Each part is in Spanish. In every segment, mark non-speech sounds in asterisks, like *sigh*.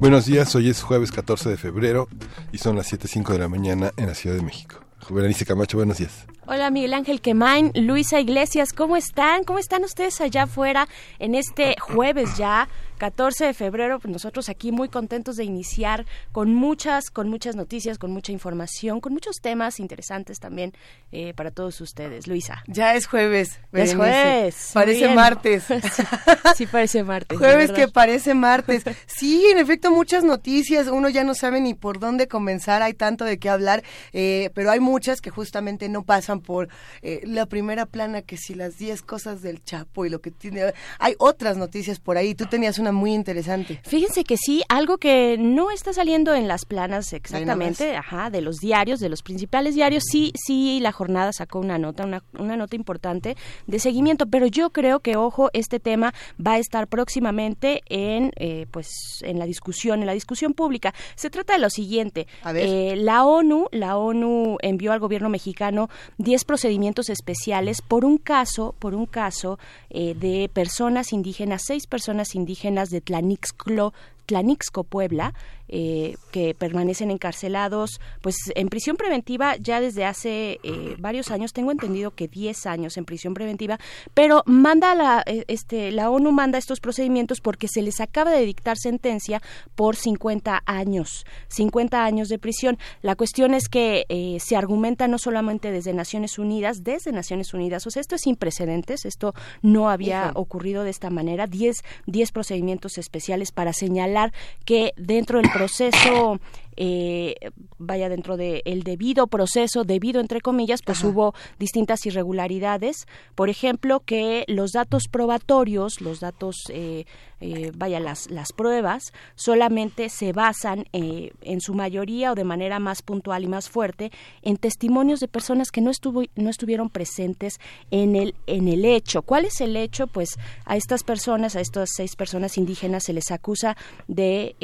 Buenos días, hoy es jueves 14 de febrero y son las 7.05 de la mañana en la Ciudad de México. Berenice Camacho, buenos días. Hola Miguel Ángel Quemain, Luisa Iglesias, ¿cómo están? ¿Cómo están ustedes allá afuera en este jueves ya? 14 de febrero, pues nosotros aquí muy contentos de iniciar con muchas, con muchas noticias, con mucha información, con muchos temas interesantes también eh, para todos ustedes. Luisa. Ya es jueves. es jueves. Parece martes. *laughs* *laughs* sí, parece martes. jueves que parece martes. *laughs* Sí, en efecto, muchas noticias. Uno ya no sabe ni por dónde comenzar. Hay tanto de qué hablar, eh, pero hay muchas que justamente no pasan por eh, la primera plana, que si las 10 cosas del Chapo y lo que tiene. Hay otras noticias por ahí. Tú tenías una muy interesante. Fíjense que sí, algo que no está saliendo en las planas exactamente, ajá, de los diarios, de los principales diarios, sí, sí, la jornada sacó una nota, una, una nota importante de seguimiento, pero yo creo que, ojo, este tema va a estar próximamente en, eh, pues, en la discusión, en la discusión pública. Se trata de lo siguiente, eh, la ONU, la ONU envió al gobierno mexicano 10 procedimientos especiales por un caso, por un caso eh, de personas indígenas, seis personas indígenas de Tlanixclo, Tlanixco, Puebla, eh, que permanecen encarcelados pues en prisión preventiva ya desde hace eh, varios años tengo entendido que 10 años en prisión preventiva pero manda la eh, este la ONU manda estos procedimientos porque se les acaba de dictar sentencia por 50 años 50 años de prisión. La cuestión es que se argumenta no solamente desde Naciones Unidas desde Naciones Unidas o sea esto es sin precedentes esto no había ocurrido de esta manera 10 10 procedimientos especiales para señalar que dentro del proceso eh, vaya dentro del el debido proceso, debido entre comillas, pues hubo distintas irregularidades. Por ejemplo, que los datos probatorios, los datos, eh, eh, vaya, las, las pruebas, solamente se basan en su mayoría o de manera más puntual y más fuerte en testimonios de personas que no, estuvo, no estuvieron presentes en el, en el hecho. ¿Cuál es el hecho? Pues a estas personas, a estas seis personas indígenas, se les acusa de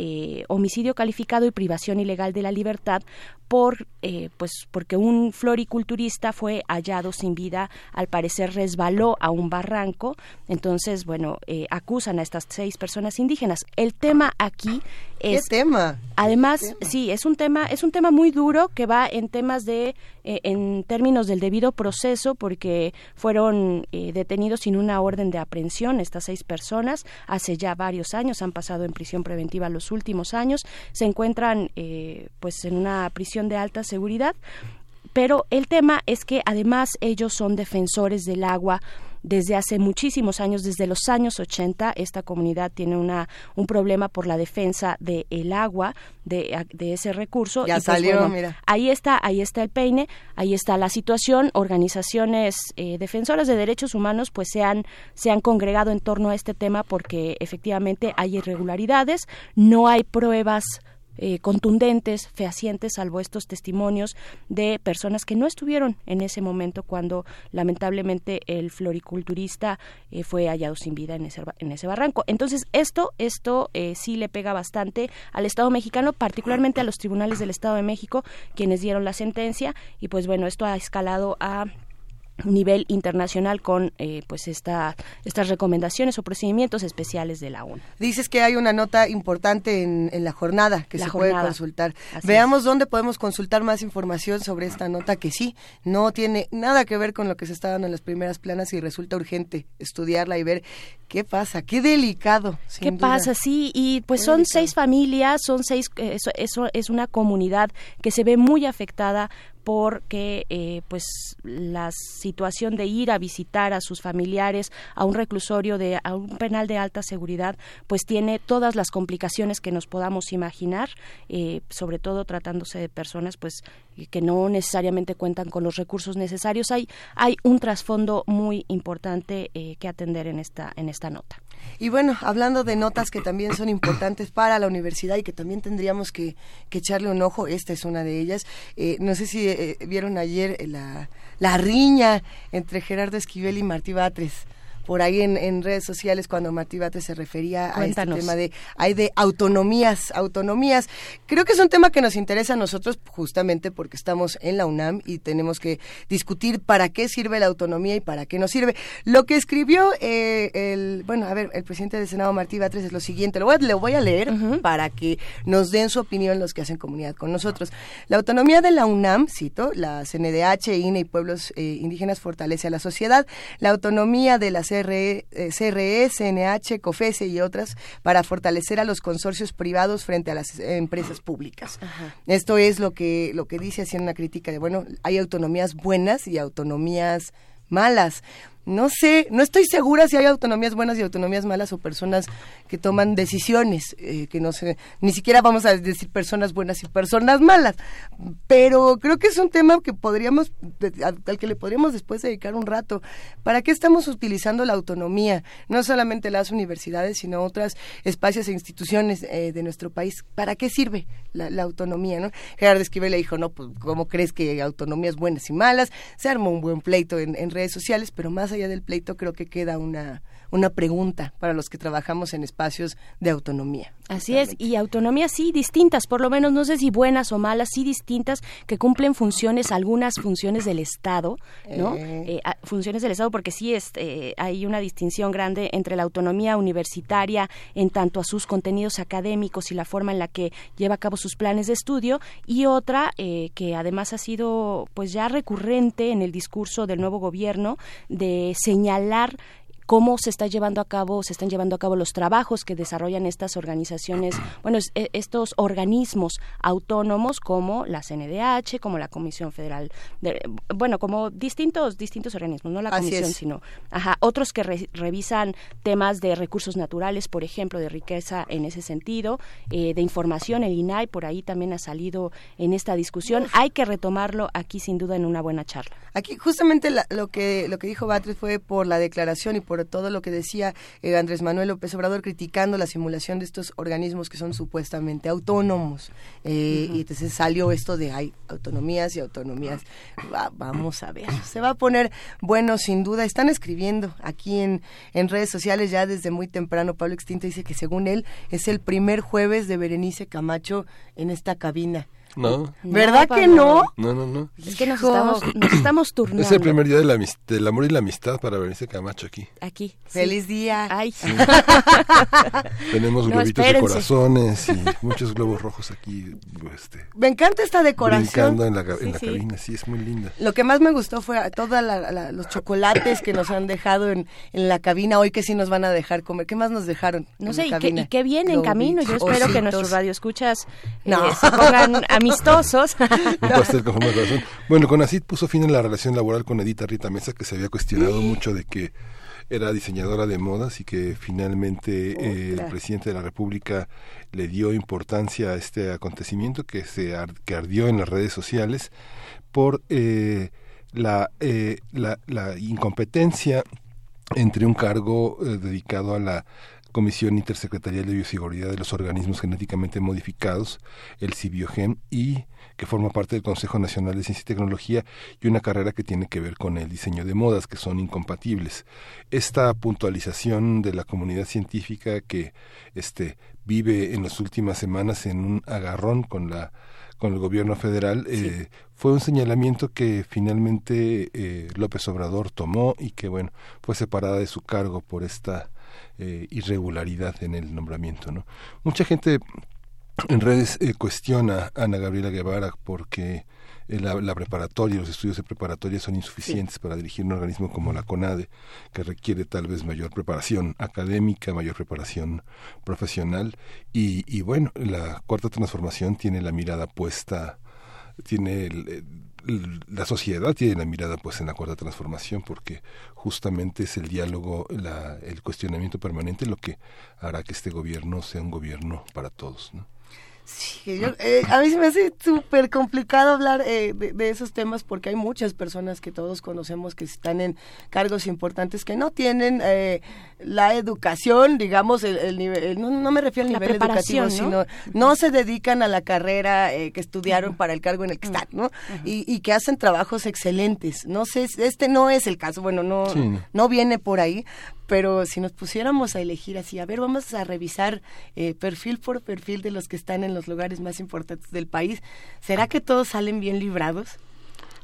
homicidio calificado y privación ilegal de la libertad por eh, pues porque un floriculturista fue hallado sin vida al parecer resbaló a un barranco. Entonces bueno eh, acusan a estas seis personas indígenas. El tema aquí es ¿Qué tema además sí es un tema es un tema muy duro que va en temas de eh, en términos del debido proceso porque fueron detenidos sin una orden de aprehensión estas seis personas. Hace ya varios años han pasado en prisión preventiva los últimos años. Se encuentran pues en una prisión de alta seguridad, pero el tema es que además ellos son defensores del agua desde hace muchísimos años, desde los años 80, esta comunidad tiene una, un problema por la defensa del el agua, de, de, ese recurso. Ya pues, salió, mira. Ahí está, ahí está el peine, ahí está la situación. Organizaciones eh, defensoras de derechos humanos pues se han, se han congregado en torno a este tema porque efectivamente hay irregularidades, no hay pruebas eh, contundentes, fehacientes, salvo estos testimonios de personas que no estuvieron en ese momento cuando lamentablemente el floriculturista eh, fue hallado sin vida en ese, en ese barranco. Entonces, esto, esto eh, sí le pega bastante al Estado mexicano, particularmente a los tribunales del Estado de México, quienes dieron la sentencia, y pues bueno, esto ha escalado a nivel internacional con eh, pues esta, estas recomendaciones o procedimientos especiales de la ONU. Dices que hay una nota importante en, la jornada que se puede consultar. Veamos dónde podemos consultar más información sobre esta nota que sí, no tiene nada que ver con lo que se está dando en las primeras planas y resulta urgente estudiarla y ver qué pasa, qué delicado. ¿Qué pasa? Sí, y pues son seis familias, son seis, eso, eso es una comunidad que se ve muy afectada porque eh, pues la situación de ir a visitar a sus familiares a un reclusorio de a un penal de alta seguridad pues tiene todas las complicaciones que nos podamos imaginar eh, sobre todo tratándose de personas pues que no necesariamente cuentan con los recursos necesarios. Hay hay un trasfondo muy importante eh, que atender en esta en esta nota Y bueno, hablando de notas que también son importantes para la universidad y que también tendríamos que, echarle un ojo, esta es una de ellas. Eh, no sé si eh, vieron ayer la, la riña entre Gerardo Esquivel y Martí Batres por ahí en, redes sociales cuando Martí Bate se refería a este tema de hay de autonomías, autonomías. Creo que es un tema que nos interesa a nosotros justamente porque estamos en la UNAM y tenemos que discutir para qué sirve la autonomía y para qué no sirve. Lo que escribió eh, el, bueno, a ver, el presidente del Senado Martí Batres es lo siguiente, lo voy a, le voy a leer para que nos den su opinión los que hacen comunidad con nosotros. La autonomía de la UNAM, cito, la CNDH, INE y pueblos eh, indígenas fortalece a la sociedad. La autonomía de la CRE, CRE, CNH, COFESE y otras para fortalecer a los consorcios privados frente a las empresas públicas. Esto es lo que, lo que dice haciendo una crítica de, bueno, hay autonomías buenas y autonomías malas no sé, no estoy segura si hay autonomías buenas y autonomías malas o personas que toman decisiones, eh, que no sé, ni siquiera vamos a decir personas buenas y personas malas, pero creo que es un tema que podríamos, al que le podríamos después dedicar un rato. ¿Para qué estamos utilizando la autonomía? No solamente las universidades, sino otros espacios e instituciones eh, de nuestro país. ¿Para qué sirve la, autonomía? ¿no? Gerardo Esquivel le dijo, no, pues, ¿cómo crees que hay autonomías buenas y malas? Se armó un buen pleito en, en redes sociales, pero más allá del pleito creo que queda una, una pregunta para los que trabajamos en espacios de autonomía. Así es, y autonomías sí distintas, por lo menos no sé si buenas o malas, sí distintas, que cumplen funciones, algunas funciones del Estado, ¿no? Eh. Eh, funciones del Estado, porque sí este, hay una distinción grande entre la autonomía universitaria en tanto a sus contenidos académicos y la forma en la que lleva a cabo sus planes de estudio, y otra eh, que además ha sido pues ya recurrente en el discurso del nuevo gobierno de señalar cómo se está llevando a cabo, se están llevando a cabo los trabajos que desarrollan estas organizaciones, *clears throat* bueno, e, estos organismos autónomos como la CNDH, como la Comisión Federal, de, bueno, como distintos distintos organismos, no la Comisión, sino ajá, otros que revisan temas de recursos naturales, por ejemplo, de riqueza en ese sentido, eh, de información, el INAI por ahí también ha salido en esta discusión. Hay que retomarlo aquí sin duda en una buena charla. Aquí justamente lo que lo que dijo Batres fue por la declaración y por todo lo que decía eh, Andrés Manuel López Obrador criticando la simulación de estos organismos que son supuestamente autónomos. Eh, y entonces salió esto de hay autonomías y autonomías. vamos a ver, se va a poner bueno sin duda. Están escribiendo aquí en, en redes sociales ya desde muy temprano. Pablo Extinto dice que según él es el primer jueves de Berenice Camacho en esta cabina. No. ¿Verdad que no? No, no, no. Es que nos estamos, nos estamos turnando. Es el primer día de la, del amor y la amistad para Berenice Camacho aquí. Aquí. Feliz día. Ay. *laughs* Tenemos globitos de corazones y muchos globos rojos aquí. Este, me encanta esta decoración. Brincando en la, en la cabina, sí, es muy linda. Lo que más me gustó fue todos los chocolates que nos han dejado en, en, la cabina hoy que sí nos van a dejar comer. ¿Qué más nos dejaron? No sé, y qué, y qué, bien en camino. Yo espero que nuestros radioescuchas eh, se pongan a amistosos. *laughs* bueno, con Acid puso fin en la relación laboral con Edita Rita Mesa, que se había cuestionado mucho de que era diseñadora de modas y que finalmente eh, el presidente de la República le dio importancia a este acontecimiento que se que ardió en las redes sociales por eh, la, eh, la, la incompetencia entre un cargo dedicado a la Comisión Intersecretarial de Bioseguridad de los Organismos Genéticamente Modificados, el CIBIOGEM, y que forma parte del Consejo Nacional de Ciencia y Tecnología, y una carrera que tiene que ver con el diseño de modas, que son incompatibles. Esta puntualización de la comunidad científica que este, vive en las últimas semanas en un agarrón con la con el gobierno federal eh, fue un señalamiento que finalmente eh, López Obrador tomó y que bueno fue separada de su cargo por esta eh, irregularidad en el nombramiento. ¿no? Mucha gente en redes eh, cuestiona a Ana Gabriela Guevara porque eh, la, preparatoria, los estudios de preparatoria son insuficientes para dirigir un organismo como la CONADE, que requiere tal vez mayor preparación académica, mayor preparación profesional. Y, y bueno, la cuarta transformación tiene la mirada puesta, tiene el, la sociedad tiene la mirada pues en la cuarta transformación porque justamente es el diálogo, la, el cuestionamiento permanente lo que hará que este gobierno sea un gobierno para todos. ¿no? Sí, eh, a mí se me hace súper complicado hablar eh, de, esos temas porque hay muchas personas que todos conocemos que están en cargos importantes que no tienen eh, la educación, digamos, el, nivel, no, me refiero al nivel educativo, sino no se dedican a la carrera que estudiaron para el cargo en el que están, ¿no? y, que hacen trabajos excelentes. No sé, este no es el caso, bueno, no, no viene por ahí, pero si nos pusiéramos a elegir así, a ver, vamos a revisar eh, perfil por perfil de los que están en los lugares más importantes del país, ¿será que todos salen bien librados?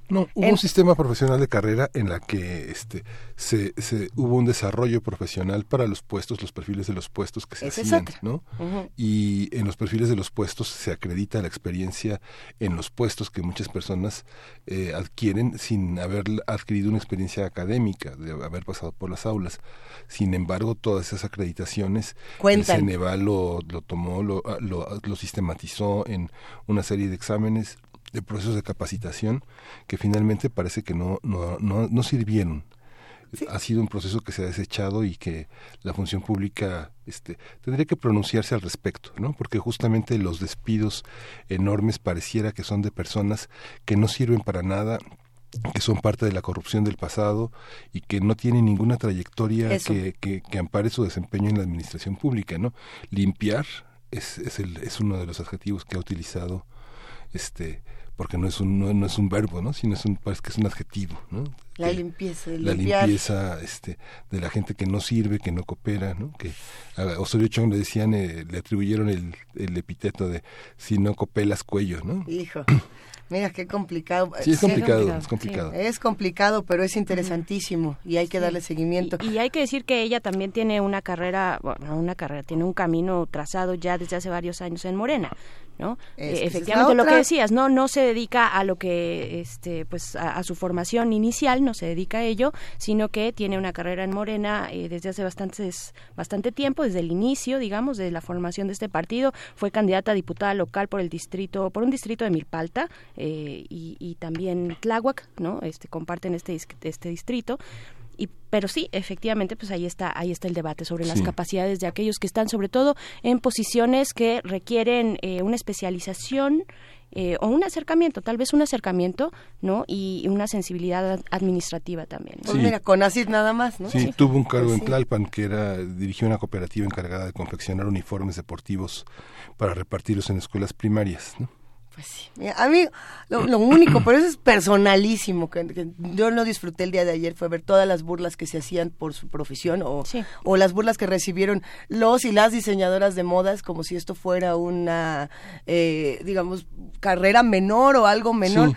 No, hubo un sistema profesional de carrera en la que este se, se, hubo un desarrollo profesional para los puestos, los perfiles de los puestos que se hacían, ¿no? Y en los perfiles de los puestos se acredita la experiencia en los puestos que muchas personas eh, adquieren sin haber adquirido una experiencia académica, de haber pasado por las aulas. Sin embargo, todas esas acreditaciones, Cuentan. el Ceneval lo, lo tomó, lo, lo, lo sistematizó en una serie de exámenes de procesos de capacitación que finalmente parece que no, no, no, no sirvieron. Ha sido un proceso que se ha desechado y que la función pública este, tendría que pronunciarse al respecto, ¿no? Porque justamente los despidos enormes pareciera que son de personas que no sirven para nada, que son parte de la corrupción del pasado y que no tienen ninguna trayectoria que, que, que, ampare su desempeño en la administración pública, ¿no? Limpiar es, es, el, es uno de los adjetivos que ha utilizado este porque no es un no, es un verbo no sino es un parece que es un adjetivo no la limpieza la limpieza este de la gente que no sirve que no coopera no que a Osorio Chong le decían eh, le atribuyeron el, el epíteto de si no copelas cuello no hijo *clears throat* Mira, qué complicado. Sí, es complicado, es complicado. es complicado, pero es interesantísimo y hay que darle seguimiento. Y, hay que decir que ella también tiene una carrera, bueno, una carrera, tiene un camino trazado ya desde hace varios años en Morena. ¿no? Eh, efectivamente lo que decías, no no se dedica a lo que este pues a, su formación inicial, no se dedica a ello, sino que tiene una carrera en Morena eh, desde hace bastantes bastante tiempo, desde el inicio, digamos, de la formación de este partido, fue candidata a diputada local por el distrito por un distrito de Milpalta eh, y, también Tláhuac, ¿no? Este comparten este este distrito. Y pero sí efectivamente pues ahí está ahí está el debate sobre las capacidades de aquellos que están sobre todo en posiciones que requieren eh, una especialización eh, o un acercamiento, tal vez un acercamiento, ¿no? Y una sensibilidad administrativa también. Pues mira, con ACID nada más, ¿no? Sí, tuvo un cargo pues en Tlalpan que era dirigió una cooperativa encargada de confeccionar uniformes deportivos para repartirlos en escuelas primarias, ¿no? Pues sí, a mí lo, único, pero eso es personalísimo, que, yo no disfruté el día de ayer fue ver todas las burlas que se hacían por su profesión o, o las burlas que recibieron los y las diseñadoras de modas como si esto fuera una, eh, digamos, carrera menor o algo menor.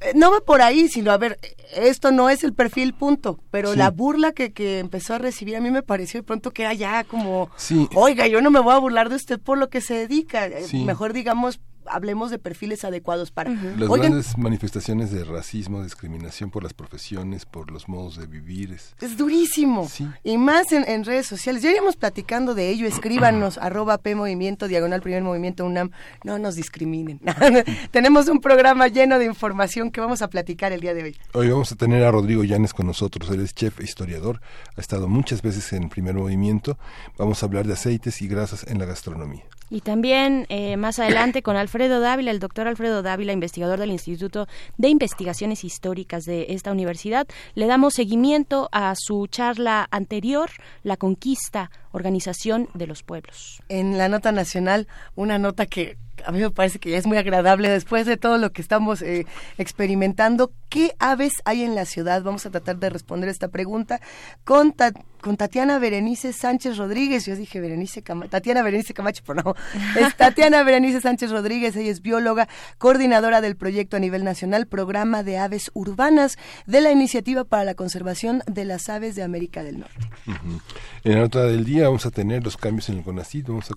Eh, no va por ahí, sino a ver, esto no es el perfil, punto. Pero la burla que, que empezó a recibir a mí me pareció de pronto que era ya como, oiga, yo no me voy a burlar de usted por lo que se dedica. Mejor digamos, hablemos de perfiles adecuados para... Las grandes manifestaciones de racismo, discriminación por las profesiones, por los modos de vivir. Es, es durísimo. Y más en, redes sociales. Ya íbamos platicando de ello. Escríbanos, *clears throat* arroba P Movimiento, diagonal Primer Movimiento UNAM. No nos discriminen. *laughs* Tenemos un programa lleno de información que vamos a platicar el día de hoy. Hoy vamos a tener a Rodrigo Llanes con nosotros. Él es chef e historiador. Ha estado muchas veces en Primer Movimiento. Vamos a hablar de aceites y grasas en la gastronomía. Y también eh, más adelante con Alfredo Dávila, el doctor Alfredo Dávila, investigador del Instituto de Investigaciones Históricas de esta universidad, le damos seguimiento a su charla anterior, La Conquista, Organización de los Pueblos. En la nota nacional, una nota que a mí me parece que ya es muy agradable después de todo lo que estamos eh, experimentando. ¿Qué aves hay en la ciudad? Vamos a tratar de responder esta pregunta con, con Tatiana Berenice Sánchez Rodríguez. Yo dije Berenice Camacho, Tatiana Berenice Camacho, pero no. *laughs* Es Tatiana Berenice Sánchez Rodríguez. Ella es bióloga, coordinadora del proyecto a nivel nacional, programa de aves urbanas de la Iniciativa para la Conservación de las Aves de América del Norte. En la nota del día vamos a tener los cambios en el CONACYT, vamos a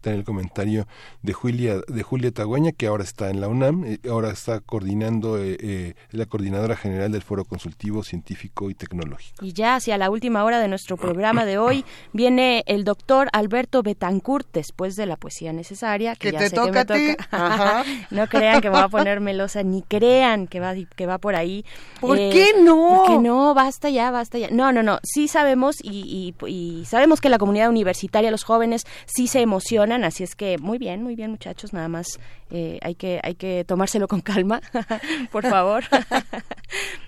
tener el comentario de Julia de Julia Tagüeña, que ahora está en la UNAM, eh, ahora está coordinando, eh, eh, la coordinadora general del Foro Consultivo Científico y Tecnológico. Y ya hacia la última hora de nuestro programa de hoy *coughs* viene el doctor Alberto Betancourt, después de la poesía necesaria, que, ya te sé toca que me toca. *laughs* no crean que me va a poner melosa, ni crean que va, que va por ahí. ¿Por qué no? Que no, basta ya, basta ya. No, no, no, sí sabemos y, y, y sabemos que la comunidad universitaria, los jóvenes sí se emocionan, así es que muy bien, muy bien muchachos, nada más eh, hay que hay que tomárselo con calma, *laughs* por favor. *laughs*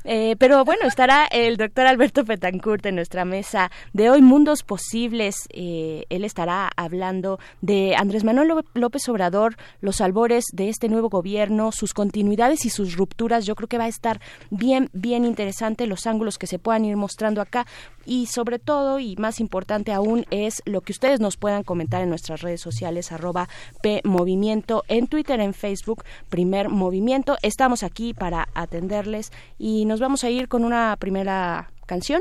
Eh, pero bueno, estará el doctor Alberto Petancourt en nuestra mesa de hoy, Mundos Posibles. Eh, él estará hablando de Andrés Manuel López Obrador, los albores de este nuevo gobierno, sus continuidades y sus rupturas. Yo creo que va a estar bien, bien interesante los ángulos que se puedan ir mostrando acá y sobre todo y más importante aún es lo que ustedes nos puedan comentar en nuestras redes sociales arroba P Movimiento en Twitter, en Facebook, Primer Movimiento. Estamos aquí para atenderles y nos vamos a ir con una primera canción.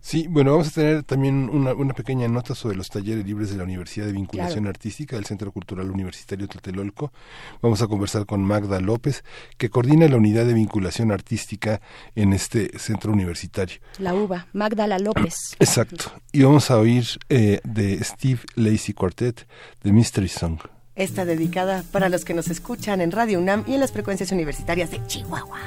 Sí, bueno, vamos a tener también una, una, pequeña nota sobre los talleres libres de la Universidad de Vinculación Artística del Centro Cultural Universitario Tlatelolco. Vamos a conversar con Magda López, que coordina la unidad de vinculación artística en este centro universitario. La UBA, Magda López. *clears throat* Exacto. Y vamos a oír eh, de Steve Lacey Quartet, The Mystery Song. Está dedicada para los que nos escuchan en Radio UNAM y en las frecuencias universitarias de Chihuahua.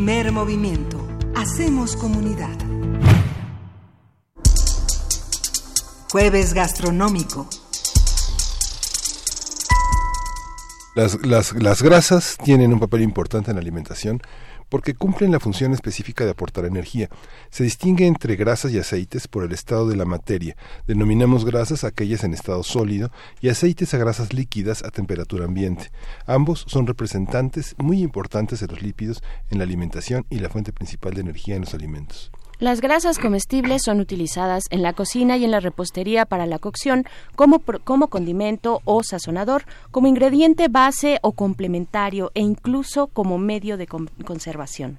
Movimiento. Hacemos comunidad. Jueves gastronómico. Las, las, las grasas tienen un papel importante en la alimentación porque cumplen la función específica de aportar energía. Se distingue entre grasas y aceites por el estado de la materia. Denominamos grasas aquellas en estado sólido y aceites a grasas líquidas a temperatura ambiente. Ambos son representantes muy importantes de los lípidos en la alimentación y la fuente principal de energía en los alimentos. Las grasas comestibles son utilizadas en la cocina y en la repostería para la cocción como, como condimento o sazonador, como ingrediente base o complementario e incluso como medio de conservación.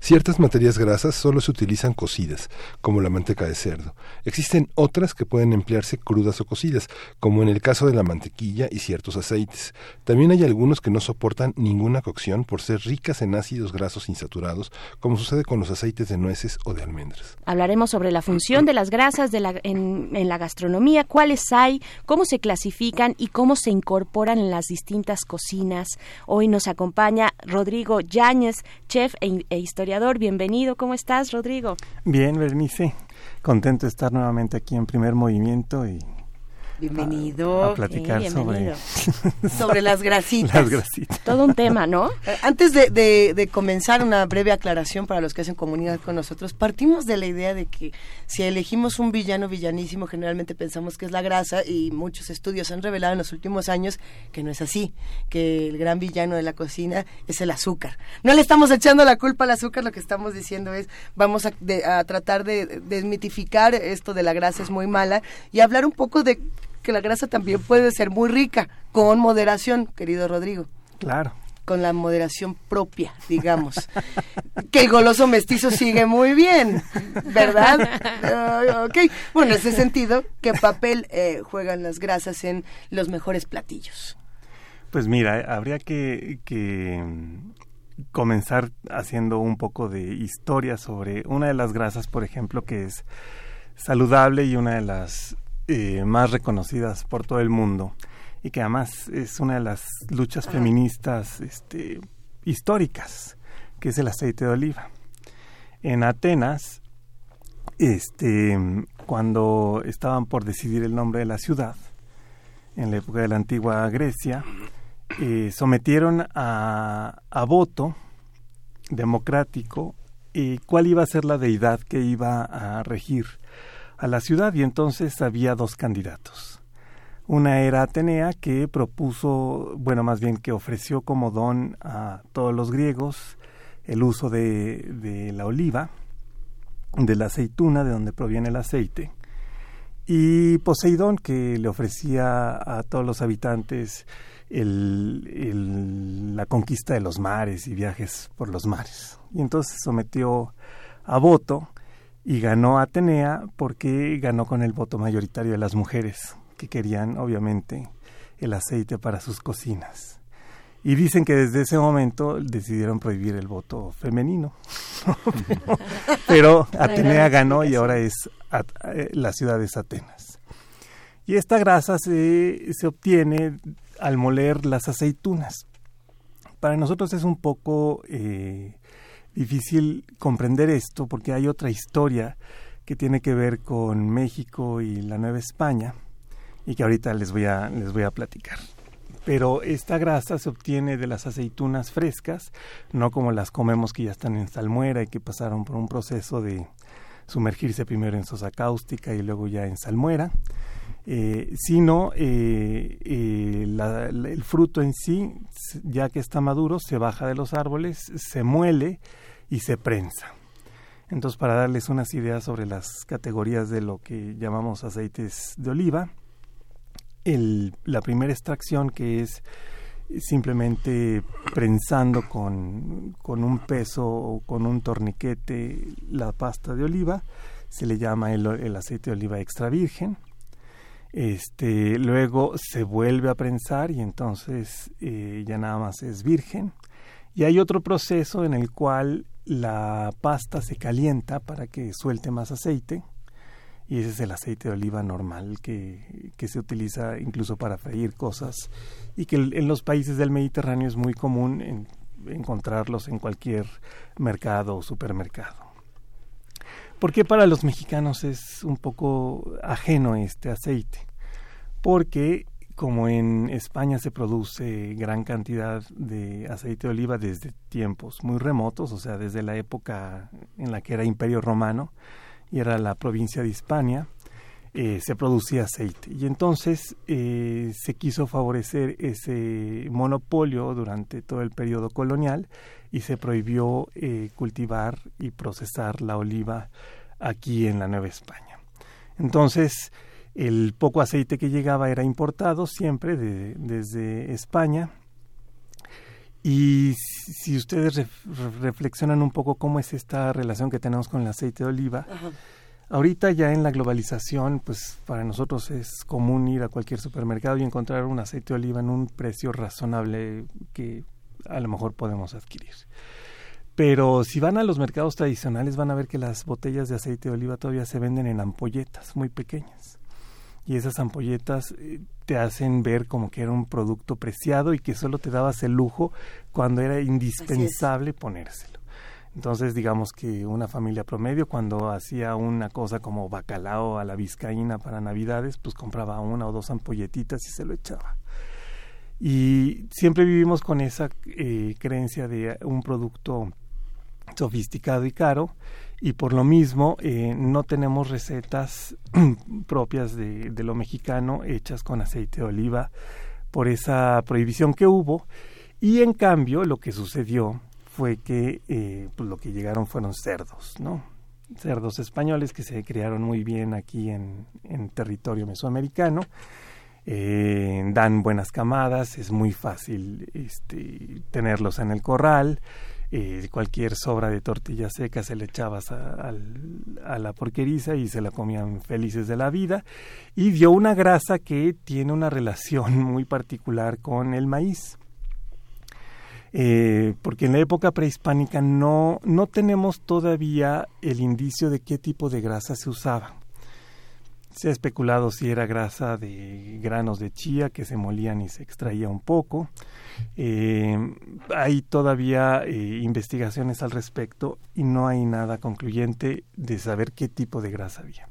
Ciertas materias grasas solo se utilizan cocidas, como la manteca de cerdo. Existen otras que pueden emplearse crudas o cocidas, como en el caso de la mantequilla y ciertos aceites. También hay algunos que no soportan ninguna cocción por ser ricas en ácidos grasos insaturados, como sucede con los aceites de nueces o de almendras. Hablaremos sobre la función de las grasas en, la gastronomía, cuáles hay, cómo se clasifican y cómo se incorporan en las distintas cocinas. Hoy nos acompaña Rodrigo Yáñez, chef e, e historiador. Bienvenido, ¿cómo estás, Rodrigo? Bien, Bernice. Contento de estar nuevamente aquí en primer movimiento y Bienvenido. A, platicar sobre... sobre *laughs* las grasitas. Todo un tema, ¿no? Eh, antes de, de, comenzar, una breve aclaración para los que hacen comunidad con nosotros. Partimos de la idea de que si elegimos un villano villanísimo, generalmente pensamos que es la grasa y muchos estudios han revelado en los últimos años que no es así, que el gran villano de la cocina es el azúcar. No le estamos echando la culpa al azúcar, lo que estamos diciendo es vamos a, a tratar de desmitificar esto de la grasa es muy mala y hablar un poco de que la grasa también puede ser muy rica, con moderación, querido Rodrigo. Claro. Con la moderación propia, digamos. que el goloso mestizo sigue muy bien, ¿verdad? Uh, ok, bueno, en ese sentido, ¿qué papel eh, juegan las grasas en los mejores platillos? Pues mira, habría que, que comenzar haciendo un poco de historia sobre una de las grasas, por ejemplo, que es saludable y una de las eh, más reconocidas por todo el mundo y que además es una de las luchas feministas este, históricas, que es el aceite de oliva. En Atenas, este, cuando estaban por decidir el nombre de la ciudad, en la época de la antigua Grecia, eh, sometieron a, a voto democrático y cuál iba a ser la deidad que iba a regir a la ciudad y entonces había dos candidatos. Una era Atenea que propuso, bueno, más bien que ofreció como don a todos los griegos el uso de, de la oliva, de la aceituna, de donde proviene el aceite, y Poseidón que le ofrecía a todos los habitantes la conquista de los mares y viajes por los mares. Y entonces sometió a voto y ganó Atenea porque ganó con el voto mayoritario de las mujeres que querían obviamente el aceite para sus cocinas. Y dicen que desde ese momento decidieron prohibir el voto femenino. *laughs* Pero Atenea ganó y ahora es eh, la ciudad de Atenas. Y esta grasa se, se obtiene al moler las aceitunas. Para nosotros es un poco eh, difícil comprender esto porque hay otra historia que tiene que ver con México y la Nueva España y que ahorita les voy a, les voy a platicar. Pero esta grasa se obtiene de las aceitunas frescas, no como las comemos que ya están en salmuera y que pasaron por un proceso de sumergirse primero en sosa cáustica y luego ya en salmuera, eh, sino eh, eh, el fruto en sí, ya que está maduro, se baja de los árboles, se muele y se prensa. Entonces, para darles unas ideas sobre las categorías de lo que llamamos aceites de oliva, la primera extracción que es simplemente prensando con, con, un peso o con un torniquete la pasta de oliva, se le llama el aceite de oliva extra virgen. Este, luego se vuelve a prensar y entonces eh, ya nada más es virgen. Y hay otro proceso en el cual la pasta se calienta para que suelte más aceite y ese es el aceite de oliva normal que, que se utiliza incluso para freír cosas y que en los países del Mediterráneo es muy común encontrarlos en cualquier mercado o supermercado. ¿Por qué para los mexicanos es un poco ajeno este aceite? Porque como en España se produce gran cantidad de aceite de oliva desde tiempos muy remotos, o sea, desde la época en la que era Imperio Romano y era la provincia de Hispania, eh, se producía aceite. Y entonces eh, se quiso favorecer ese monopolio durante todo el periodo colonial y se prohibió eh, cultivar y procesar la oliva aquí en la Nueva España. Entonces, el poco aceite que llegaba era importado siempre desde España. Y si ustedes reflexionan un poco cómo es esta relación que tenemos con el aceite de oliva, Ahorita ya en la globalización, pues para nosotros es común ir a cualquier supermercado y encontrar un aceite de oliva en un precio razonable que a lo mejor podemos adquirir. Pero si van a los mercados tradicionales van a ver que las botellas de aceite de oliva todavía se venden en ampolletas muy pequeñas. Y esas ampolletas eh, te hacen ver como que era un producto preciado y que solo te dabas el lujo cuando era indispensable ponérselo. Entonces, digamos que una familia promedio, cuando hacía una cosa como bacalao a la vizcaína para Navidades, pues compraba una o dos ampolletitas y se lo echaba. Y siempre vivimos con esa eh, creencia de un producto sofisticado y caro, y por lo mismo eh, no tenemos recetas *clears throat* propias de, lo mexicano hechas con aceite de oliva por esa prohibición que hubo. Y en cambio, lo que sucedió fue que eh, pues lo que llegaron fueron cerdos, ¿no? Cerdos españoles que se criaron muy bien aquí en territorio mesoamericano. Eh, dan buenas camadas, es muy fácil este, tenerlos en el corral. Eh, cualquier sobra de tortilla seca se le echabas a, la porqueriza y se la comían felices de la vida. Y dio una grasa que tiene una relación *laughs* muy particular con el maíz. Eh, porque en la época prehispánica no, no tenemos todavía el indicio de qué tipo de grasa se usaba. Se ha especulado si era grasa de granos de chía que se molían y se extraía un poco. Eh, hay todavía eh, investigaciones al respecto y no hay nada concluyente de saber qué tipo de grasa había.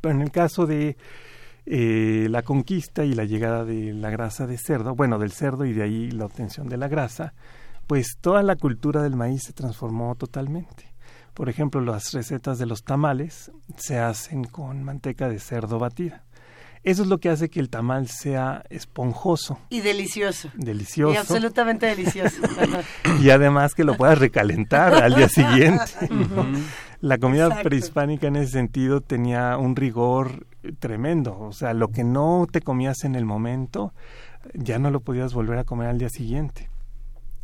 Pero en el caso de eh, la conquista y la llegada de la grasa de cerdo, bueno, del cerdo y de ahí la obtención de la grasa, pues toda la cultura del maíz se transformó totalmente. Por ejemplo, las recetas de los tamales se hacen con manteca de cerdo batida. Eso es lo que hace que el tamal sea esponjoso. Y delicioso. Delicioso. Y absolutamente delicioso. *laughs* y además que lo puedas recalentar al día siguiente. *laughs* La comida prehispánica en ese sentido tenía un rigor tremendo. O sea, lo que no te comías en el momento, ya no lo podías volver a comer al día siguiente.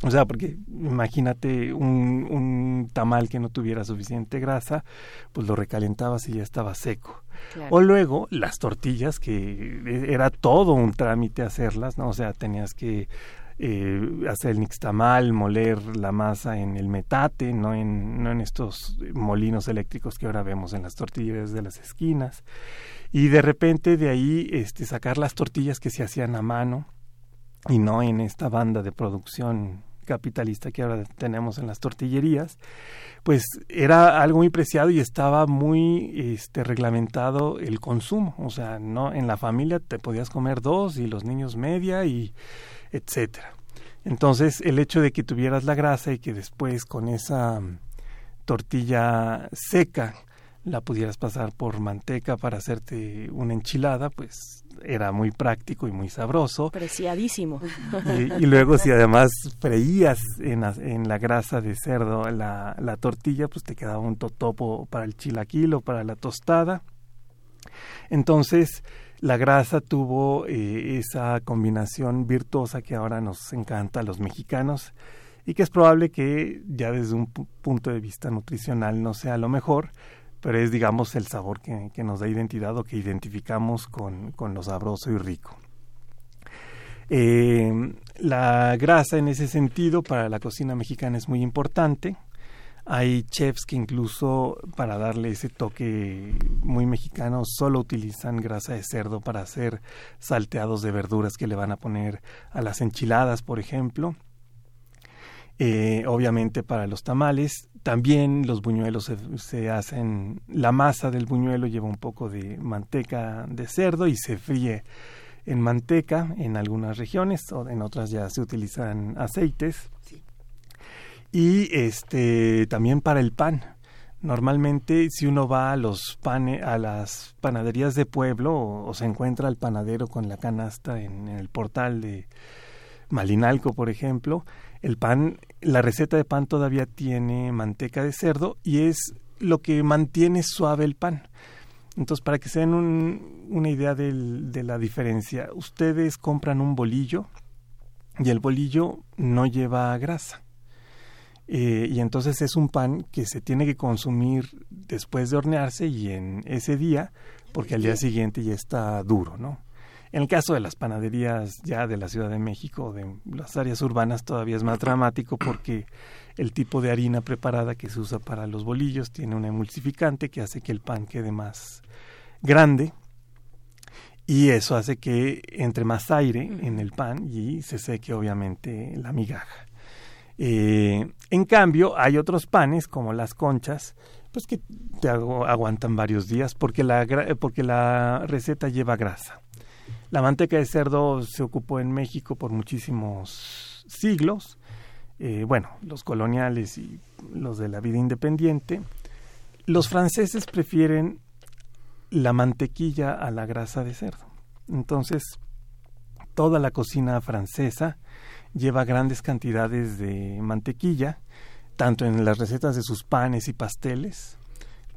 O sea, porque imagínate un, un tamal que no tuviera suficiente grasa, pues lo recalentabas y ya estaba seco. O luego las tortillas, que era todo un trámite hacerlas, ¿no? O sea, tenías que eh, hacer el nixtamal, moler la masa en el metate, no en, no en estos molinos eléctricos que ahora vemos en las tortillas de las esquinas y de repente de ahí este, sacar las tortillas que se hacían a mano y no en esta banda de producción capitalista que ahora tenemos en las tortillerías, pues era algo muy preciado y estaba muy este, reglamentado el consumo. O sea, no en la familia te podías comer dos y los niños media y etcétera. Entonces, el hecho de que tuvieras la grasa y que después con esa tortilla seca la pudieras pasar por manteca para hacerte una enchilada, pues era muy práctico y muy sabroso. Preciadísimo. Y, luego si además freías en la, en la grasa de cerdo la, la, tortilla, pues te quedaba un totopo para el chilaquil o para la tostada. Entonces, la grasa tuvo eh, esa combinación virtuosa que ahora nos encanta a los mexicanos y que es probable que ya desde un punto de vista nutricional no sea lo mejor, pero es, digamos, el sabor que, nos da identidad o que identificamos con, lo sabroso y rico. Eh, la grasa en ese sentido para la cocina mexicana es muy importante. Hay chefs que incluso para darle ese toque muy mexicano solo utilizan grasa de cerdo para hacer salteados de verduras que le van a poner a las enchiladas, por ejemplo. Eh, obviamente para los tamales también los buñuelos se, hacen, la masa del buñuelo lleva un poco de manteca de cerdo y se fríe en manteca en algunas regiones o en otras ya se utilizan aceites. Y este también para el pan. Normalmente, si uno va a los pane, a las panaderías de pueblo o, se encuentra al panadero con la canasta en, el portal de Malinalco, por ejemplo, el pan, la receta de pan todavía tiene manteca de cerdo y es lo que mantiene suave el pan. Entonces, para que se den una idea de la diferencia, ustedes compran un bolillo y el bolillo no lleva grasa. Eh, y entonces es un pan que se tiene que consumir después de hornearse y en ese día, porque al día siguiente ya está duro, ¿no? En el caso de las panaderías ya de la Ciudad de México, de las áreas urbanas, todavía es más dramático porque el tipo de harina preparada que se usa para los bolillos tiene un emulsificante que hace que el pan quede más grande y eso hace que entre más aire en el pan y se seque obviamente la migaja. Eh, en cambio, hay otros panes como las conchas, pues que te aguantan varios días porque la, porque la receta lleva grasa. La manteca de cerdo se ocupó en México por muchísimos siglos. Eh, bueno, los coloniales y los de la vida independiente. Los franceses prefieren la mantequilla a la grasa de cerdo. Entonces, toda la cocina francesa lleva grandes cantidades de mantequilla, tanto en las recetas de sus panes y pasteles,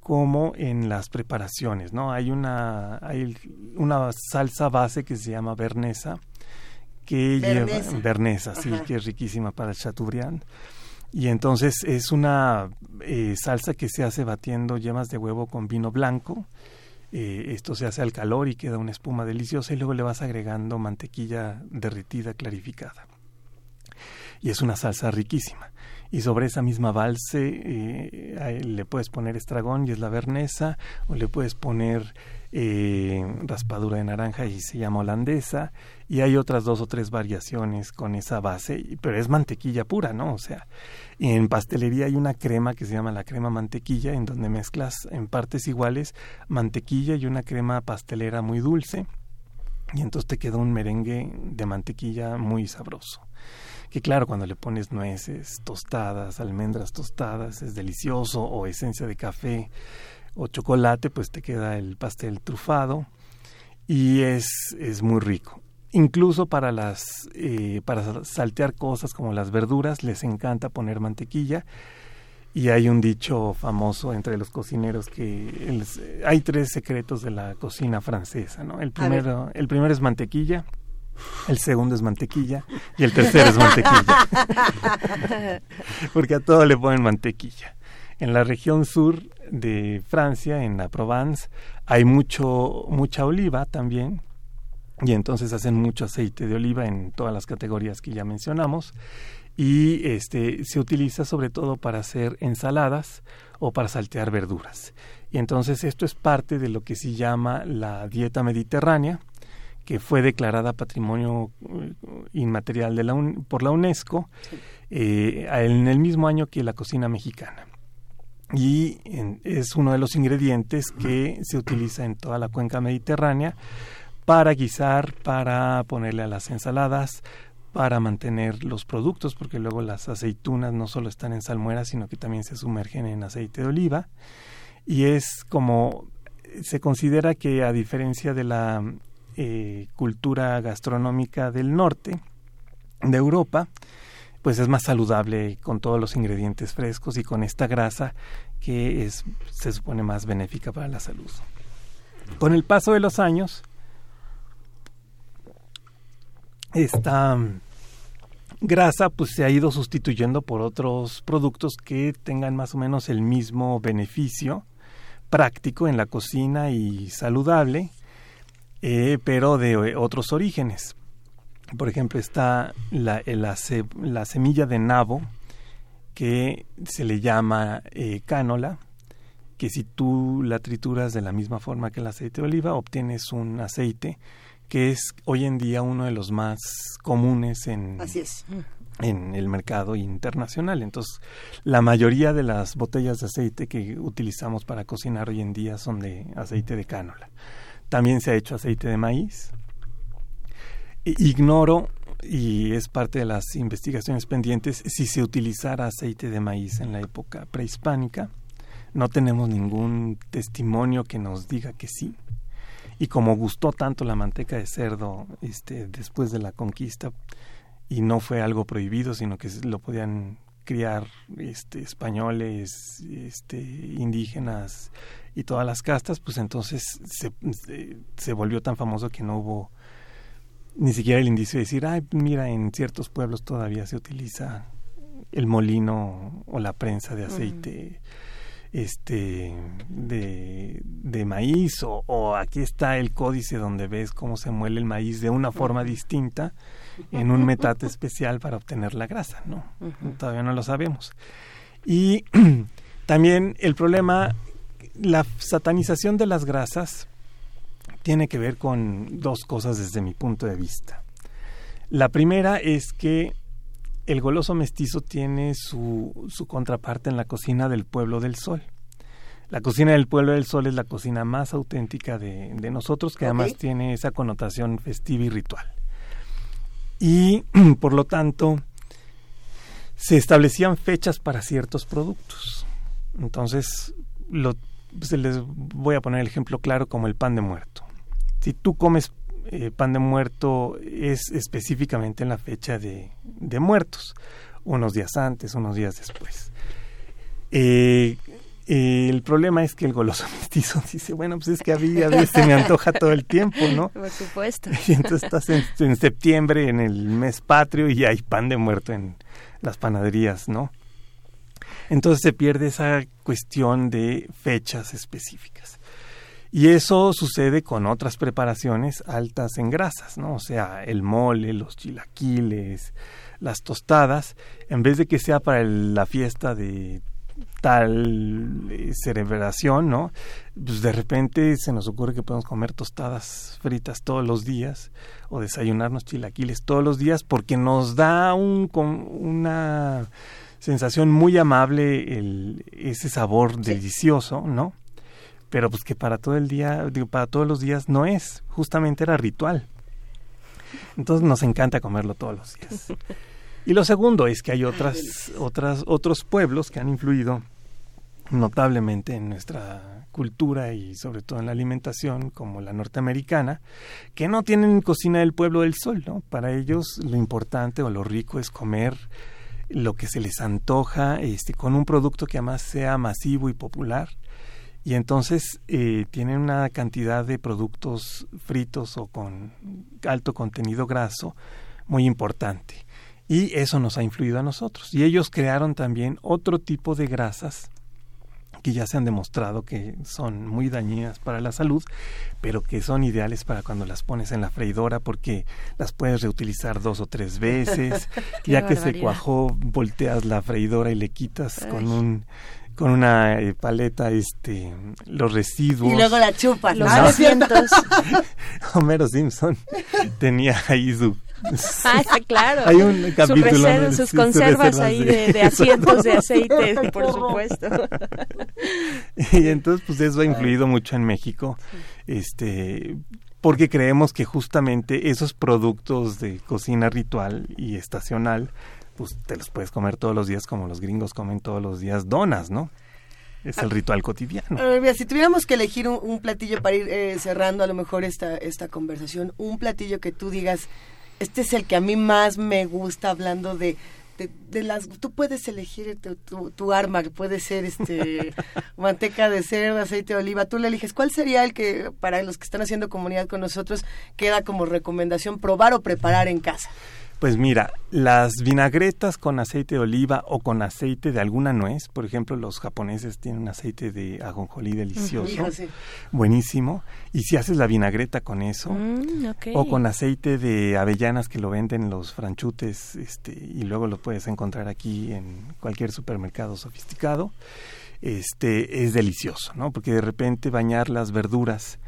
como en las preparaciones, ¿no? Hay una, hay una salsa base que se llama bernesa, que lleva bernesa, sí, que es riquísima para el chateaubriand. Y entonces es una eh, salsa que se hace batiendo yemas de huevo con vino blanco. Eh, esto se hace al calor y queda una espuma deliciosa y luego le vas agregando mantequilla derretida clarificada. Y es una salsa riquísima y sobre esa misma balse eh, le puedes poner estragón y es la vernesa, o le puedes poner eh, raspadura de naranja y se llama holandesa, y hay otras dos o tres variaciones con esa base, pero es mantequilla pura, ¿no? O sea, en pastelería hay una crema que se llama la crema mantequilla, en donde mezclas en partes iguales mantequilla y una crema pastelera muy dulce, y entonces te queda un merengue de mantequilla muy sabroso que claro, cuando le pones nueces tostadas, almendras tostadas, es delicioso, o esencia de café o chocolate, pues te queda el pastel trufado y es, es muy rico. Incluso para las eh, para saltear cosas como las verduras les encanta poner mantequilla y hay un dicho famoso entre los cocineros que hay tres secretos de la cocina francesa, ¿no? El primero el primero es mantequilla, el segundo es mantequilla y el tercero es mantequilla. *laughs* Porque a todo le ponen mantequilla. En la región sur de Francia, en la Provence, hay mucho mucha oliva también y entonces hacen mucho aceite de oliva en todas las categorías que ya mencionamos y este se utiliza sobre todo para hacer ensaladas o para saltear verduras. Y entonces esto es parte de lo que se llama la dieta mediterránea que fue declarada Patrimonio eh, Inmaterial de la por la UNESCO eh, en el mismo año que la cocina mexicana. Y es uno de los ingredientes que se utiliza en toda la cuenca mediterránea para guisar, para ponerle a las ensaladas, para mantener los productos, porque luego las aceitunas no solo están en salmuera, sino que también se sumergen en aceite de oliva. Y es como se considera que a diferencia de la eh, cultura gastronómica del norte de Europa, pues es más saludable con todos los ingredientes frescos y con esta grasa que es, se supone más benéfica para la salud. Con el paso de los años, esta grasa pues se ha ido sustituyendo por otros productos que tengan más o menos el mismo beneficio práctico en la cocina y saludable eh, pero de eh, otros orígenes. Por ejemplo, está la, eh, la, semilla de nabo, que se le llama cánola, que si tú la trituras de la misma forma que el aceite de oliva, obtienes un aceite que es hoy en día uno de los más comunes en, en el mercado internacional. Entonces, la mayoría de las botellas de aceite que utilizamos para cocinar hoy en día son de aceite de cánola. También se ha hecho aceite de maíz. Ignoro, y es parte de las investigaciones pendientes, si se utilizara aceite de maíz en la época prehispánica. no tenemos ningún testimonio que nos diga que sí. Y como gustó tanto la manteca de cerdo este, después de la conquista, y no fue algo prohibido, sino que lo podían criar este, españoles, este, indígenas y todas las castas, pues entonces se, se, volvió tan famoso que no hubo ni siquiera el indicio de decir, ay, mira, en ciertos pueblos todavía se utiliza el molino o la prensa de aceite este de, de maíz o, o, aquí está el códice donde ves cómo se muele el maíz de una forma distinta en un metate especial para obtener la grasa, ¿no? Todavía no lo sabemos. Y *clears throat* también el problema, la satanización de las grasas tiene que ver con dos cosas desde mi punto de vista. La primera es que el goloso mestizo tiene su, su contraparte en la cocina del pueblo del sol. La cocina del pueblo del sol es la cocina más auténtica de, de nosotros, que además tiene esa connotación festiva y ritual y *clears throat* por lo tanto se establecían fechas para ciertos productos. Entonces, lo, pues, les voy a poner el ejemplo claro como el pan de muerto. Si tú comes eh, pan de muerto es específicamente en la fecha de, de muertos, unos días antes, unos días después. Eh, el problema es que el goloso *laughs* mestizo dice, bueno, pues es que a mí a se me antoja todo el tiempo, ¿no? *laughs* Por supuesto. *laughs* Y entonces estás en, septiembre, en el mes patrio, y hay pan de muerto en las panaderías, ¿no? Entonces se pierde esa cuestión de fechas específicas. Y eso sucede con otras preparaciones altas en grasas, ¿no? O sea, el mole, los chilaquiles, las tostadas, en vez de que sea para la fiesta de tal eh, cerebración, ¿no? Pues de repente se nos ocurre que podemos comer tostadas fritas todos los días o desayunarnos chilaquiles todos los días porque nos da un, una sensación muy amable el, ese sabor delicioso, ¿no? Pero pues que para todo el día, digo, para todos los días no es, justamente era ritual. Entonces nos encanta comerlo todos los días. *laughs* Y lo segundo es que hay otras, otras, otros pueblos que han influido notablemente en nuestra cultura y sobre todo en la alimentación, como la norteamericana, que no tienen cocina del pueblo del sol, ¿no? Para ellos lo importante o lo rico es comer lo que se les antoja, este, con un producto que además sea masivo y popular. Y entonces eh, tienen una cantidad de productos fritos o con alto contenido graso muy importante. Y eso nos ha influido a nosotros. Y ellos crearon también otro tipo de grasas que ya se han demostrado que son muy dañinas para la salud, pero que son ideales para cuando las pones en la freidora porque las puedes reutilizar dos o tres veces. *laughs* ya que se cuajó, volteas la freidora y le quitas con un con una eh, paleta este los residuos. Y luego la chupas los asientos *laughs* Homero Simpson tenía ahí su Ah, claro. Hay un capítulo. sus conservas ahí de, asientos de aceite, *laughs* por supuesto. y entonces, pues eso ha influido mucho en México. Este porque creemos que justamente esos productos de cocina ritual y estacional, pues te los puedes comer todos los días como los gringos comen todos los días donas, ¿no? Es el ah. ritual cotidiano. si tuviéramos que elegir un, platillo para ir eh, cerrando a lo mejor esta, esta conversación, un platillo que tú digas, este es el que a mí más me gusta hablando de, de, las tú puedes elegir tu, tu, arma puede ser este *laughs* manteca de cerdo aceite de oliva tú le eliges. Cuál sería el que para los que están haciendo comunidad con nosotros queda como recomendación probar o preparar en casa pues mira, las vinagretas con aceite de oliva o con aceite de alguna nuez, por ejemplo, los japoneses tienen un aceite de ajonjolí delicioso, buenísimo, y si haces la vinagreta con eso, mm, o con aceite de avellanas que lo venden los franchutes, este, y luego lo puedes encontrar aquí en cualquier supermercado sofisticado, este, es delicioso, ¿no? Porque de repente bañar las verduras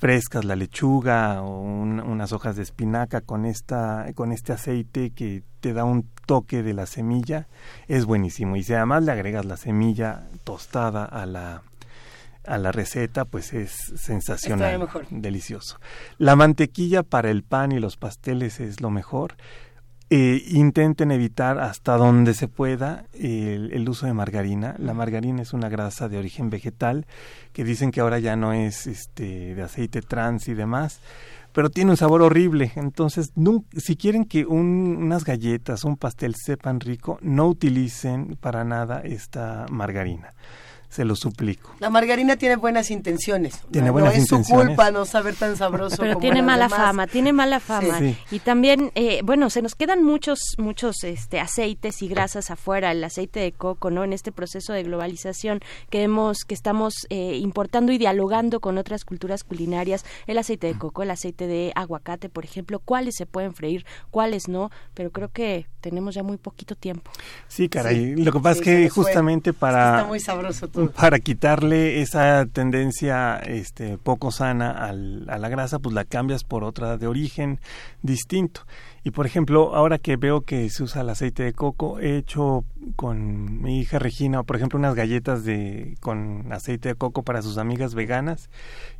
frescas, la lechuga o unas hojas de espinaca con esta con este aceite que te da un toque de la semilla es buenísimo. Y si además le agregas la semilla tostada a la a la receta pues es sensacional, delicioso. La mantequilla para el pan y los pasteles es lo mejor eh, intenten evitar hasta donde se pueda el, uso de margarina. La margarina es una grasa de origen vegetal que dicen que ahora ya no es este, de aceite trans y demás, pero tiene un sabor horrible. Entonces, si quieren que unas galletas, un pastel sepan rico, no utilicen para nada esta margarina se lo suplico. La margarina tiene buenas intenciones. Tiene buenas no es su culpa no saber tan sabroso. Pero tiene mala fama, tiene mala fama. Y también, eh, bueno, se nos quedan muchos, muchos este, aceites y grasas afuera. El aceite de coco, ¿no? En este proceso de globalización que hemos, que estamos eh, importando y dialogando con otras culturas culinarias. El aceite de coco, el aceite de aguacate, por ejemplo, cuáles se pueden freír, cuáles no. Pero creo que tenemos ya muy poquito tiempo. Sí, caray. Lo que pasa es que justamente para... está muy sabroso todo para quitarle esa tendencia este, poco sana al, a la grasa, pues la cambias por otra de origen distinto. Y por ejemplo, ahora que veo que se usa el aceite de coco, he hecho con mi hija Regina, por ejemplo, unas galletas de con aceite de coco para sus amigas veganas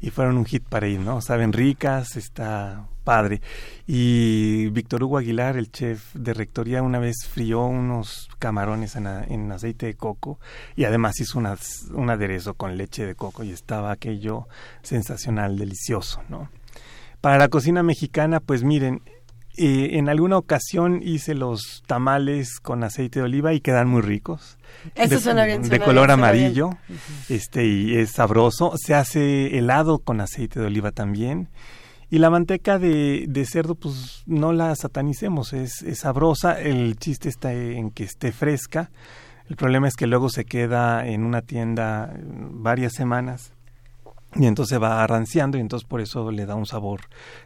y fueron un hit para ir, ¿no? Saben ricas, está padre. Y Víctor Hugo Aguilar, el chef de rectoría, una vez frió unos camarones en, aceite de coco y además hizo un aderezo con leche de coco y estaba aquello sensacional, delicioso, ¿no? Para la cocina mexicana, pues miren, eh, en alguna ocasión hice los tamales con aceite de oliva y quedan muy ricos. Eso de, suena bien. de color amarillo, este y es sabroso. Se hace helado con aceite de oliva también. Y la manteca de, de cerdo, pues no la satanicemos, es, es sabrosa. El chiste está en que esté fresca. El problema es que luego se queda en una tienda varias semanas y entonces va arranciando y entonces por eso le da un sabor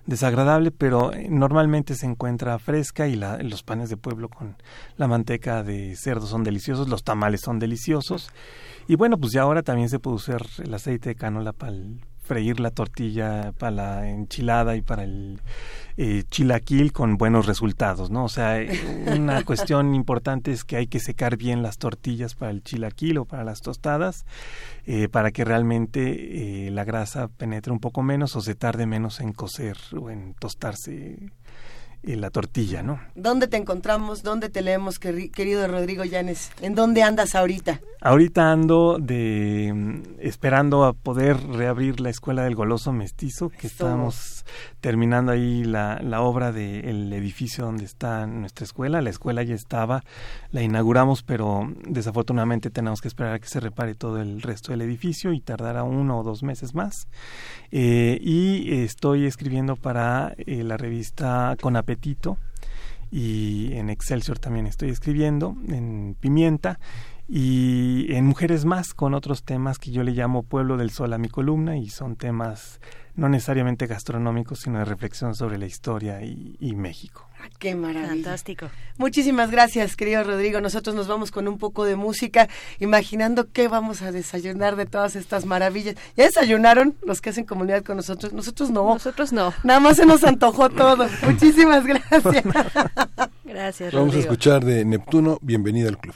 desagradable, pero eh, normalmente se encuentra fresca y la, los panes de pueblo con la manteca de cerdo son deliciosos, los tamales son deliciosos. Y bueno, pues ya ahora también se puede usar el aceite de canola para el, freír la tortilla para la enchilada y para el eh, chilaquil con buenos resultados, ¿no? O sea, eh, una *laughs* cuestión importante es que hay que secar bien las tortillas para el chilaquil o para las tostadas eh, para que realmente la grasa penetre un poco menos o se tarde menos en cocer o en tostarse la tortilla, ¿no? ¿Dónde te encontramos? ¿Dónde te leemos, querido Rodrigo Llanes? ¿En dónde andas ahorita? Ahorita ando de mm, esperando a poder reabrir la escuela del goloso mestizo, que estamos terminando ahí la, la obra del edificio donde está nuestra escuela. La escuela ya estaba, la inauguramos, pero desafortunadamente tenemos que esperar a que se repare todo el resto del edificio y tardará uno o dos meses más. Eh, y estoy escribiendo para eh, la revista Con Apetito y en Excelsior también estoy escribiendo, en Pimienta y en Mujeres Más con otros temas que yo le llamo Pueblo del Sol a mi columna y son temas no necesariamente gastronómicos, sino de reflexión sobre la historia y, México. Ah, qué maravilla. Fantástico. Muchísimas gracias, querido Rodrigo. Nosotros nos vamos con un poco de música, imaginando qué vamos a desayunar de todas estas maravillas. ¿Ya desayunaron los que hacen comunidad con nosotros? Nosotros no. Nosotros no. Nada más se nos antojó todo. *laughs* Muchísimas gracias. gracias, Rodrigo. Vamos a escuchar de Neptuno, Bienvenida al Club.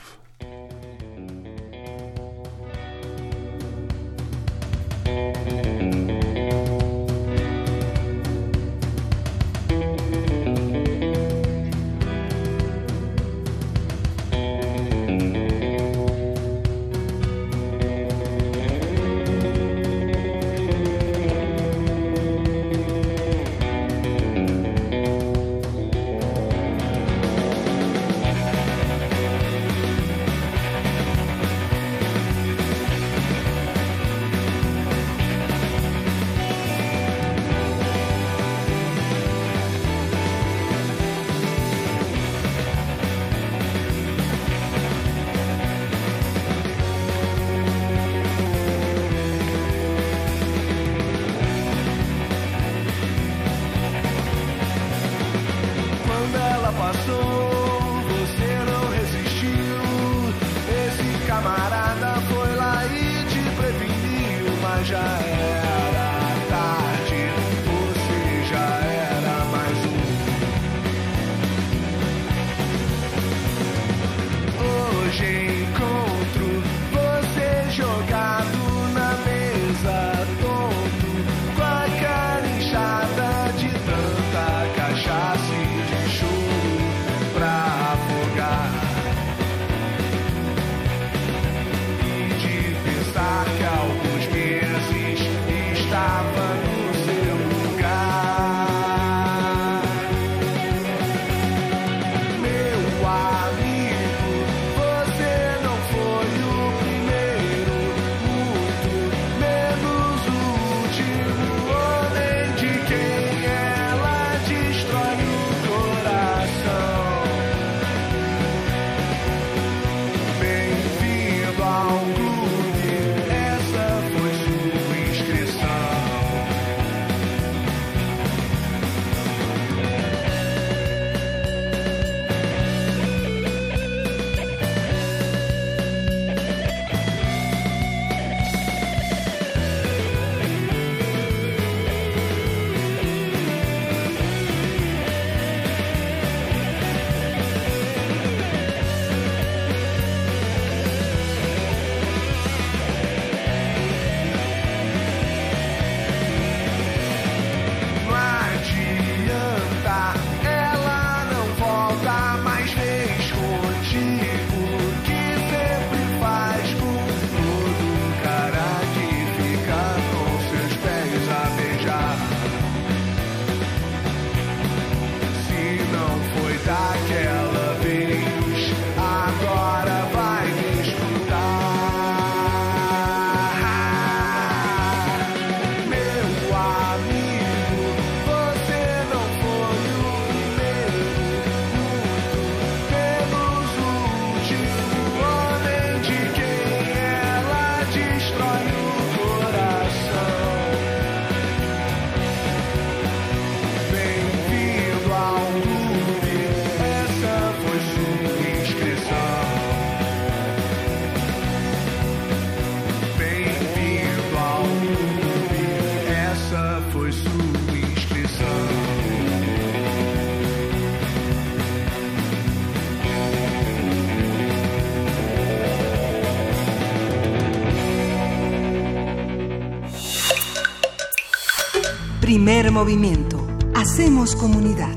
Primer movimiento. Hacemos comunidad.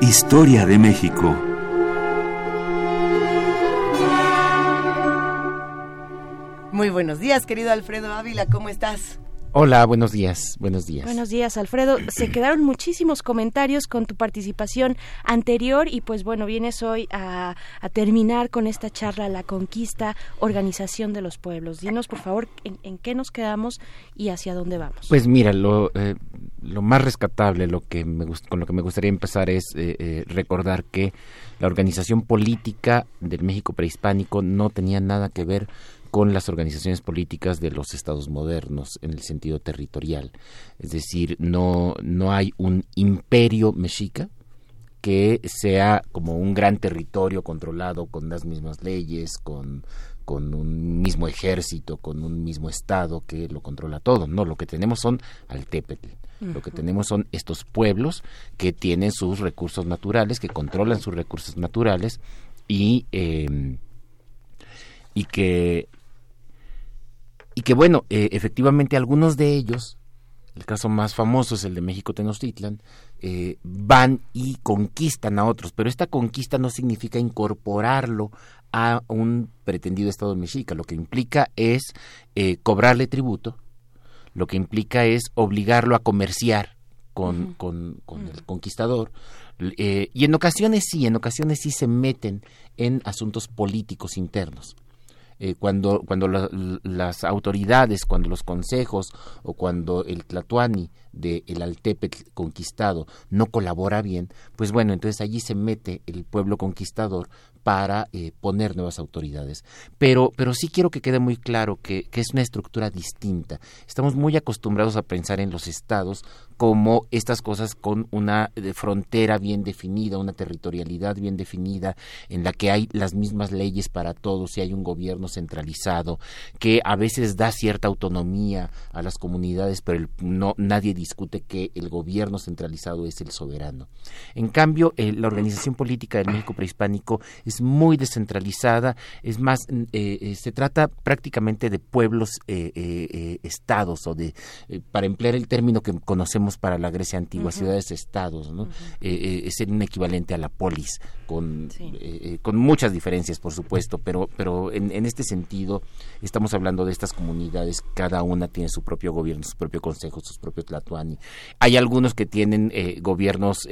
Historia de México. Muy buenos días, querido Alfredo Ávila, ¿cómo estás? Hola, buenos días, buenos días. Buenos días, Alfredo. Se quedaron muchísimos comentarios con tu participación anterior y pues bueno, vienes hoy a, terminar con esta charla La Conquista, Organización de los Pueblos. Dinos, por favor, en, qué nos quedamos y hacia dónde vamos. Pues mira, lo, eh, lo más rescatable, lo que me, con lo que me gustaría empezar es eh, eh, recordar que la organización política del México prehispánico no tenía nada que ver con las organizaciones políticas de los estados modernos en el sentido territorial. Es decir, no, no hay un imperio mexica que sea como un gran territorio controlado con las mismas leyes, con, con un mismo ejército, con un mismo estado que lo controla todo. No, lo que tenemos son altépetl. Lo que tenemos son estos pueblos que tienen sus recursos naturales, que controlan sus recursos naturales y, eh, y que y que bueno, eh, efectivamente algunos de ellos, el caso más famoso es el de México Tenochtitlan, eh, van y conquistan a otros, pero esta conquista no significa incorporarlo a un pretendido Estado mexica, lo que implica es eh, cobrarle tributo, lo que implica es obligarlo a comerciar con, con, el conquistador, y en ocasiones sí, en ocasiones sí se meten en asuntos políticos internos. Eh, cuando, cuando las autoridades, cuando los consejos o cuando el Tlatuani del el Altepetl conquistado no colabora bien, pues bueno, entonces allí se mete el pueblo conquistador para eh, poner nuevas autoridades. Pero, pero sí quiero que quede muy claro que, que, es una estructura distinta. Estamos muy acostumbrados a pensar en los estados como estas cosas con una eh, frontera bien definida, una territorialidad bien definida, en la que hay las mismas leyes para todos y hay un gobierno centralizado que a veces da cierta autonomía a las comunidades, pero no nadie discute que el gobierno centralizado es el soberano. En cambio, eh, la organización política del México prehispánico es muy descentralizada, es más, eh, se trata prácticamente de pueblos estados o de, para emplear el término que conocemos para la Grecia antigua, ciudades-estados, ¿no? Eh, eh, es un equivalente a la polis, con, eh, con muchas diferencias, por supuesto, pero, pero en, en, este sentido estamos hablando de estas comunidades, cada una tiene su propio gobierno, su propio consejo, sus propios tlatuani. Hay algunos que tienen gobiernos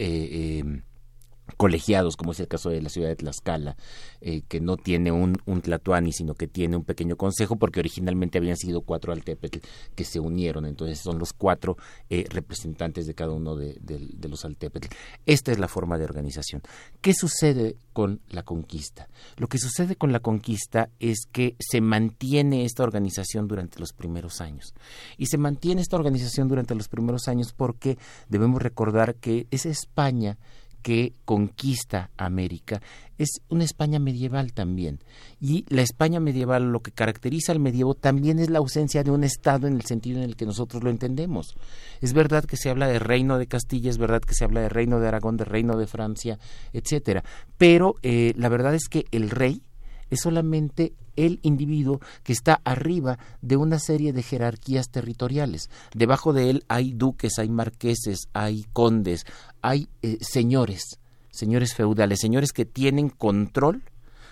colegiados, como es el caso de la ciudad de Tlaxcala, eh, que no tiene un, un tlatuani, sino que tiene un pequeño consejo, porque originalmente habían sido cuatro altepetl que se unieron, entonces son los cuatro eh, representantes de cada uno de, los altepetl. Esta es la forma de organización. ¿Qué sucede con la conquista? Lo que sucede con la conquista es que se mantiene esta organización durante los primeros años. Y se mantiene esta organización durante los primeros años porque debemos recordar que es España que conquista América es una España medieval también. Y la España medieval, lo que caracteriza al medievo también es la ausencia de un Estado en el sentido en el que nosotros lo entendemos. Es verdad que se habla de reino de Castilla, es verdad que se habla de reino de Aragón, de reino de Francia, etcétera. Pero eh, la verdad es que el rey es solamente el individuo que está arriba de una serie de jerarquías territoriales. Debajo de él hay duques, hay marqueses, hay condes, hay eh, señores, señores feudales, señores que tienen control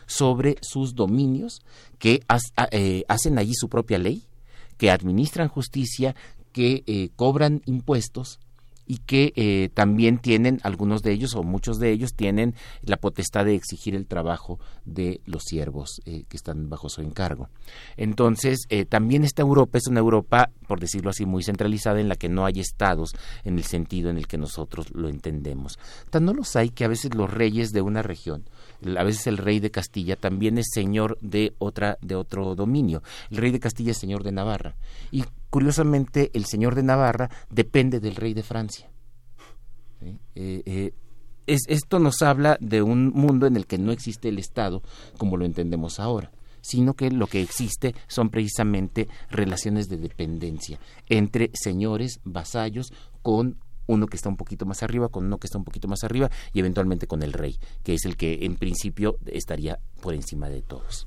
sobre sus dominios, que eh, hacen allí su propia ley, que administran justicia, que eh, cobran impuestos y que eh, también tienen, algunos de ellos o muchos de ellos tienen la potestad de exigir el trabajo de los siervos eh, que están bajo su encargo. Entonces, eh, también esta Europa es una Europa, por decirlo así, muy centralizada en la que no hay estados en el sentido en el que nosotros lo entendemos. Tan no los hay que a veces los reyes de una región, a veces el rey de Castilla también es señor de otra de otro dominio. El rey de Castilla es señor de Navarra y curiosamente el señor de Navarra depende del rey de Francia. Eh, eh, esto nos habla de un mundo en el que no existe el Estado como lo entendemos ahora sino que lo que existe son precisamente relaciones de dependencia entre señores, vasallos, con uno que está un poquito más arriba, con uno que está un poquito más arriba y eventualmente con el rey, que es el que en principio estaría por encima de todos.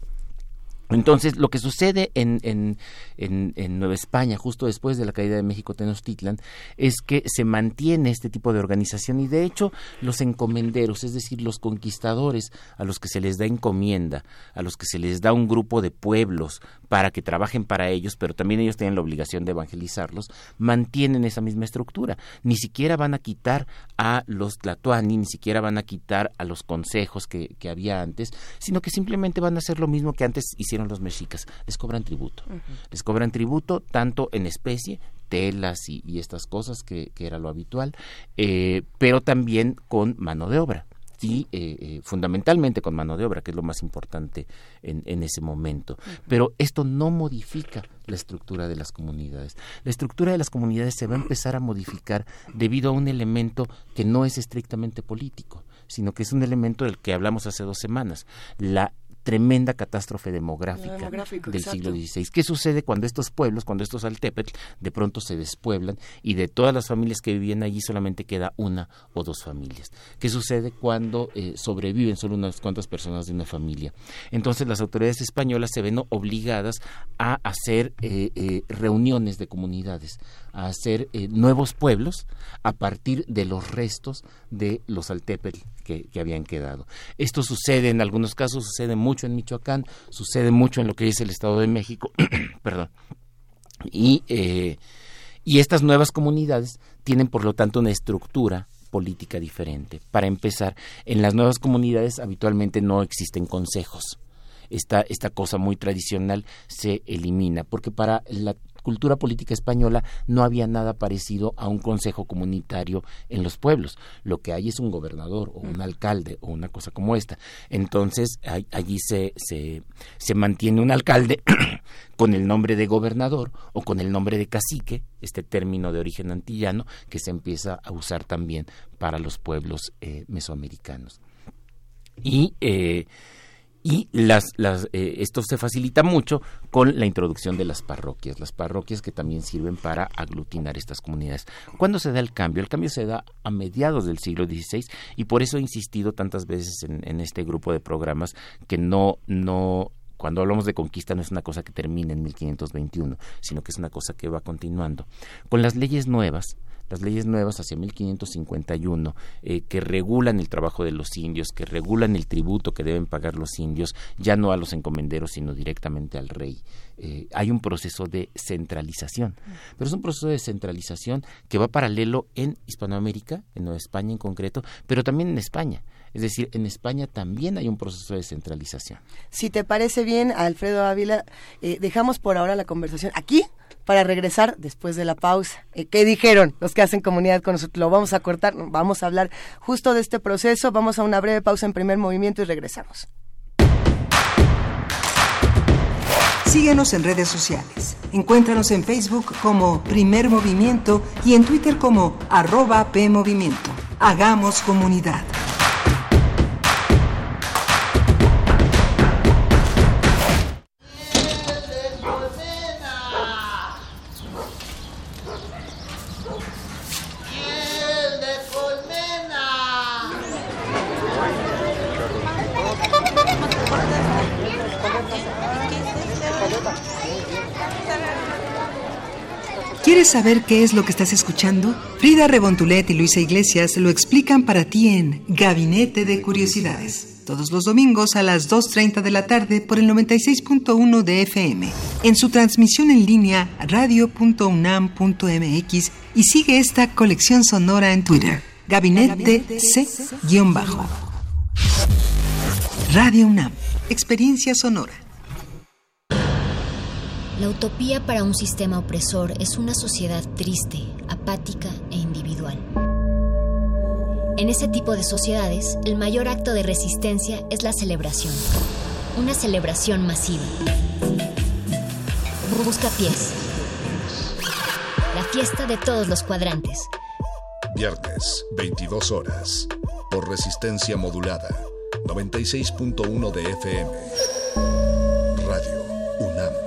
Entonces, lo que sucede en, en, en, Nueva España, justo después de la caída de México Tenochtitlan, es que se mantiene este tipo de organización y de hecho los encomenderos, es decir, los conquistadores a los que se les da encomienda, a los que se les da un grupo de pueblos para que trabajen para ellos, pero también ellos tienen la obligación de evangelizarlos, mantienen esa misma estructura. Ni siquiera van a quitar a los tlatoani, ni siquiera van a quitar a los consejos que, que había antes, sino que simplemente van a hacer lo mismo que antes hicieron los mexicas, les cobran tributo. Les cobran tributo tanto en especie, telas y, estas cosas que, era lo habitual, eh, pero también con mano de obra. Sí, eh, eh, fundamentalmente con mano de obra, que es lo más importante en, ese momento. Pero esto no modifica la estructura de las comunidades. La estructura de las comunidades se va a empezar a modificar debido a un elemento que no es estrictamente político, sino que es un elemento del que hablamos hace dos semanas, la tremenda catástrofe demográfica del siglo XVI. ¿Qué sucede cuando estos pueblos, cuando estos altepetl, de pronto se despueblan y de todas las familias que vivían allí solamente queda una o dos familias? ¿Qué sucede cuando eh, sobreviven solo unas cuantas personas de una familia? Entonces las autoridades españolas se ven obligadas a hacer eh, eh, reuniones de comunidades, a hacer nuevos pueblos a partir de los restos de los altepetl que, habían quedado. Esto sucede en algunos casos, sucede mucho en Michoacán, sucede mucho en lo que es el Estado de México, *clears throat* perdón. Y, eh, y estas nuevas comunidades tienen, por lo tanto, una estructura política diferente. Para empezar, en las nuevas comunidades habitualmente no existen consejos. Esta, esta cosa muy tradicional se elimina, porque para la cultura política española no había nada parecido a un consejo comunitario en los pueblos. Lo que hay es un gobernador o un alcalde o una cosa como esta. Entonces allí se, se, se mantiene un alcalde *coughs* con el nombre de gobernador o con el nombre de cacique, este término de origen antillano que se empieza a usar también para los pueblos eh, mesoamericanos. Y eh, y las, las, eh, esto se facilita mucho con la introducción de las parroquias, las parroquias que también sirven para aglutinar estas comunidades. ¿Cuándo se da el cambio? El cambio se da a mediados del siglo XVI y por eso he insistido tantas veces en, en este grupo de programas que no, no cuando hablamos de conquista no es una cosa que termina en 1521, sino que es una cosa que va continuando. Con las leyes nuevas, las leyes nuevas hacia 1551 eh, que regulan el trabajo de los indios, que regulan el tributo que deben pagar los indios, ya no a los encomenderos, sino directamente al rey. Eh, hay un proceso de centralización, pero es un proceso de centralización que va paralelo en Hispanoamérica, en Nueva España en concreto, pero también en España. Es decir, en España también hay un proceso de centralización. Si te parece bien, Alfredo Ávila, eh, dejamos por ahora la conversación aquí para regresar después de la pausa. Eh, ¿Qué dijeron los que hacen comunidad con nosotros? Lo vamos a cortar, vamos a hablar justo de este proceso. Vamos a una breve pausa en primer movimiento y regresamos. Síguenos en redes sociales. Encuéntranos en Facebook como Primer Movimiento y en Twitter como arroba PMovimiento. Hagamos comunidad. ¿Quieres saber qué es lo que estás escuchando? Frida Rebontulet y Luisa Iglesias lo explican para ti en Gabinete de Curiosidades. Todos los domingos a las 2.30 de la tarde por el 96.1 de FM. En su transmisión en línea radio.unam.mx y sigue esta colección sonora en Twitter. Gabinete C-Bajo. Radio UNAM. Experiencia sonora. La utopía para un sistema opresor es una sociedad triste, apática e individual. En ese tipo de sociedades, el mayor acto de resistencia es la celebración. Una celebración masiva. Busca pies. La fiesta de todos los cuadrantes. Viernes, 22 horas. Por resistencia modulada. 96.1 de FM. Radio UNAM.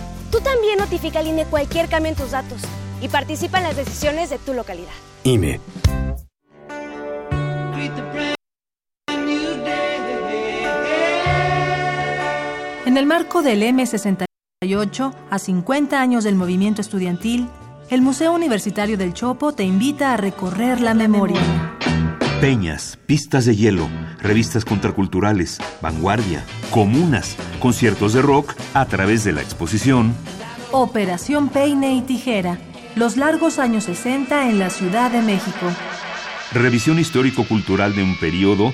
Tú también notifica al INE cualquier cambio en tus datos y participa en las decisiones de tu localidad. INE. En el marco del M68, a 50 años del movimiento estudiantil, el Museo Universitario del Chopo te invita a recorrer la memoria. Peñas, pistas de hielo, revistas contraculturales, vanguardia, comunas, conciertos de rock a través de la exposición. Operación Peine y Tijera, los largos años 60 en la Ciudad de México. Revisión histórico-cultural de un periodo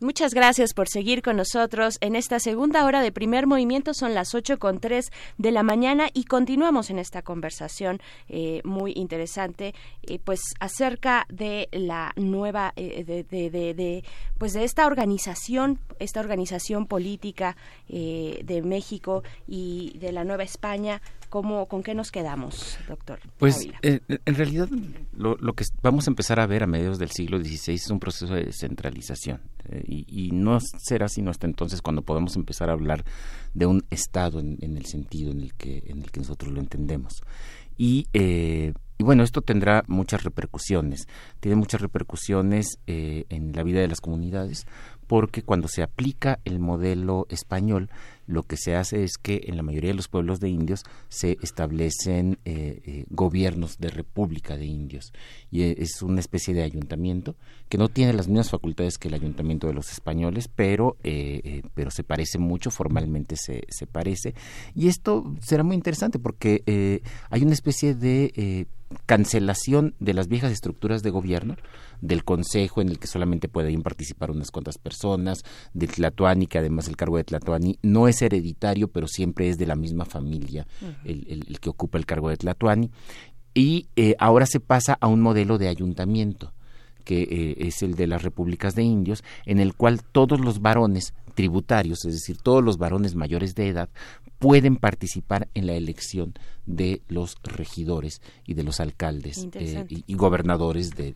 Muchas gracias por seguir con nosotros en esta segunda hora de primer movimiento. Son las ocho con tres de la mañana y continuamos en esta conversación eh, muy interesante, eh, pues acerca de la nueva, eh, de, de, de, pues de esta organización, esta organización política de México y de la Nueva España ¿Cómo, ¿Con qué nos quedamos, doctor? Pues eh, en realidad lo, que vamos a empezar a ver a mediados del siglo XVI es un proceso de descentralización eh, y, no será sino hasta entonces cuando podamos empezar a hablar de un Estado en, el sentido en el, que, en el que nosotros lo entendemos. Y, eh, y bueno, esto tendrá muchas repercusiones. Tiene muchas repercusiones en la vida de las comunidades porque cuando se aplica el modelo español, lo que se hace es que en la mayoría de los pueblos de indios se establecen eh, eh, gobiernos de república de indios. Y e, es una especie de ayuntamiento que no tiene las mismas facultades que el ayuntamiento de los españoles pero eh, pero se parece mucho formalmente se, se parece. Y esto será muy interesante porque hay una especie de cancelación de las viejas estructuras de gobierno del consejo en el que solamente pueden participar unas cuantas personas, del Tlatoani, que además el cargo de Tlatoani no es hereditario, pero siempre es de la misma familia el, que ocupa el cargo de Tlatoani. Y eh, ahora se pasa a un modelo de ayuntamiento que eh, es el de las repúblicas de indios, en el cual todos los varones tributarios, es decir, todos los varones mayores de edad, pueden participar en la elección de los regidores y de los alcaldes eh, y, gobernadores de,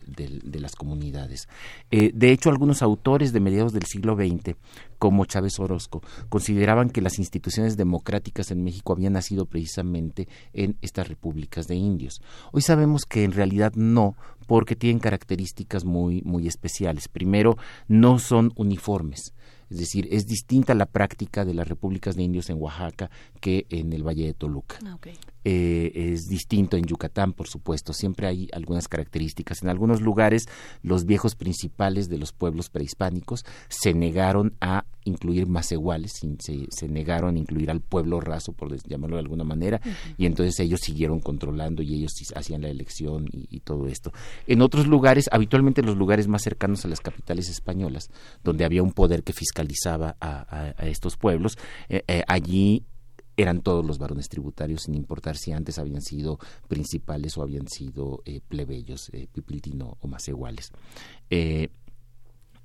las comunidades. Eh, de hecho, algunos autores de mediados del siglo XX, como Chávez Orozco, consideraban que las instituciones democráticas en México habían nacido precisamente en estas repúblicas de indios. Hoy sabemos que en realidad no, porque tienen características muy, muy especiales. Primero, no son uniformes es decir, es distinta la práctica de las repúblicas de indios en Oaxaca que en el Valle de Toluca. Ah, eh, es distinto en Yucatán, por supuesto. Siempre hay algunas características. En algunos lugares, los viejos principales de los pueblos prehispánicos se negaron a incluir más iguales, se, negaron a incluir al pueblo raso, por llamarlo de alguna manera, y entonces ellos siguieron controlando y ellos hacían la elección y, todo esto. En otros lugares, habitualmente los lugares más cercanos a las capitales españolas, donde había un poder que fiscalizaba a, estos pueblos, eh, eh, allí eran todos los varones tributarios, sin importar si antes habían sido principales o habían sido eh, plebeyos, eh, o más iguales. Eh,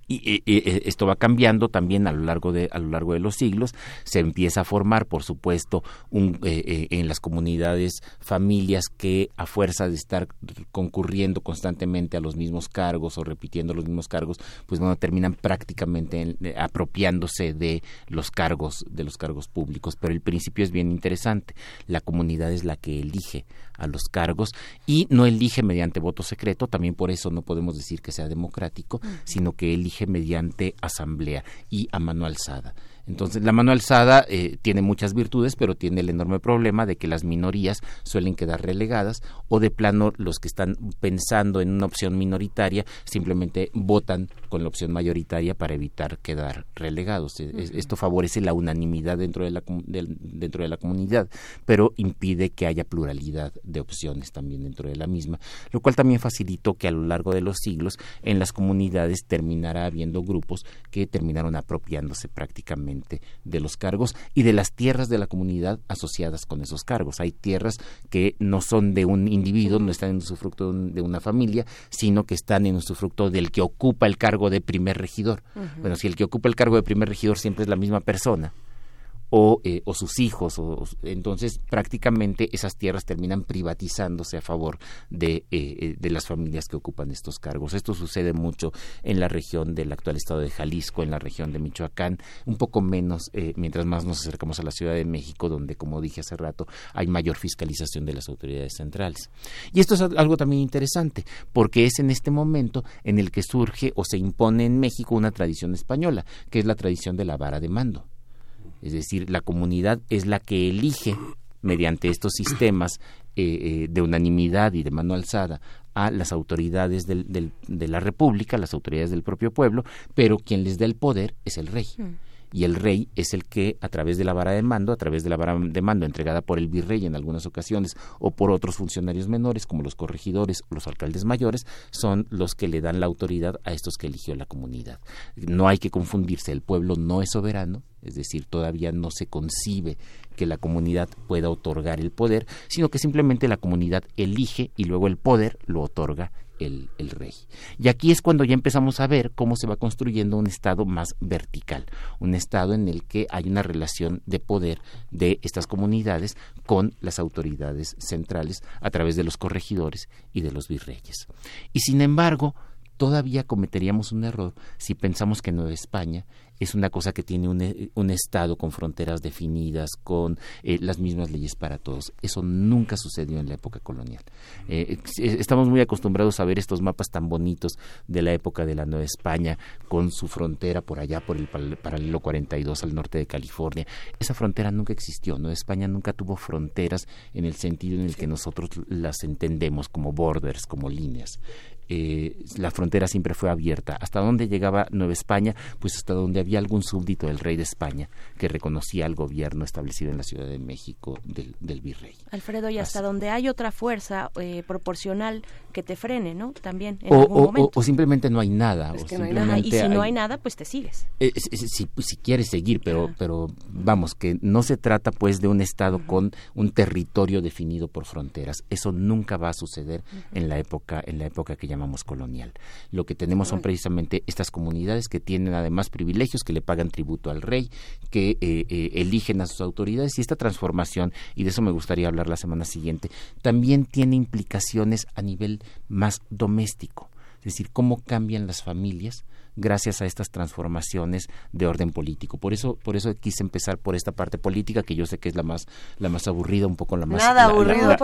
y, esto va cambiando también a lo largo de a lo largo de los siglos. Se empieza a formar por supuesto un, eh, eh, en las comunidades familias que a fuerza de estar concurriendo constantemente a los mismos cargos o repitiendo los mismos cargos pues bueno terminan prácticamente eh, apropiándose de los cargos de los cargos públicos. Pero el principio es bien interesante. La comunidad es la que elige a los cargos y no elige mediante voto secreto también por eso no podemos decir que sea democrático sino que elige mediante asamblea y a mano alzada. Entonces, la mano alzada eh, tiene muchas virtudes, pero tiene el enorme problema de que las minorías suelen quedar relegadas o de plano los que están pensando en una opción minoritaria simplemente votan con la opción mayoritaria para evitar quedar relegados. E, esto favorece la unanimidad dentro de la, dentro de la comunidad, pero impide que haya pluralidad de opciones también dentro de la misma, lo cual también facilitó que a lo largo de los siglos en las comunidades terminara habiendo grupos que terminaron apropiándose prácticamente de los cargos y de las tierras de la comunidad asociadas con esos cargos. Hay tierras que no son de un individuo, no están en usufructo de una familia, sino que están en usufructo del que ocupa el cargo de primer regidor. Bueno, si el que ocupa el cargo de primer regidor siempre es la misma persona, o, eh, o sus hijos. O, entonces, prácticamente esas tierras terminan privatizándose a favor de, eh, eh, de las familias que ocupan estos cargos. Esto sucede mucho en la región del actual estado de Jalisco, en la región de Michoacán, un poco menos mientras más nos acercamos a la Ciudad de México, donde, como dije hace rato, hay mayor fiscalización de las autoridades centrales. Y esto es algo también interesante, porque es en este momento en el que surge o se impone en México una tradición española, que es la tradición de la vara de mando. Es decir, la comunidad es la que elige mediante estos sistemas eh, eh, de unanimidad y de mano alzada a las autoridades de la República, las autoridades del propio pueblo, pero quien les da el poder es el rey. Mm y el rey es el que a través de la vara de mando, a través de la vara de mando entregada por el virrey en algunas ocasiones o por otros funcionarios menores como los corregidores o los alcaldes mayores, son los que le dan la autoridad a estos que eligió la comunidad. No hay que confundirse, el pueblo no es soberano, es decir, todavía no se concibe que la comunidad pueda otorgar el poder, sino que simplemente la comunidad elige y luego el poder lo otorga el, rey. Y aquí es cuando ya empezamos a ver cómo se va construyendo un Estado más vertical, un Estado en el que hay una relación de poder de estas comunidades con las autoridades centrales a través de los corregidores y de los virreyes. Y sin embargo, todavía cometeríamos un error si pensamos que Nueva España es una cosa que tiene un, eh, un Estado con fronteras definidas, con eh, las mismas leyes para todos. Eso nunca sucedió en la época colonial. Eh, estamos muy acostumbrados a ver estos mapas tan bonitos de la época de la Nueva España, con su frontera por allá, por el paralelo 42 al norte de California. Esa frontera nunca existió. Nueva España nunca tuvo fronteras en el sentido en el que nosotros las entendemos como borders, como líneas. La frontera siempre fue abierta. ¿Hasta dónde llegaba Nueva España? Pues hasta donde había algún súbdito del rey de España que reconocía al gobierno establecido en la Ciudad de México del, virrey. Alfredo, y hasta donde hay otra fuerza eh, proporcional que te frene, ¿no? También o, simplemente no hay nada. Y si no hay nada, pues te sigues. Eh, si, si, quieres seguir, pero, pero vamos, que no se trata pues de un Estado con un territorio definido por fronteras. Eso nunca va a suceder en la época en la época que llamamos colonial. Lo que tenemos son precisamente estas comunidades que tienen además privilegios que le pagan tributo al rey, que eh, eh, eligen a sus autoridades y esta transformación, y de eso me gustaría hablar la semana siguiente, también tiene implicaciones a nivel más doméstico, es decir, cómo cambian las familias gracias a estas transformaciones de orden político. Por eso, por eso quise empezar por esta parte política que yo sé que es la más, la más aburrida, un poco la más, Nada aburrido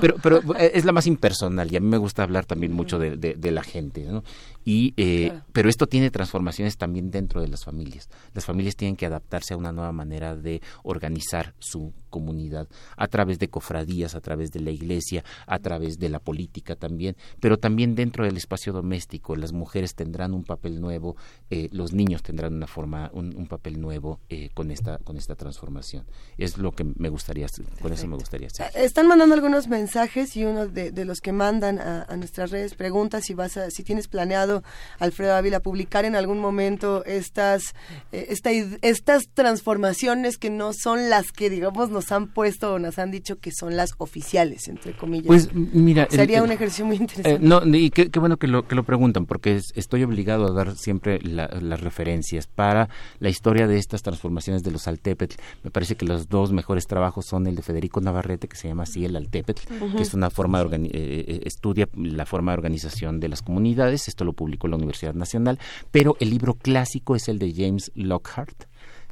pero, pero eh, es la más impersonal y a mí me gusta hablar también mucho de, de, la gente, ¿no? Y, eh, pero esto tiene transformaciones también dentro de las familias. Las familias tienen que adaptarse a una nueva manera de organizar su comunidad a través de cofradías, a través de la iglesia, a través de la política también, pero también dentro de del espacio doméstico, las mujeres tendrán un papel nuevo, eh, los niños tendrán una forma, un, papel nuevo eh, con esta con esta transformación. Es lo que me gustaría, con eso me gustaría hacer. Están mandando algunos mensajes y uno de, los que mandan a, nuestras redes pregunta si vas a, si tienes planeado, Alfredo Ávila, publicar en algún momento estas estas transformaciones que no son las que digamos nos han puesto o nos han dicho que son las oficiales entre comillas. Pues mira, sería un ejercicio muy interesante. no, y qué, bueno que lo, que lo preguntan, porque estoy obligado a dar siempre las referencias para la historia de estas transformaciones de los Altepetl. Me parece que los dos mejores trabajos son el de Federico Navarrete, que se llama así el Altepetl, que es una forma de eh, eh, estudia la forma de organización de las comunidades, esto lo publicó la Universidad Nacional, pero el libro clásico es el de James Lockhart,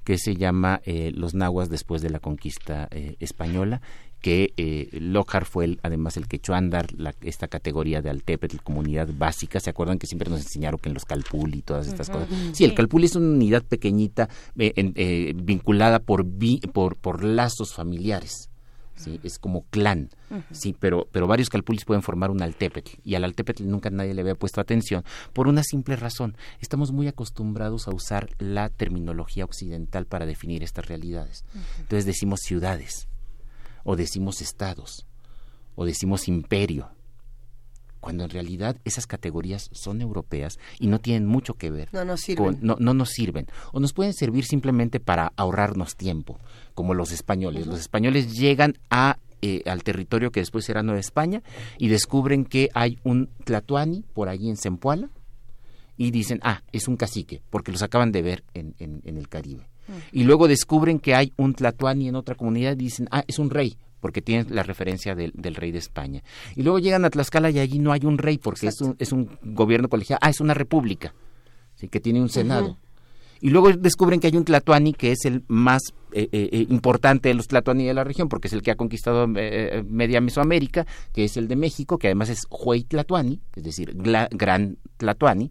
que se llama eh, Los nahuas después de la conquista española que eh, Lockhart fue además el que echó a andar esta categoría de Altepetl, comunidad básica. ¿Se acuerdan que siempre nos enseñaron que en los Calpul y todas estas cosas? Sí, el Calpul es una unidad pequeñita eh, eh, vinculada por, por, por lazos familiares. ¿Sí? Es como clan, sí, pero, pero varios calpulis pueden formar un altepetl y al altepetl nunca nadie le había puesto atención por una simple razón. Estamos muy acostumbrados a usar la terminología occidental para definir estas realidades. Entonces decimos ciudades, o decimos estados, o decimos imperio, cuando en realidad esas categorías son europeas y no tienen mucho que ver. No nos sirven. no, no, nos sirven. O nos pueden servir simplemente para ahorrarnos tiempo, como los españoles. Los españoles llegan a, eh, al territorio que después será Nueva España y descubren que hay un Tlatuani por allí en Zempoala y dicen, ah, es un cacique, porque los acaban de ver en, en el Caribe y luego descubren que hay un Tlatuani en otra comunidad y dicen, ah, es un rey, porque tienen la referencia del, rey de España. Y luego llegan a Tlaxcala y allí no hay un rey porque es un, es un, gobierno colegial, ah, es una república, ¿sí? que tiene un senado. Y luego descubren que hay un Tlatuani que es el más eh, eh, eh, importante de los Tlatuani de la región, porque es el que ha conquistado media Mesoamérica, que es el de México, que además es Huey Tlatuani, es decir, Gran Tlatuani,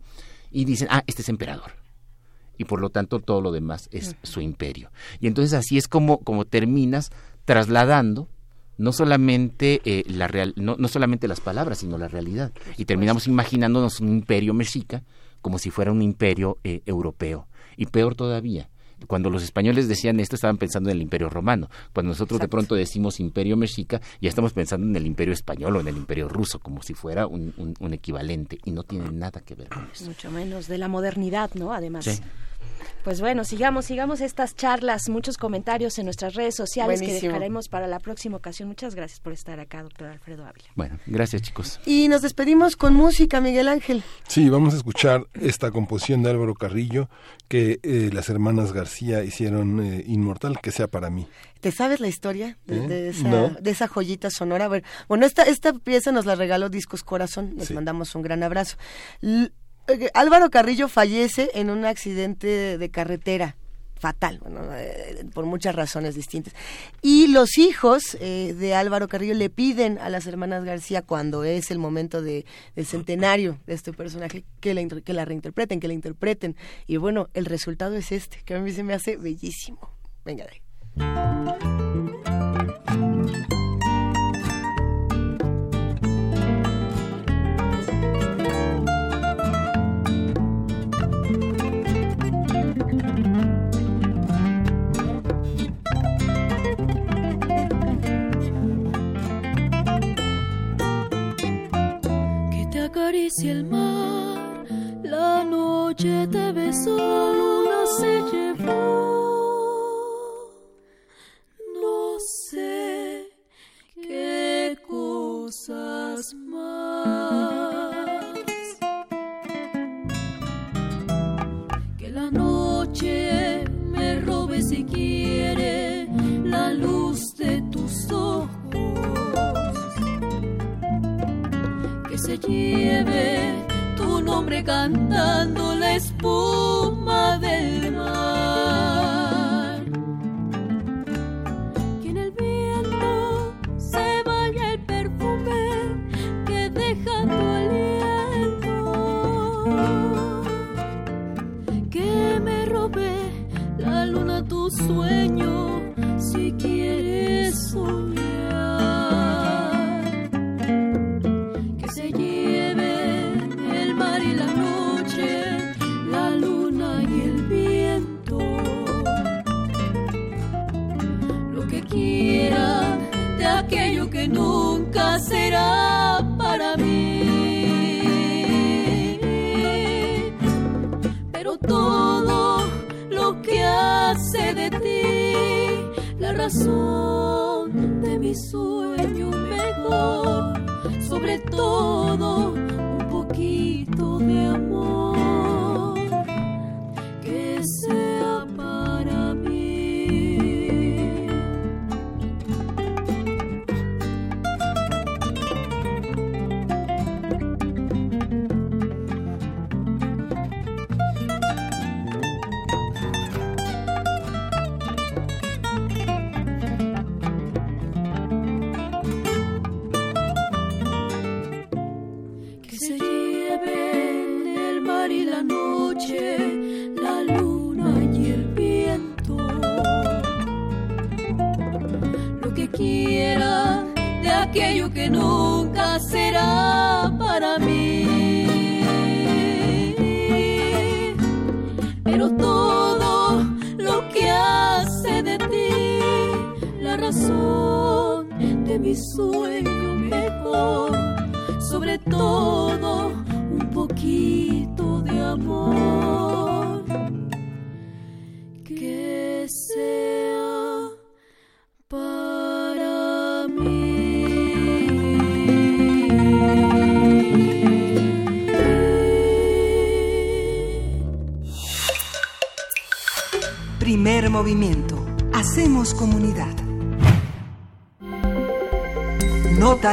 y dicen, ah, este es emperador y por lo tanto todo lo demás es su imperio. Y entonces así es como, como terminas trasladando no solamente eh, la real, no, no, solamente las palabras, sino la realidad. Y terminamos imaginándonos un imperio mexica como si fuera un imperio eh, europeo. Y peor todavía, cuando los españoles decían esto estaban pensando en el imperio romano. Cuando nosotros de pronto decimos imperio mexica, ya estamos pensando en el imperio español o en el imperio ruso, como si fuera un, un, equivalente. Y no tiene nada que ver con eso. Mucho menos de la modernidad, ¿no? Además. Pues bueno, sigamos, sigamos estas charlas, muchos comentarios en nuestras redes sociales que dejaremos para la próxima ocasión. Muchas gracias por estar acá, doctor Alfredo Ávila. Bueno, gracias chicos. Y nos despedimos con música, Miguel Ángel. Sí, vamos a escuchar esta composición de Álvaro Carrillo que eh, las hermanas García hicieron eh, inmortal, que sea para mí. ¿Te sabes la historia de, ¿Eh? esa, joyita sonora? bueno, esta, esta pieza nos la regaló Discos Corazón, les mandamos un gran abrazo. Álvaro Carrillo fallece en un accidente de carretera fatal, eh, por muchas razones distintas. Y los hijos eh, de Álvaro Carrillo le piden a las hermanas García, cuando es el momento de, del centenario de este personaje, que la, que la reinterpreten, que la interpreten. Y bueno, el resultado es este, que a mí se me hace bellísimo. Venga de. Acaricia el mar, la noche te besó, la luna se llevó. No sé qué cosas más. Lleve tu nombre cantando la espuma del mar. Que en el viento se vaya el perfume que deja tu aliento. Que me robe la luna tu sueño si quieres soñar. nunca será para mí. Pero todo lo que hace de ti la razón de mi sueño mejor, sobre todo un poquito de amor.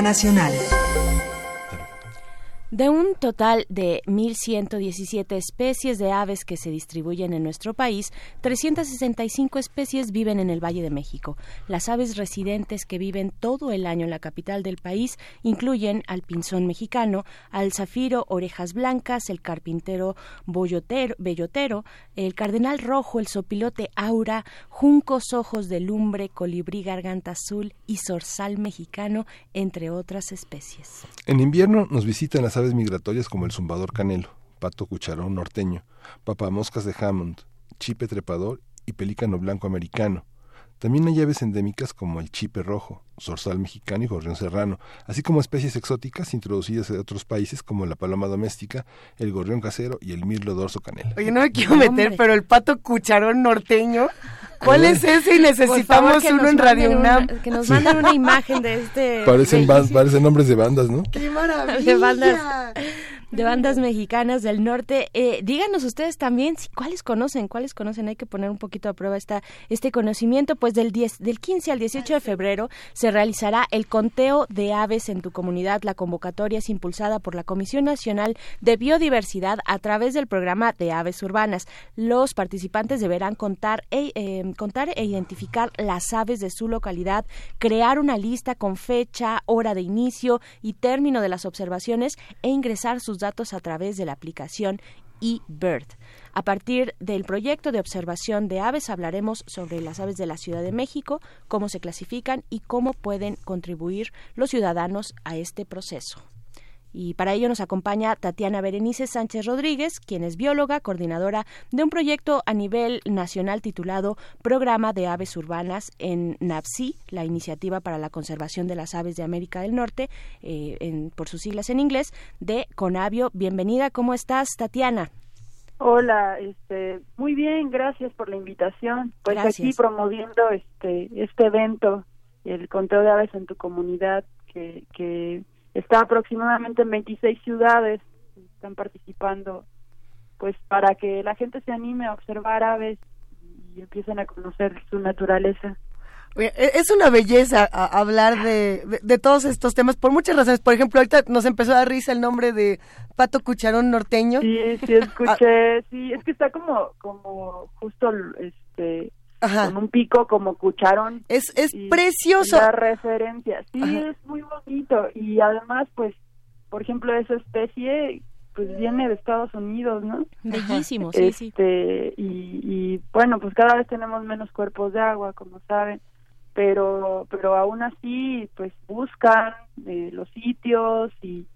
Nacional. Total de 1.117 especies de aves que se distribuyen en nuestro país, 365 especies viven en el Valle de México. Las aves residentes que viven todo el año en la capital del país incluyen al pinzón mexicano, al zafiro orejas blancas, el carpintero boyotero, bellotero, el cardenal rojo, el sopilote aura, juncos ojos de lumbre, colibrí garganta azul y zorzal mexicano, entre otras especies. En invierno nos visitan las aves migratorias como el zumbador canelo, pato cucharón norteño, papamoscas de Hammond, chipe trepador y pelícano blanco americano. También hay aves endémicas como el chipe rojo, zorzal mexicano y gorrión serrano, así como especies exóticas introducidas de otros países como la paloma doméstica, el gorrión casero y el mirlo dorso canela. Oye, no me quiero meter, pero el pato cucharón norteño, ¿cuál es ese? Y necesitamos uno en Radio UNAM. una- que nos manden una imagen de este Parecen, parecen nombres de bandas, ¿no? *laughs* ¡Qué maravilla! de bandas de bandas mexicanas del norte. Eh, díganos ustedes también si, cuáles conocen, cuáles conocen. Hay que poner un poquito a prueba esta, este conocimiento. Pues del 10, del 15 al 18 de febrero se realizará el conteo de aves en tu comunidad. La convocatoria es impulsada por la Comisión Nacional de Biodiversidad a través del programa de aves urbanas. Los participantes deberán contar e, eh, contar e identificar las aves de su localidad, crear una lista con fecha, hora de inicio y término de las observaciones e ingresar sus datos a través de la aplicación eBird. A partir del proyecto de observación de aves hablaremos sobre las aves de la Ciudad de México, cómo se clasifican y cómo pueden contribuir los ciudadanos a este proceso. Y para ello nos acompaña Tatiana Berenice Sánchez Rodríguez, quien es bióloga, coordinadora de un proyecto a nivel nacional titulado Programa de Aves Urbanas en NAPSI, la Iniciativa para la Conservación de las Aves de América del Norte, eh, en- por sus siglas en inglés, de Conavio. Bienvenida, ¿cómo estás, Tatiana? Hola, este, muy bien, gracias por la invitación. Pues aquí Gracias. promoviendo este este evento, el conteo de aves en tu comunidad, que, que está aproximadamente en 26 ciudades, están participando, pues para que la gente se anime a observar aves y empiecen a conocer su naturaleza. E- Es una belleza hablar de, de- de todos estos temas por muchas razones. Por ejemplo, ahorita nos empezó a dar risa el nombre de Pato Cucharón Norteño. Sí, sí *laughs* escuché, sí, es que está como como justo este con un pico como cucharón. Es es y precioso. La referencia, sí, Ajá. es muy bonito y además pues por ejemplo esa especie pues viene de Estados Unidos, ¿no? Bellísimo, sí, sí. Este, y, y bueno, pues cada vez tenemos menos cuerpos de agua, como saben, pero pero aún así pues buscan eh, los sitios y,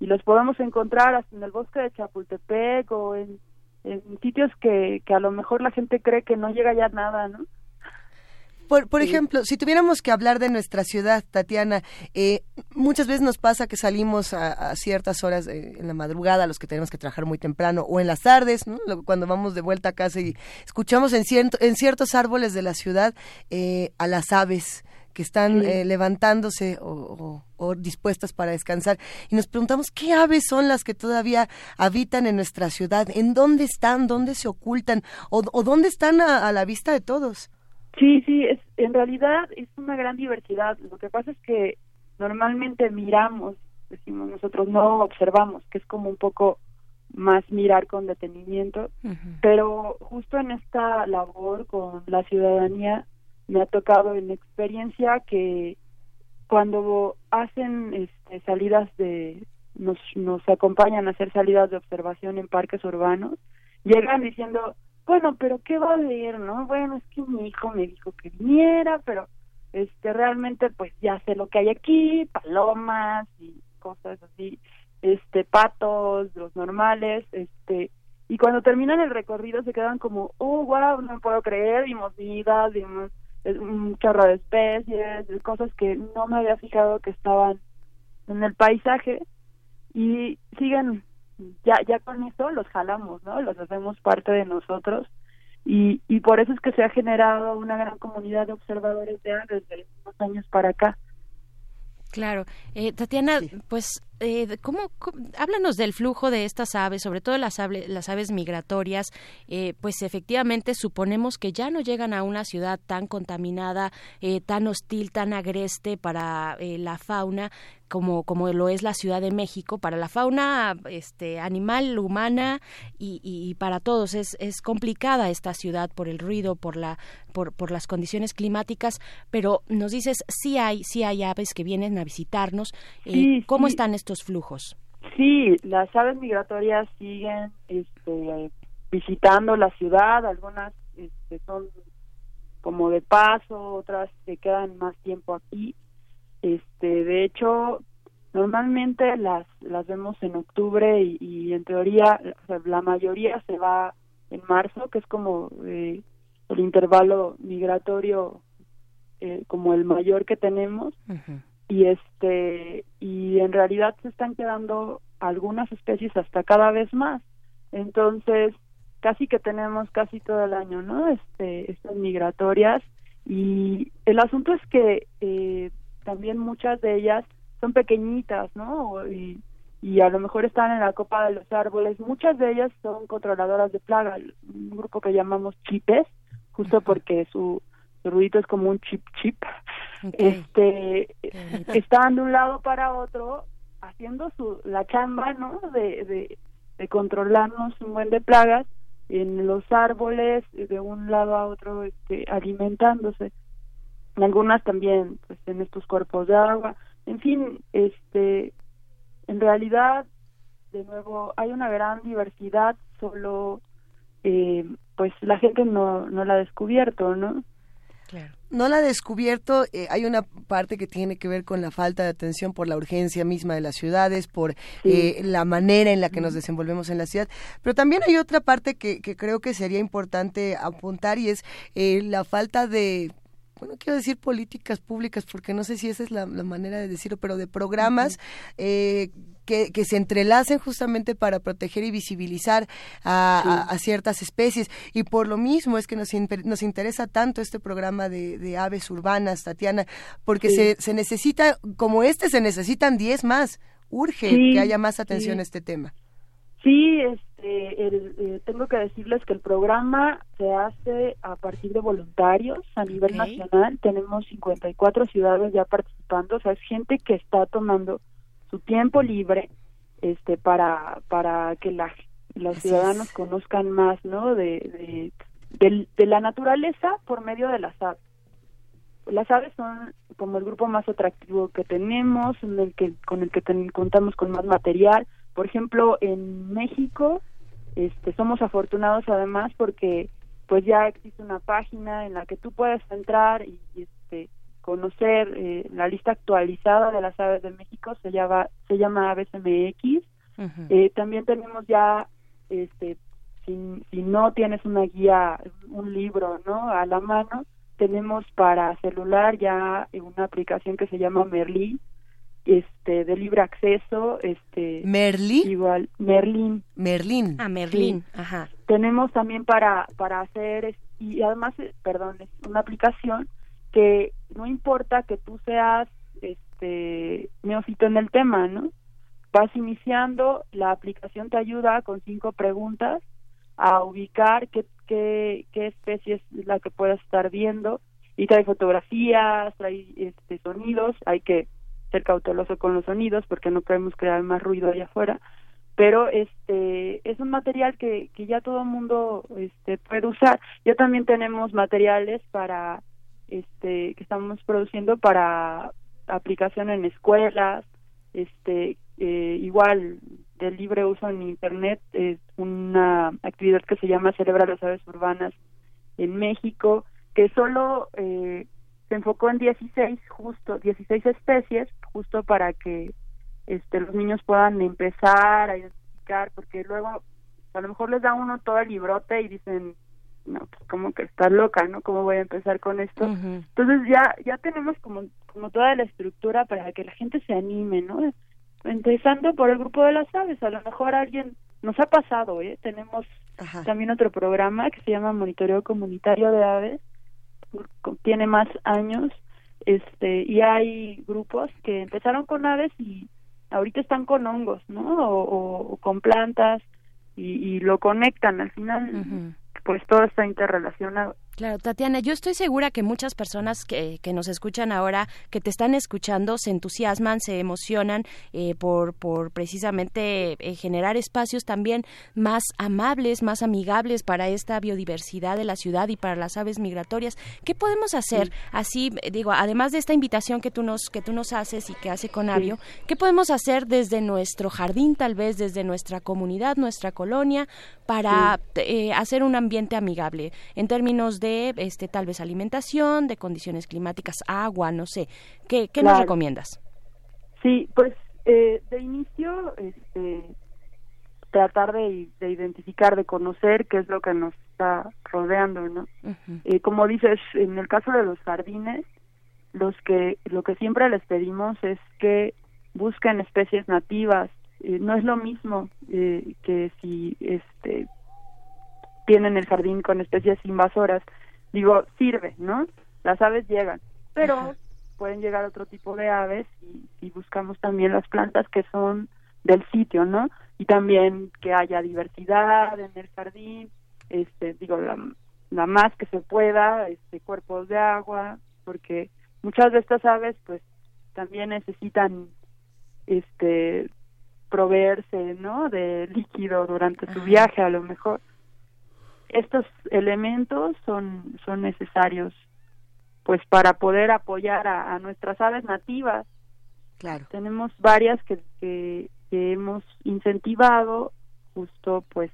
y los podemos encontrar hasta en el bosque de Chapultepec o en, en sitios que, que a lo mejor la gente cree que no llega ya nada, ¿no? Por, por Sí. ejemplo, si tuviéramos que hablar de nuestra ciudad, Tatiana, eh, muchas veces nos pasa que salimos a, a ciertas horas en la madrugada, los que tenemos que trabajar muy temprano, o en las tardes, ¿no? Cuando vamos de vuelta a casa y escuchamos en, cierto- en ciertos árboles de la ciudad eh, a las aves. Que están eh, levantándose o, dispuestas para descansar. Y nos preguntamos qué aves son las que todavía habitan en nuestra ciudad, en dónde están, dónde se ocultan o, dónde están a, la vista de todos. Sí, sí, es, en realidad es una gran diversidad. Lo que pasa es que normalmente miramos, decimos nosotros, no observamos, que es como un poco más mirar con detenimiento, pero justo en esta labor con la ciudadanía me ha tocado en experiencia que cuando hacen este, salidas de nos nos acompañan a hacer salidas de observación en parques urbanos llegan diciendo bueno pero qué va a haber no bueno es que mi hijo me dijo que viniera pero este realmente pues ya sé lo que hay aquí palomas y cosas así este patos los normales este y cuando terminan el recorrido se quedan como oh wow no puedo creer vimos vida vimos un chorro de especies, de cosas que no me había fijado que estaban en el paisaje y siguen ya ya con eso los jalamos, ¿no? Los hacemos parte de nosotros y, y por eso es que se ha generado una gran comunidad de observadores de aves desde unos años para acá. Claro. Eh, Tatiana, pues, eh, ¿cómo, háblanos del flujo de estas aves, sobre todo las, las aves migratorias. Eh, pues efectivamente suponemos que ya no llegan a una ciudad tan contaminada, eh, tan hostil, tan agreste para eh, la fauna como, como lo es la Ciudad de México, para la fauna este, animal, humana y, y, para todos. Es, es complicada esta ciudad por el ruido, por, la, por, por las condiciones climáticas, pero nos dices, sí hay, sí hay aves que vienen a visitarnos. Eh, ¿Cómo están estos flujos? Sí, las aves migratorias siguen este, visitando la ciudad, algunas este, son como de paso, otras se quedan más tiempo aquí este, de hecho, normalmente las las vemos en octubre y, en teoría la mayoría se va en marzo, que es como eh, el intervalo migratorio eh, como el mayor que tenemos. Y este y en realidad se están quedando algunas especies hasta cada vez más. Entonces, casi que tenemos casi todo el año, ¿no? Este estas migratorias y el asunto es que eh, también muchas de ellas son pequeñitas, ¿no? Y, y a lo mejor están en la copa de los árboles. Muchas de ellas son controladoras de plaga, un grupo que llamamos chipes, justo porque su, su ruido es como un chip chip. Este están de un lado para otro haciendo su la chamba, ¿no? De, de, de controlarnos un buen de plagas en los árboles de un lado a otro este alimentándose. Algunas también pues en estos cuerpos de agua. En fin este en realidad de nuevo hay una gran diversidad solo eh, pues la gente no no la ha descubierto no Claro. No la ha descubierto. Eh, hay una parte que tiene que ver con la falta de atención por la urgencia misma de las ciudades, por eh, la manera en la que nos desenvolvemos en la ciudad. Pero también hay otra parte que, que creo que sería importante apuntar y es eh, la falta de bueno, quiero decir políticas públicas, porque no sé si esa es la, manera de decirlo, pero de programas eh, que, que, se entrelacen justamente para proteger y visibilizar a, ciertas especies. Y por lo mismo es que nos, nos interesa tanto este programa de, aves urbanas, Tatiana, porque se, se necesita, como este, se necesitan 10 más. Urge que haya más atención a este tema. Sí, este, eh, tengo que decirles que el programa se hace a partir de voluntarios a nivel nacional. Tenemos 54 ciudades ya participando, o sea, es gente que está tomando su tiempo libre este para para que la, los ciudadanos conozcan más, ¿no? De, de, de, la naturaleza por medio de las aves. Las aves son como el grupo más atractivo que tenemos, en el que con el que contamos con más material por ejemplo, en México este, somos afortunados además porque pues ya existe una página en la que tú puedes entrar y, este, conocer eh, la lista actualizada de las aves de México, se llama, se llama Aves MX. Eh, también tenemos ya, este, si, si no tienes una guía, un libro, ¿no? A la mano, tenemos para celular ya una aplicación que se llama Merlí, este de libre acceso este Merlin igual Merlin Merlin ah Merlin ajá. Tenemos también para para hacer y además eh, perdón es una aplicación que no importa que tú seas este neófito en el tema, ¿no? Vas iniciando, la aplicación te ayuda con cinco preguntas a ubicar qué, qué, qué especie es la que puedas estar viendo. Y trae fotografías, trae este, sonidos, hay que ser cauteloso con los sonidos porque no podemos crear más ruido allá afuera, pero este es un material que, que ya todo mundo este, puede usar. Ya también tenemos materiales para este que estamos produciendo para aplicación en escuelas, este eh, igual del libre uso en internet es una actividad que se llama Celebra las aves urbanas en México que solo eh, se enfocó en 16 justo 16 especies justo para que este los niños puedan empezar a identificar porque luego a lo mejor les da uno todo el librote y dicen no pues como que está loca no cómo voy a empezar con esto entonces ya ya tenemos como como toda la estructura para que la gente se anime no empezando por el grupo de las aves a lo mejor alguien nos ha pasado eh tenemos también otro programa que se llama monitoreo comunitario de aves tiene más años este y hay grupos que empezaron con aves y ahorita están con hongos no o, con plantas y, y, lo conectan. Al final pues todo está interrelacionado Claro, Tatiana, yo estoy segura que muchas personas que, que, nos escuchan ahora, que te están escuchando, se entusiasman, se emocionan eh, por, por precisamente eh, generar espacios también más amables, más amigables para esta biodiversidad de la ciudad y para las aves migratorias. ¿Qué podemos hacer? Así, digo, además de esta invitación que tú nos, que tú nos haces y que hace Conavio, ¿qué podemos hacer desde nuestro jardín, tal vez desde nuestra comunidad, nuestra colonia, para eh, hacer un ambiente amigable en términos de este tal vez alimentación, de condiciones climáticas, agua, no sé. ¿Qué, qué nos recomiendas? Sí, pues eh, de inicio este, tratar de, de, identificar, de conocer qué es lo que nos está rodeando, ¿no? Eh, como dices, en el caso de los jardines, los que lo que siempre les pedimos es que busquen especies nativas. Eh, no es lo mismo que si este tienen el jardín con especies invasoras digo, sirve, ¿no? Las aves llegan, pero pueden llegar otro tipo de aves y, buscamos también las plantas que son del sitio, ¿no? Y también que haya diversidad en el jardín, este, digo, la, la más que se pueda, este, cuerpos de agua, porque muchas de estas aves, pues, también necesitan, este, proveerse, ¿no? De líquido durante su viaje, a lo mejor estos elementos son, son necesarios pues para poder apoyar a, nuestras aves nativas. Claro. Tenemos varias que, que, hemos incentivado justo pues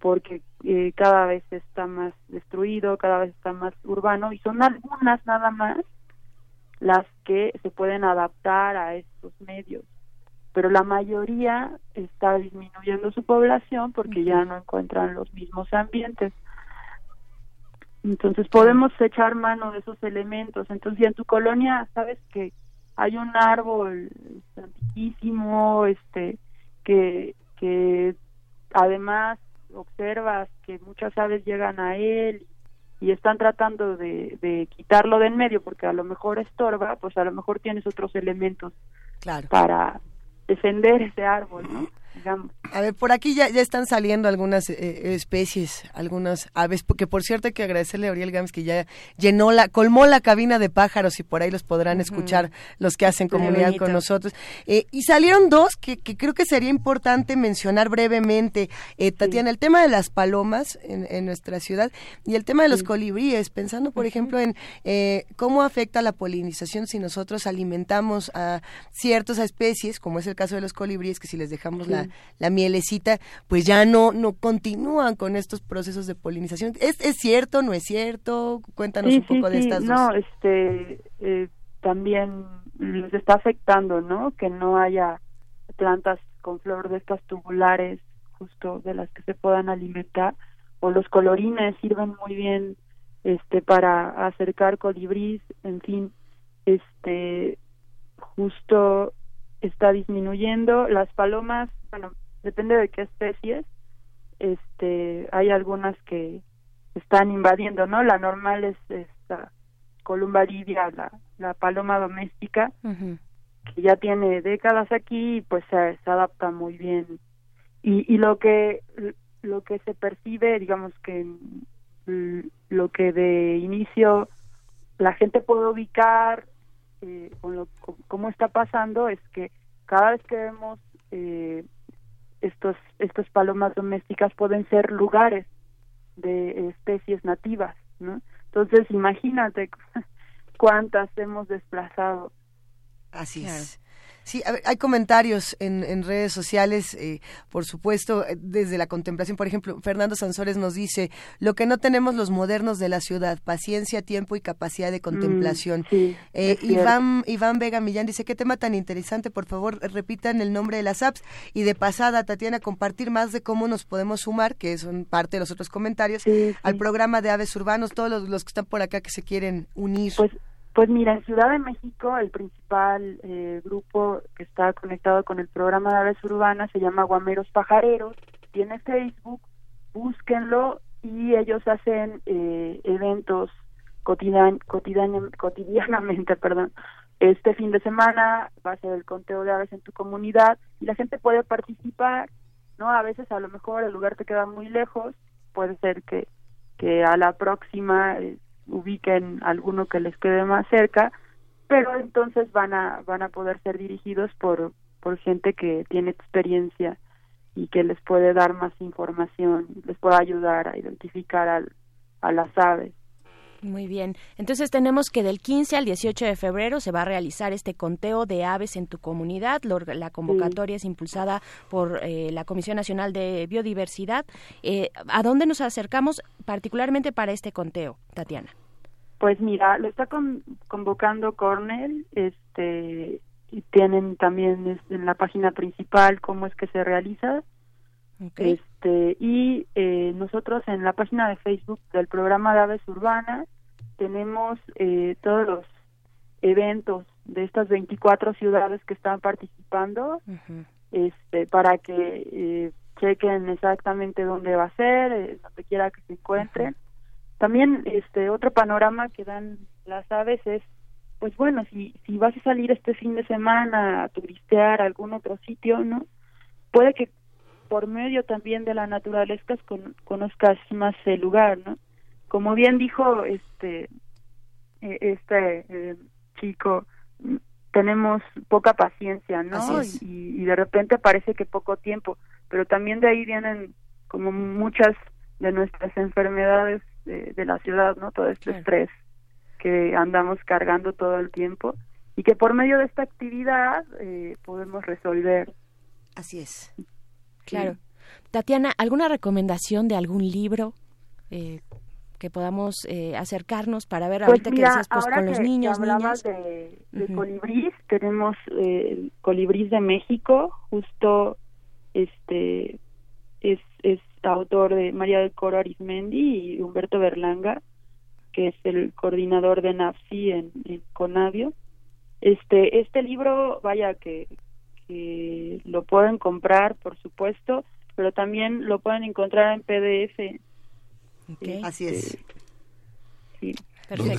porque eh, cada vez está más destruido, cada vez está más urbano y son algunas nada más las que se pueden adaptar a estos medios pero la mayoría está disminuyendo su población porque ya no encuentran los mismos ambientes. Entonces podemos echar mano de esos elementos. Entonces, si en tu colonia sabes que hay un árbol antiquísimo, este, que, que además observas que muchas aves llegan a él y están tratando de, de quitarlo de en medio porque a lo mejor estorba, pues a lo mejor tienes otros elementos claro. para defender ese árbol, ¿no? A ver, por aquí ya, ya están saliendo algunas eh, especies, algunas aves, porque por cierto hay que agradecerle a Oriel Gams que ya llenó la, colmó la cabina de pájaros y por ahí los podrán escuchar los que hacen comunidad con nosotros. Eh, y salieron dos que, que, creo que sería importante mencionar brevemente. Eh, Tatiana, el tema de las palomas en, en, nuestra ciudad y el tema de los colibríes, pensando por ejemplo en cómo afecta la polinización si nosotros alimentamos a ciertas especies, como es el caso de los colibríes, que si les dejamos la la, mielecita, pues ya no, no continúan con estos procesos de polinización. ¿Es, es cierto, no es cierto? Cuéntanos un poco de estas dos. No, este, eh, también les está afectando, ¿no? Que no haya plantas con flor de estas tubulares justo de las que se puedan alimentar o los colorines sirven muy bien este para acercar colibrís en fin este justo está disminuyendo las palomas bueno, depende de qué especies, este, hay algunas que están invadiendo, ¿no? La normal es esta Columba lidia, la, la paloma doméstica, que ya tiene décadas aquí y pues se, se adapta muy bien. Y, y lo que lo que se percibe, digamos que lo que de inicio la gente puede ubicar eh, con lo cómo está pasando es que cada vez que vemos eh, estos estos palomas domésticas pueden ser lugares de especies nativas, ¿no? Entonces imagínate *laughs* cuántas hemos desplazado. Así es. Sí, hay comentarios en, en redes sociales, eh, por supuesto, eh, desde la contemplación. Por ejemplo, Fernando Sansores nos dice, lo que no tenemos los modernos de la ciudad, paciencia, tiempo y capacidad de contemplación. Mm, eh, Iván, Iván Vega Millán dice, qué tema tan interesante, por favor, repitan el nombre de las apps. Y de pasada, Tatiana, compartir más de cómo nos podemos sumar, que son parte de los otros comentarios, al programa de Aves Urbanos, todos los, los que están por acá que se quieren unir. Pues pues mira, en Ciudad de México el principal eh, grupo que está conectado con el programa de aves urbanas se llama Guameros Pajareros, tiene Facebook, búsquenlo y ellos hacen eh, eventos cotidian, cotidianamente, *laughs* perdón. Este fin de semana va a ser el conteo de aves en tu comunidad y la gente puede participar, ¿no? A veces a lo mejor el lugar te queda muy lejos, puede ser que, que a la próxima eh, ubiquen alguno que les quede más cerca, pero entonces van a van a poder ser dirigidos por por gente que tiene experiencia y que les puede dar más información, les puede ayudar a identificar al, a las aves. Muy bien. Entonces tenemos que del 15 al 18 de febrero se va a realizar este conteo de aves en tu comunidad. La convocatoria es impulsada por eh, la Comisión Nacional de Biodiversidad. Eh, ¿A dónde nos acercamos particularmente para este conteo, Tatiana? Pues mira, lo está convocando Cornell, este, y tienen también en la página principal cómo es que se realiza. Este, y eh, nosotros en la página de Facebook del programa de aves urbanas tenemos eh, todos los eventos de estas 24 ciudades que están participando este para que eh, chequen exactamente dónde va a ser, eh, donde quiera que se encuentren. También este otro panorama que dan las aves es pues bueno, si si vas a salir este fin de semana a turistear a algún otro sitio, ¿no? Puede que por medio también de la naturaleza con, conozcas más el lugar, ¿no? Como bien dijo este e, este eh, chico, tenemos poca paciencia, ¿no? Y, y, de repente parece que poco tiempo, pero también de ahí vienen como muchas de nuestras enfermedades de, la ciudad, ¿no? Todo este estrés que andamos cargando todo el tiempo y que por medio de esta actividad eh, podemos resolver. Así es. Claro. Tatiana, ¿alguna recomendación de algún libro eh, que podamos eh, acercarnos para ver pues ahorita que decías pues, con los niños, niñas? de, de colibrís, tenemos eh, Colibrís de México, justo este es, es autor de María del Coro Arismendi y Humberto Berlanga, que es el coordinador de NAFSI en, en Conavio. Este, este libro, vaya que, que lo pueden comprar, por supuesto, pero también lo pueden encontrar en PDF. Así es. Este,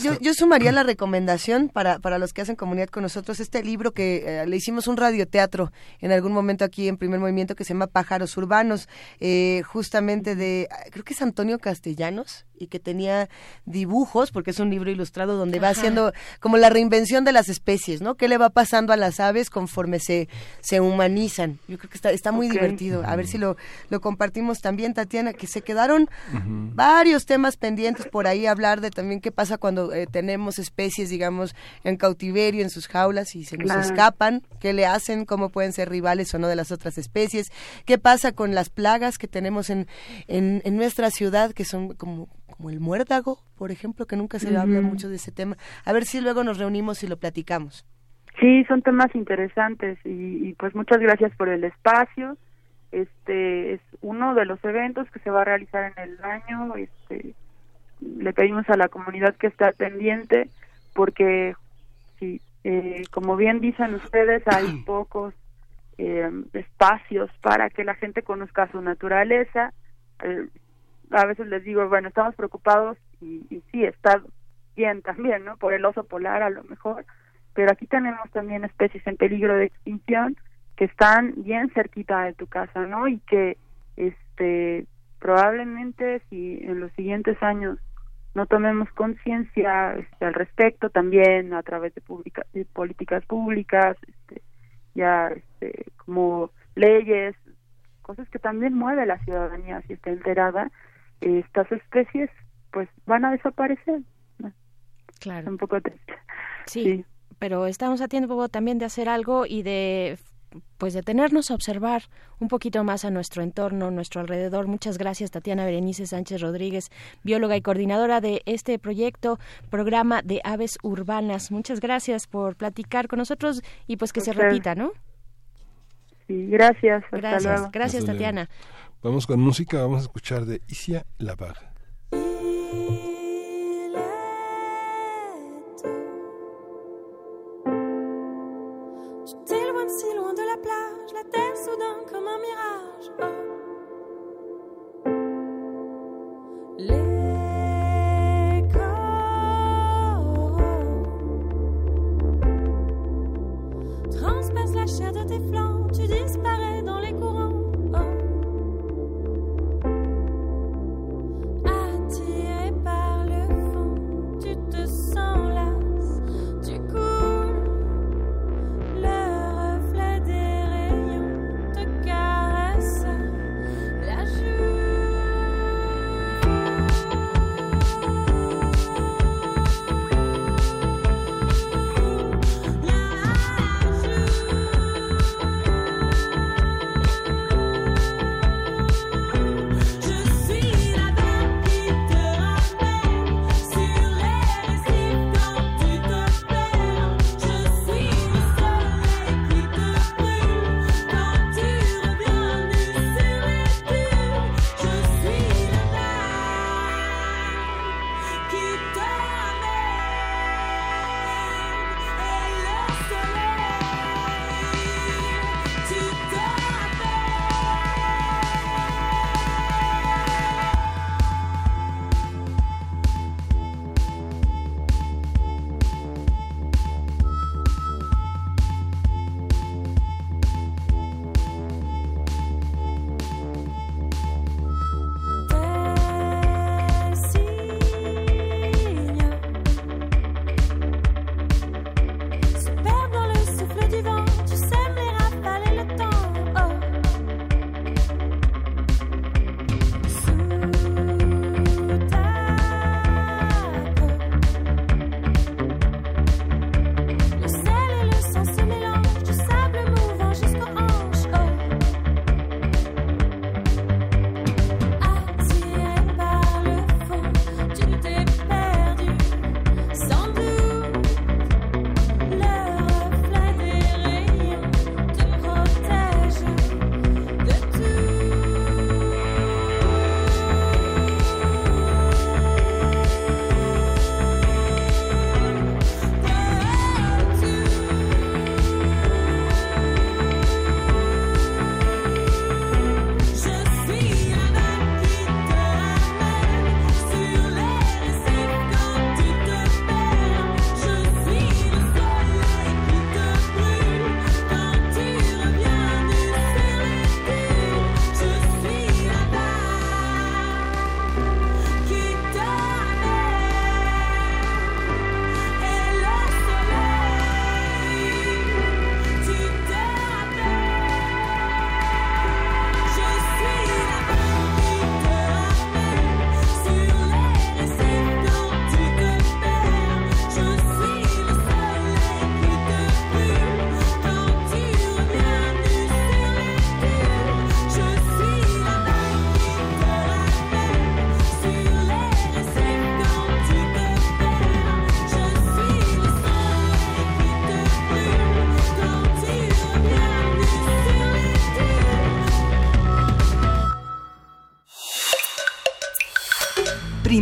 Yo, yo, sumaría la recomendación para, para los que hacen comunidad con nosotros, este libro que eh, le hicimos un radioteatro en algún momento aquí en primer movimiento que se llama Pájaros Urbanos, eh, justamente de, creo que es Antonio Castellanos, y que tenía dibujos, porque es un libro ilustrado donde va haciendo como la reinvención de las especies, ¿no? ¿Qué le va pasando a las aves conforme se, se humanizan? Yo creo que está, está muy divertido. A ver si lo, lo compartimos también, Tatiana, que se quedaron varios temas pendientes por ahí, hablar de también qué pasa cuando eh, tenemos especies, digamos, en cautiverio, en sus jaulas y se nos escapan, qué le hacen, cómo pueden ser rivales o no de las otras especies, qué pasa con las plagas que tenemos en, en, en nuestra ciudad, que son como como el muérdago, por ejemplo, que nunca se habla mucho de ese tema. A ver si luego nos reunimos y lo platicamos. Sí, son temas interesantes y, pues muchas gracias por el espacio. Este es uno de los eventos que se va a realizar en el año. Este, le pedimos a la comunidad que esté pendiente porque, sí, eh, como bien dicen ustedes, hay *clears throat* pocos eh, espacios para que la gente conozca su naturaleza. Eh, a veces les digo, bueno, estamos preocupados y, y sí, está bien también, ¿no? Por el oso polar a lo mejor, pero aquí tenemos también especies en peligro de extinción que están bien cerquita de tu casa, ¿no? Y que este probablemente si en los siguientes años no tomemos conciencia este, al respecto también a través de, de políticas públicas, este, ya este, como leyes, cosas que también mueve la ciudadanía si está enterada, estas especies pues van a desaparecer. Claro. Un poco triste. Sí, pero estamos a tiempo también de hacer algo y de pues detenernos a observar un poquito más a nuestro entorno, nuestro alrededor. Muchas gracias Tatiana Berenice Sánchez Rodríguez, bióloga y coordinadora de este proyecto, programa de aves urbanas. Muchas gracias por platicar con nosotros y pues que se repita, ¿no? Sí, gracias. gracias, gracias Tatiana. Vamos con música, vamos a escuchar de Isia La Baja. Soudain comme un mirage. Oh. Les coraux transpercent la chair de tes flancs, tu disparais dans les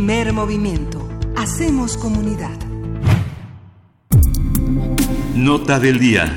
Primer movimiento. Hacemos comunidad. Nota del día.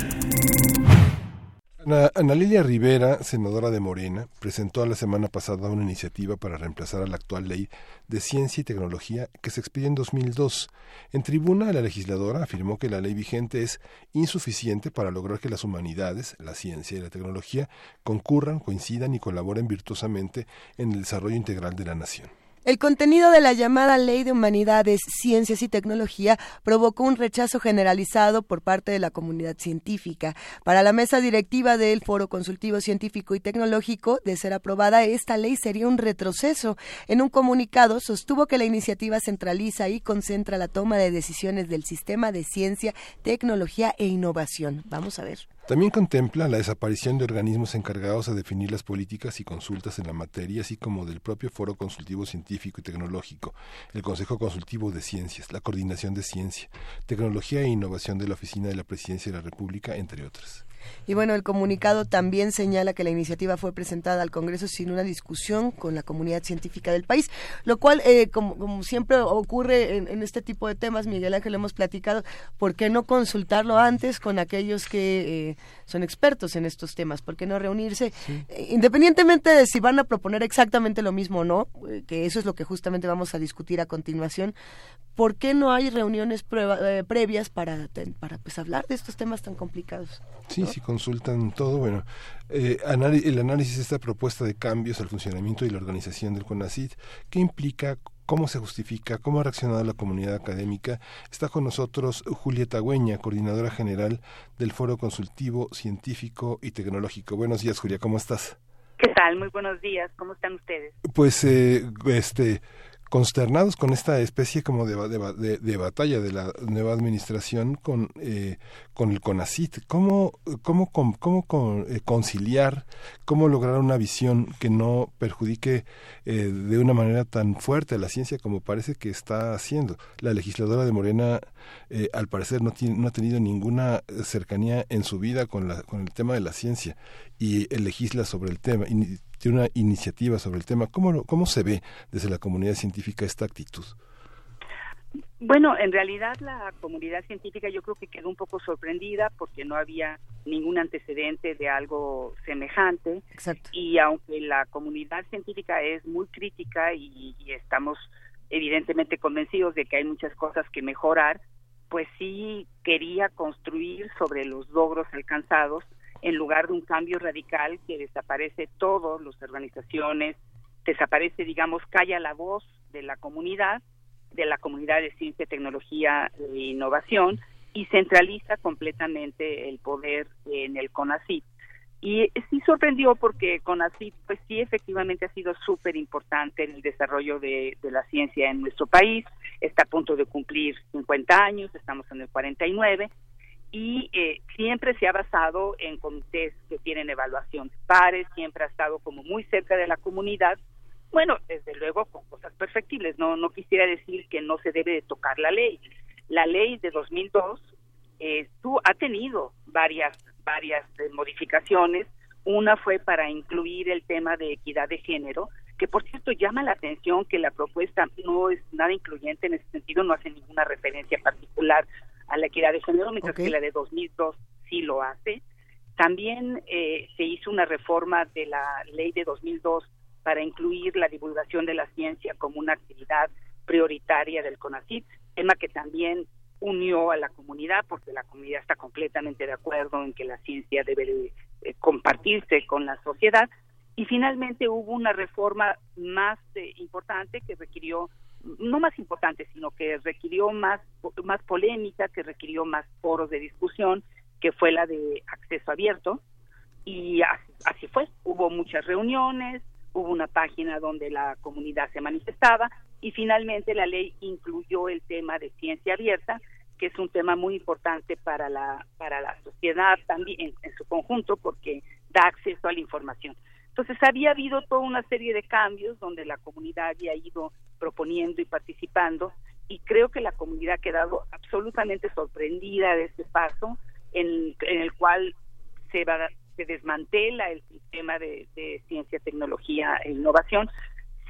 Ana Lilia Rivera, senadora de Morena, presentó la semana pasada una iniciativa para reemplazar a la actual ley de ciencia y tecnología que se expidió en 2002. En tribuna, la legisladora afirmó que la ley vigente es insuficiente para lograr que las humanidades, la ciencia y la tecnología concurran, coincidan y colaboren virtuosamente en el desarrollo integral de la nación. El contenido de la llamada Ley de Humanidades, Ciencias y Tecnología provocó un rechazo generalizado por parte de la comunidad científica. Para la mesa directiva del Foro Consultivo Científico y Tecnológico, de ser aprobada, esta ley sería un retroceso. En un comunicado, sostuvo que la iniciativa centraliza y concentra la toma de decisiones del sistema de ciencia, tecnología e innovación. Vamos a ver. También contempla la desaparición de organismos encargados de definir las políticas y consultas en la materia, así como del propio Foro Consultivo Científico y Tecnológico, el Consejo Consultivo de Ciencias, la Coordinación de Ciencia, Tecnología e Innovación de la Oficina de la Presidencia de la República, entre otras. Y bueno, el comunicado también señala que la iniciativa fue presentada al Congreso sin una discusión con la comunidad científica del país, lo cual, eh, como, siempre ocurre en, este tipo de temas, Miguel Ángel, hemos platicado, ¿por qué no consultarlo antes con aquellos que eh, son expertos en estos temas? ¿Por qué no reunirse? Eh, independientemente de si van a proponer exactamente lo mismo o no, que eso es lo que justamente vamos a discutir a continuación, ¿por qué no hay reuniones previas para, para pues, hablar de estos temas tan complicados? Sí, si consultan todo, bueno, eh, el análisis de esta propuesta de cambios al funcionamiento y la organización del CONACID, ¿qué implica? ¿Cómo se justifica? ¿Cómo ha reaccionado la comunidad académica? Está con nosotros Julieta Güeña, coordinadora general del Foro Consultivo Científico y Tecnológico. Buenos días, Julia, ¿cómo estás? ¿Qué tal? Muy buenos días. ¿Cómo están ustedes? Pues, eh, este, consternados con esta especie como de, de, batalla de la nueva administración con, eh, con el CONACIT. ¿Cómo, cómo, cómo, eh, conciliar, cómo lograr una visión que no perjudique eh, de una manera tan fuerte a la ciencia como parece que está haciendo? La legisladora de Morena, al parecer, no, tiene, no ha tenido ninguna cercanía en su vida con, la, con el tema de la ciencia y legisla sobre el tema tiene una iniciativa sobre el tema. ¿Cómo, ¿Cómo se ve desde la comunidad científica esta actitud? Bueno, en realidad la comunidad científica yo creo que quedó un poco sorprendida porque no había ningún antecedente de algo semejante. Exacto. Y aunque la comunidad científica es muy crítica y, y, estamos evidentemente convencidos de que hay muchas cosas que mejorar, pues sí quería construir sobre los logros alcanzados en lugar de un cambio radical que desaparece todas las organizaciones, desaparece, digamos, calla la voz de la comunidad, de la comunidad de ciencia, tecnología e innovación y centraliza completamente el poder en el CONACYT. Y sí sorprendió porque CONACYT, pues sí, efectivamente ha sido súper importante en el desarrollo de, de, la ciencia en nuestro país. Está a punto de cumplir 50 años, estamos en el 49, y eh, siempre se ha basado en comités que tienen evaluación de pares, siempre ha estado como muy cerca de la comunidad. Bueno, desde luego con cosas perfectibles, no no quisiera decir que no se debe de tocar la ley. La ley de 2002 eh, tú, ha tenido varias varias eh, modificaciones. Una fue para incluir el tema de equidad de género, que por cierto llama la atención que la propuesta no es nada incluyente en ese sentido, no hace ninguna referencia particular a la equidad de género, mientras que la de 2002 sí lo hace. También eh, se hizo una reforma de la ley de 2002 para incluir la divulgación de la ciencia como una actividad prioritaria del CONACYT, tema que también unió a la comunidad, porque la comunidad está completamente de acuerdo en que la ciencia debe eh, compartirse con la sociedad. Y finalmente hubo una reforma más eh, importante que requirió no más importante, sino que requirió más, más polémica, que requirió más foros de discusión, que fue la de acceso abierto. Y así, fue. Hubo muchas reuniones, hubo una página donde la comunidad se manifestaba y finalmente la ley incluyó el tema de ciencia abierta, que es un tema muy importante para la, para la sociedad también en su conjunto porque da acceso a la información. Entonces había habido toda una serie de cambios donde la comunidad había ido proponiendo y participando y creo que la comunidad ha quedado absolutamente sorprendida de este paso en, el cual se, va, se desmantela el sistema de, ciencia, tecnología e innovación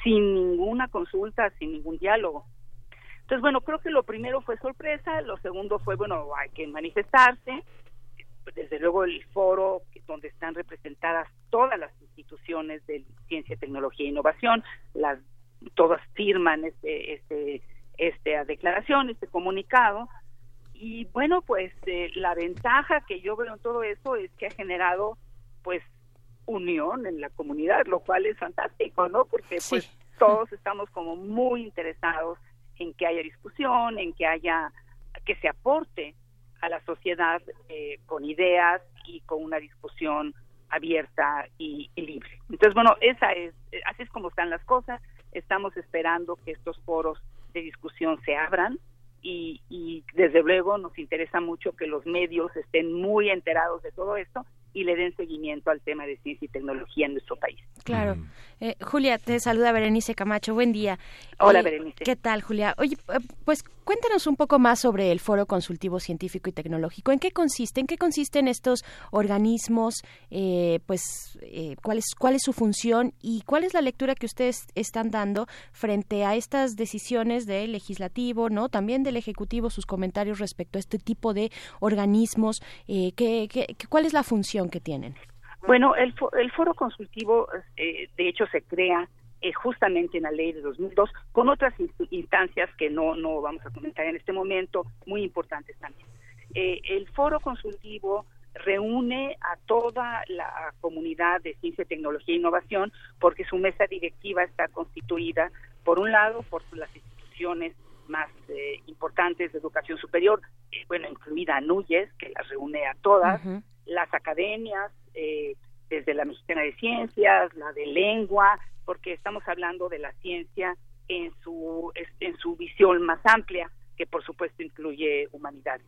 sin ninguna consulta, sin ningún diálogo. Entonces, bueno, creo que lo primero fue sorpresa, lo segundo fue, bueno, hay que manifestarse, desde luego el foro donde están representadas todas las instituciones de ciencia, tecnología e innovación, las todas firman este, este, esta declaración, este comunicado. Y bueno, pues eh, la ventaja que yo veo en todo eso es que ha generado pues unión en la comunidad, lo cual es fantástico, ¿no? Porque pues todos estamos como muy interesados en que haya discusión, en que haya, que se aporte a la sociedad eh, con ideas y con una discusión abierta y, libre. Entonces, bueno, esa es, así es como están las cosas. Estamos esperando que estos foros de discusión se abran y, y desde luego nos interesa mucho que los medios estén muy enterados de todo esto y le den seguimiento al tema de ciencia y tecnología en nuestro país. Claro. Eh, Julia, te saluda Berenice Camacho. Buen día. Hola, Eh, Berenice. ¿Qué tal, Julia? Oye, eh, pues cuéntanos un poco más sobre el Foro Consultivo Científico y Tecnológico. ¿En qué consiste? ¿En qué consisten estos organismos? Eh, pues, eh, ¿cuál, es, ¿cuál es su función y cuál es la lectura que ustedes están dando frente a estas decisiones del legislativo, no? También del ejecutivo, sus comentarios respecto a este tipo de organismos. Eh, ¿qué, qué, qué- ¿Cuál es la función que tienen? Bueno, el, el foro consultivo, eh, de hecho, se crea eh, justamente en la ley de 2002 con otras inst- instancias que no, no vamos a comentar en este momento, muy importantes también. Eh, el foro consultivo reúne a toda la comunidad de ciencia, tecnología e innovación porque su mesa directiva está constituida, por un lado, por las instituciones más eh, importantes de educación superior, eh, bueno, incluida ANUYES, que las reúne a todas, las academias, eh, desde la Mexicana de Ciencias, la de Lengua, porque estamos hablando de la ciencia en su, en su visión más amplia, que por supuesto incluye humanidades.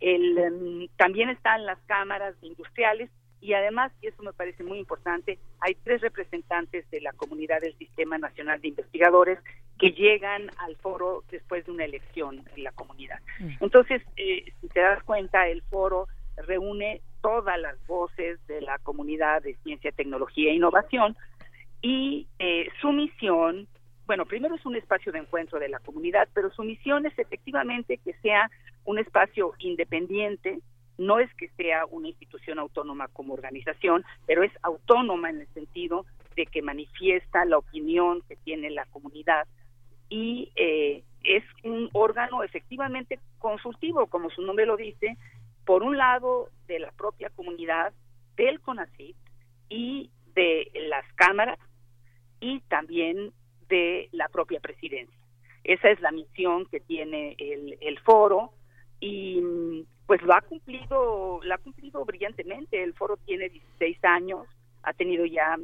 El, em, también están las cámaras industriales y además, y eso me parece muy importante, hay tres representantes de la comunidad del Sistema Nacional de Investigadores que llegan al foro después de una elección en la comunidad. Entonces, eh, si te das cuenta, el foro reúne todas las voces de la comunidad de ciencia, tecnología e innovación y eh, su misión, bueno, primero es un espacio de encuentro de la comunidad, pero su misión es efectivamente que sea un espacio independiente, no es que sea una institución autónoma como organización, pero es autónoma en el sentido de que manifiesta la opinión que tiene la comunidad y eh, es un órgano efectivamente consultivo, como su nombre lo dice, por un lado de la propia comunidad, del CONACYT y de las cámaras y también de la propia presidencia. Esa es la misión que tiene el, el foro y mm, pues lo ha cumplido, lo ha cumplido brillantemente. El foro tiene 16 años, ha tenido ya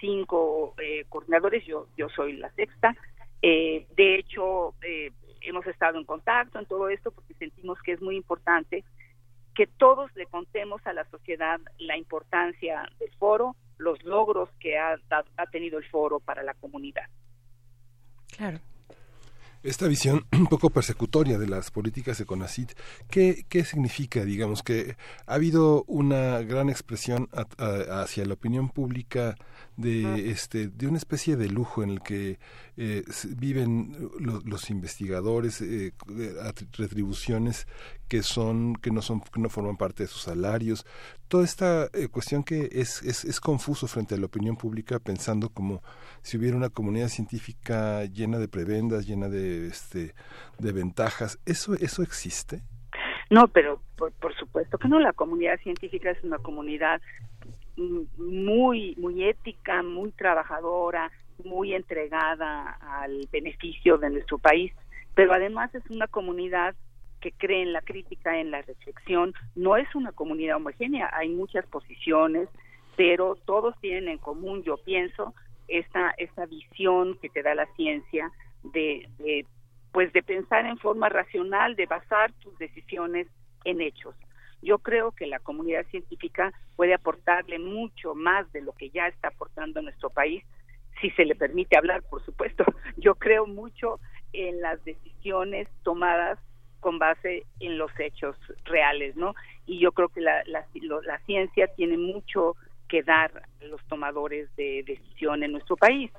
cinco eh, coordinadores, yo, yo soy la sexta. Eh, de hecho, eh, hemos estado en contacto en todo esto porque sentimos que es muy importante que todos le contemos a la sociedad la importancia del foro, los logros que ha, da- ha tenido el foro para la comunidad. Claro. Esta visión *clears throat* un poco persecutoria de las políticas de CONACIT, ¿qué, qué significa? Digamos que ha habido una gran expresión a- a- hacia la opinión pública de, este, de una especie de lujo en el que eh, viven lo- los investigadores, eh, retribuciones que son que no son que no forman parte de sus salarios. Toda esta eh, cuestión que es, es es confuso frente a la opinión pública pensando como si hubiera una comunidad científica llena de prebendas llena de este de ventajas eso eso existe No, pero por, por supuesto que no, la comunidad científica es una comunidad muy, muy ética, muy trabajadora, muy entregada al beneficio de nuestro país, pero además es una comunidad que cree en la crítica, en la reflexión, no es una comunidad homogénea, hay muchas posiciones, pero todos tienen en común, yo pienso, esta, esta visión que te da la ciencia de, de pues de pensar en forma racional, de basar tus decisiones en hechos. Yo creo que la comunidad científica puede aportarle mucho más de lo que ya está aportando nuestro país, si se le permite hablar, por supuesto. *laughs* Yo creo mucho en las decisiones tomadas con base en los hechos reales, ¿no? Y yo creo que la, la, lo- la ciencia tiene mucho que dar a los tomadores de decisión en nuestro país.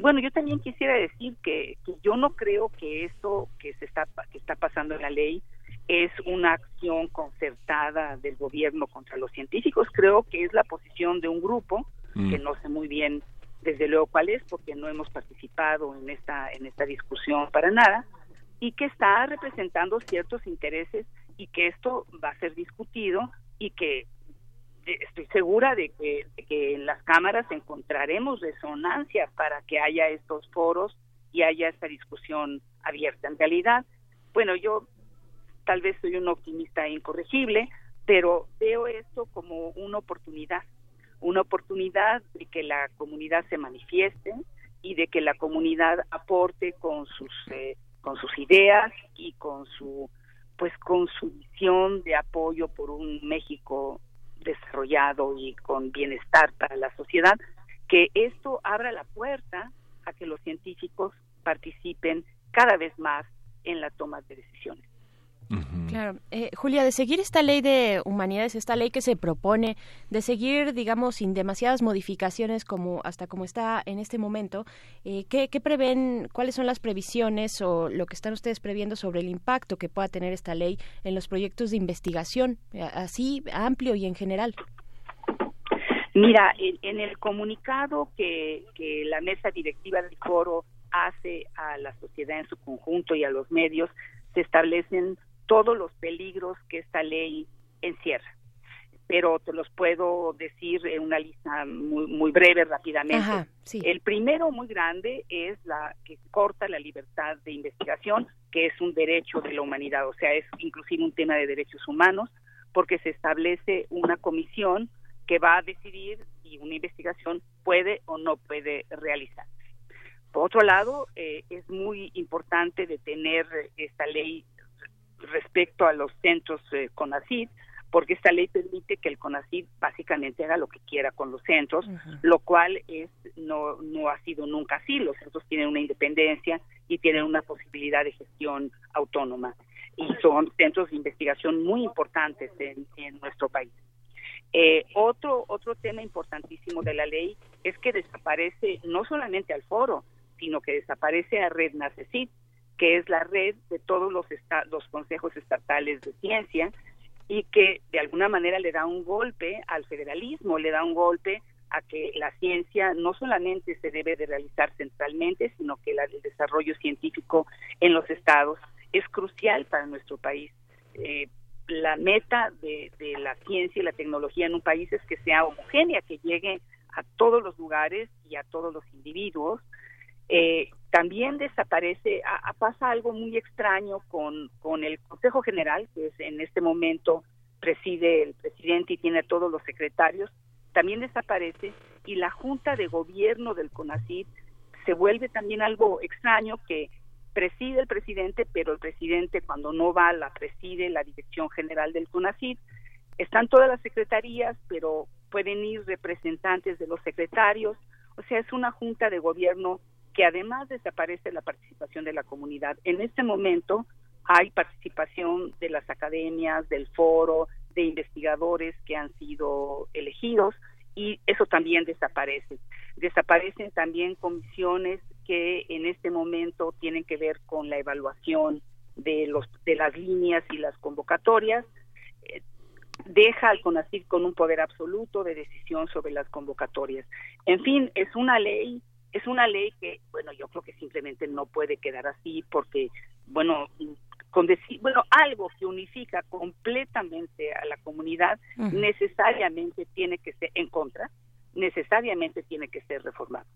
Bueno, yo también quisiera decir que, que yo no creo que esto que se está que está pasando en la ley es una acción concertada del gobierno contra los científicos. Creo que es la posición de un grupo Mm. que no sé muy bien desde luego cuál es porque no hemos participado en esta en esta discusión para nada y que está representando ciertos intereses y que esto va a ser discutido y que eh, estoy segura de que, en las cámaras encontraremos resonancia para que haya estos foros y haya esta discusión abierta. En realidad, bueno, yo tal vez soy un optimista incorregible, pero veo esto como una oportunidad, una oportunidad de que la comunidad se manifieste y de que la comunidad aporte con sus eh, con sus ideas y con su pues con su visión de apoyo por un México desarrollado y con bienestar para la sociedad, que esto abra la puerta a que los científicos participen cada vez más en la toma de decisiones. Claro. Eh, Julia, de seguir esta ley de humanidades, esta ley que se propone, de seguir, digamos, sin demasiadas modificaciones como hasta como está en este momento, eh, ¿qué, ¿qué prevén, cuáles son las previsiones o lo que están ustedes previendo sobre el impacto que pueda tener esta ley en los proyectos de investigación, eh, así amplio y en general? Mira, en, en el comunicado que, que la mesa directiva del foro hace a la sociedad en su conjunto y a los medios, se establecen todos los peligros que esta ley encierra. Pero te los puedo decir en una lista muy, muy breve, rápidamente. Ajá, sí. El primero muy grande es la que corta la libertad de investigación, que es un derecho de la humanidad, o sea, es inclusive un tema de derechos humanos, porque se establece una comisión que va a decidir si una investigación puede o no puede realizarse. Por otro lado, eh, es muy importante detener esta ley respecto a los centros eh, CONACYT, porque esta ley permite que el CONACYT básicamente haga lo que quiera con los centros, lo cual es no no ha sido nunca así. Los centros tienen una independencia y tienen una posibilidad de gestión autónoma y son centros de investigación muy importantes en, en nuestro país. Eh, otro otro tema importantísimo de la ley es que desaparece no solamente al foro, sino que desaparece a Red NACECIT, que es la red de todos los, consejos estatales de ciencia y que de alguna manera le da un golpe al federalismo, le da un golpe a que la ciencia no solamente se debe de realizar centralmente, sino que la- el desarrollo científico en los estados es crucial para nuestro país. Eh, la meta de la ciencia y la tecnología en un país es que sea homogénea, que llegue a todos los lugares y a todos los individuos. Eh, también desaparece, a- pasa algo muy extraño con, con el Consejo General, que es en este momento preside el presidente y tiene a todos los secretarios, también desaparece y la Junta de Gobierno del CONACYT se vuelve también algo extraño que preside el presidente, pero el presidente cuando no va la preside la Dirección General del CONACYT. Están todas las secretarías, pero pueden ir representantes de los secretarios. O sea, es una junta de gobierno que además desaparece la participación de la comunidad. En este momento hay participación de las academias, del foro, de investigadores que han sido elegidos y eso también desaparece. Desaparecen también comisiones que en este momento tienen que ver con la evaluación de los de las líneas y las convocatorias. Eh, deja al CONACYT con un poder absoluto de decisión sobre las convocatorias. En fin, es una ley es una ley que, bueno, yo creo que simplemente no puede quedar así porque, bueno, con decir, bueno, algo que unifica completamente a la comunidad necesariamente tiene que ser en contra, necesariamente tiene que ser reformado.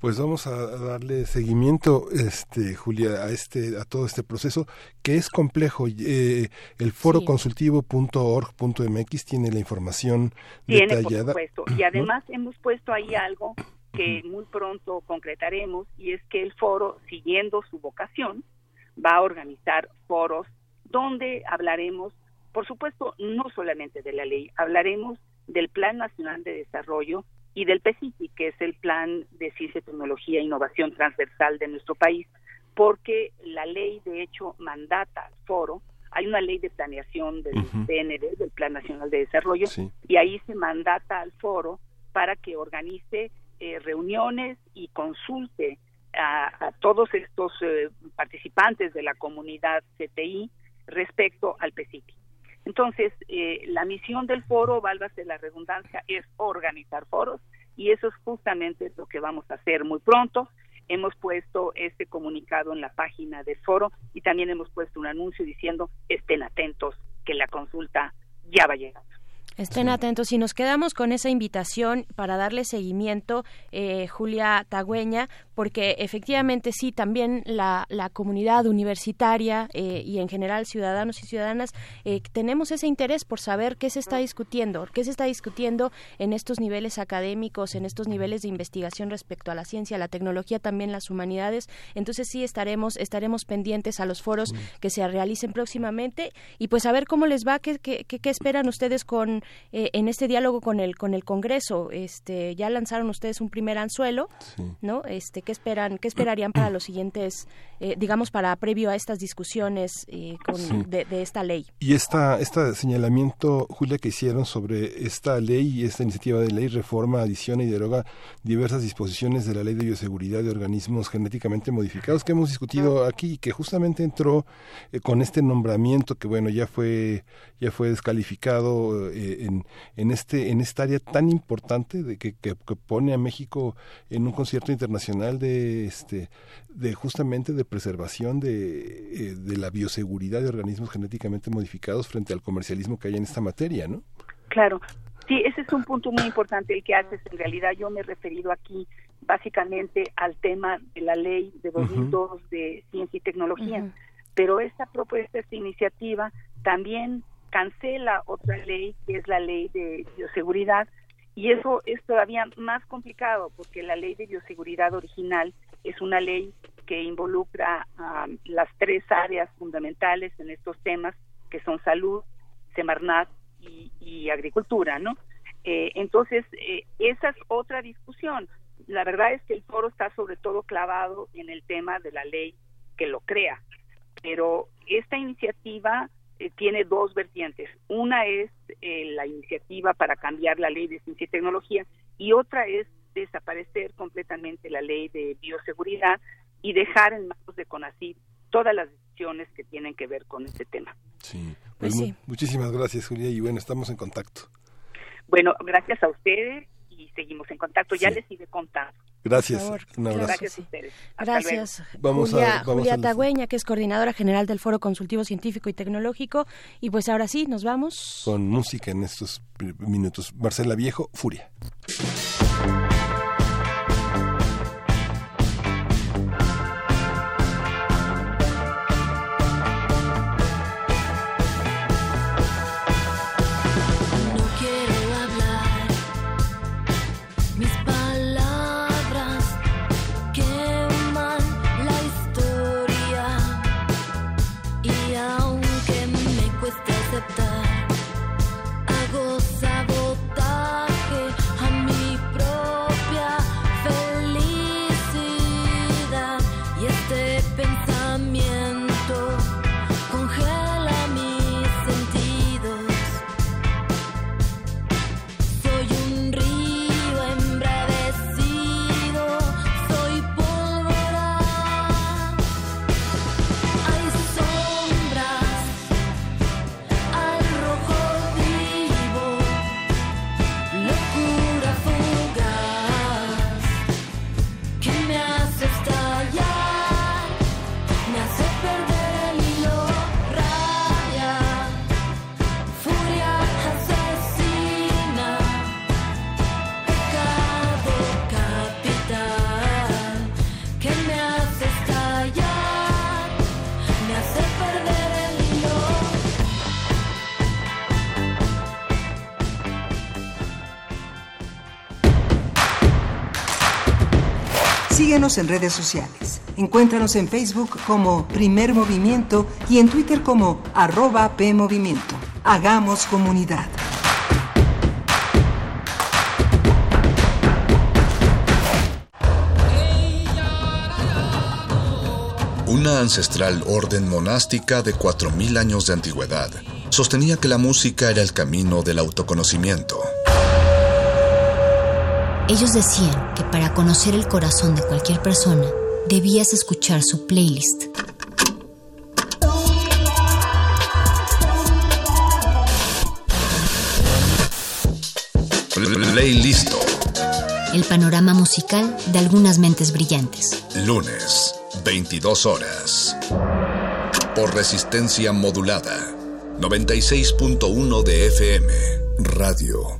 Pues vamos a darle seguimiento, este, Julia, a este, a todo este proceso que es complejo. Eh, el foro Sí. consultivo.org.mx tiene la información Tiene, por detallada. supuesto. Y además hemos puesto ahí algo que muy pronto concretaremos y es que el foro, siguiendo su vocación, va a organizar foros donde hablaremos, por supuesto, no solamente de la ley, hablaremos del Plan Nacional de Desarrollo y del PECITI, que es el Plan de Ciencia, Tecnología e Innovación Transversal de nuestro país, porque la ley, de hecho, mandata al foro. Hay una ley de planeación del. PND, del Plan Nacional de Desarrollo, Sí. y ahí se mandata al foro para que organice eh, reuniones y consulte a, a todos estos eh, participantes de la comunidad CTI respecto al PECITI. Entonces, eh, la misión del foro, válgase la redundancia, es organizar foros y eso es justamente lo que vamos a hacer muy pronto. Hemos puesto este comunicado en la página del foro y también hemos puesto un anuncio diciendo estén atentos que la consulta ya va a Estén atentos. Y nos quedamos con esa invitación para darle seguimiento, eh, Julia Tagüeña, porque efectivamente sí, también la, la comunidad universitaria eh, y en general ciudadanos y ciudadanas eh, tenemos ese interés por saber qué se está discutiendo, qué se está discutiendo en estos niveles académicos, en estos niveles de investigación respecto a la ciencia, la tecnología, también las humanidades. Entonces sí estaremos, estaremos pendientes a los foros que se realicen próximamente. Y pues a ver cómo les va, qué, qué, qué esperan ustedes con eh, en este diálogo con el con el Congreso. Este, ya lanzaron ustedes un primer anzuelo, ¿no? Este, ¿qué esperan, qué esperarían para los siguientes, eh, digamos, para previo a estas discusiones eh, de, esta ley? Y esta, este señalamiento, Julia, que hicieron sobre esta ley y esta iniciativa de ley reforma, adiciona y deroga diversas disposiciones de la ley de bioseguridad de organismos genéticamente modificados que hemos discutido aquí y que justamente entró con este nombramiento que bueno ya fue ya fue descalificado en, en, este, en esta área tan importante de que, que, pone a México en un concierto internacional de, este, de justamente de preservación de, eh, de la bioseguridad de organismos genéticamente modificados frente al comercialismo que hay en esta materia, ¿no? Claro. Sí, ese es un punto muy importante el que haces. En realidad yo me he referido aquí básicamente al tema de la ley de 2002 de ciencia y tecnología. Pero esta propuesta, esta iniciativa, también cancela otra ley que es la ley de bioseguridad y eso es todavía más complicado porque la ley de bioseguridad original es una ley que involucra a las tres áreas fundamentales en estos temas que son salud, Semarnat y, agricultura, ¿no? Eh, entonces, eh, esa es otra discusión. La verdad es que el foro está sobre todo clavado en el tema de la ley que lo crea, pero esta iniciativa eh, tiene dos vertientes. Una es eh, la iniciativa para cambiar la ley de ciencia y tecnología y otra es desaparecer completamente la ley de bioseguridad y dejar en manos de CONACYT todas las decisiones que tienen que ver con este tema. Sí, pues pues muchísimas gracias Julia y bueno, estamos en contacto. Bueno, gracias a ustedes y seguimos en contacto. Ya les sigue contando. Gracias. Un abrazo. Gracias a ustedes. Gracias. Vamos Julia, a, Julia Tagüeña, que es coordinadora general del Foro Consultivo Científico y Tecnológico. Y pues ahora sí, nos vamos. Con música en estos minutos. Marcela Viejo, Furia. En redes sociales. Encuéntranos en Facebook como Primer Movimiento y en Twitter como arroba PMovimiento. Hagamos comunidad. Una ancestral orden monástica de 4.000 años de antigüedad sostenía que la música era el camino del autoconocimiento. Ellos decían que para conocer el corazón de cualquier persona debías escuchar su playlist. Playlist. El panorama musical de algunas mentes brillantes. Lunes, 22 horas. Por resistencia modulada. 96.1 de FM. Radio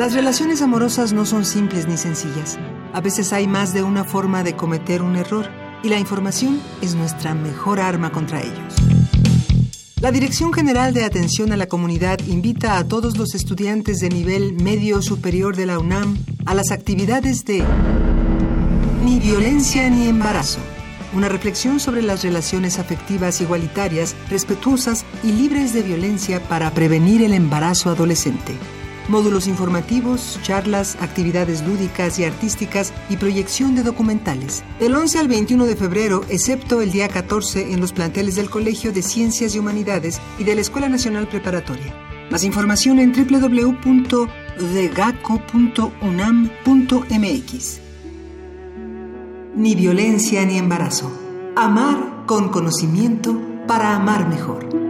Las relaciones amorosas no son simples ni sencillas. A veces hay más de una forma de cometer un error y la información es nuestra mejor arma contra ellos. La Dirección General de Atención a la Comunidad invita a todos los estudiantes de nivel medio superior de la UNAM a las actividades de Ni violencia ni embarazo. Una reflexión sobre las relaciones afectivas igualitarias, respetuosas y libres de violencia para prevenir el embarazo adolescente módulos informativos, charlas, actividades lúdicas y artísticas y proyección de documentales. Del 11 al 21 de febrero, excepto el día 14 en los planteles del Colegio de Ciencias y Humanidades y de la Escuela Nacional Preparatoria. Más información en www.degaco.unam.mx. Ni violencia ni embarazo. Amar con conocimiento para amar mejor.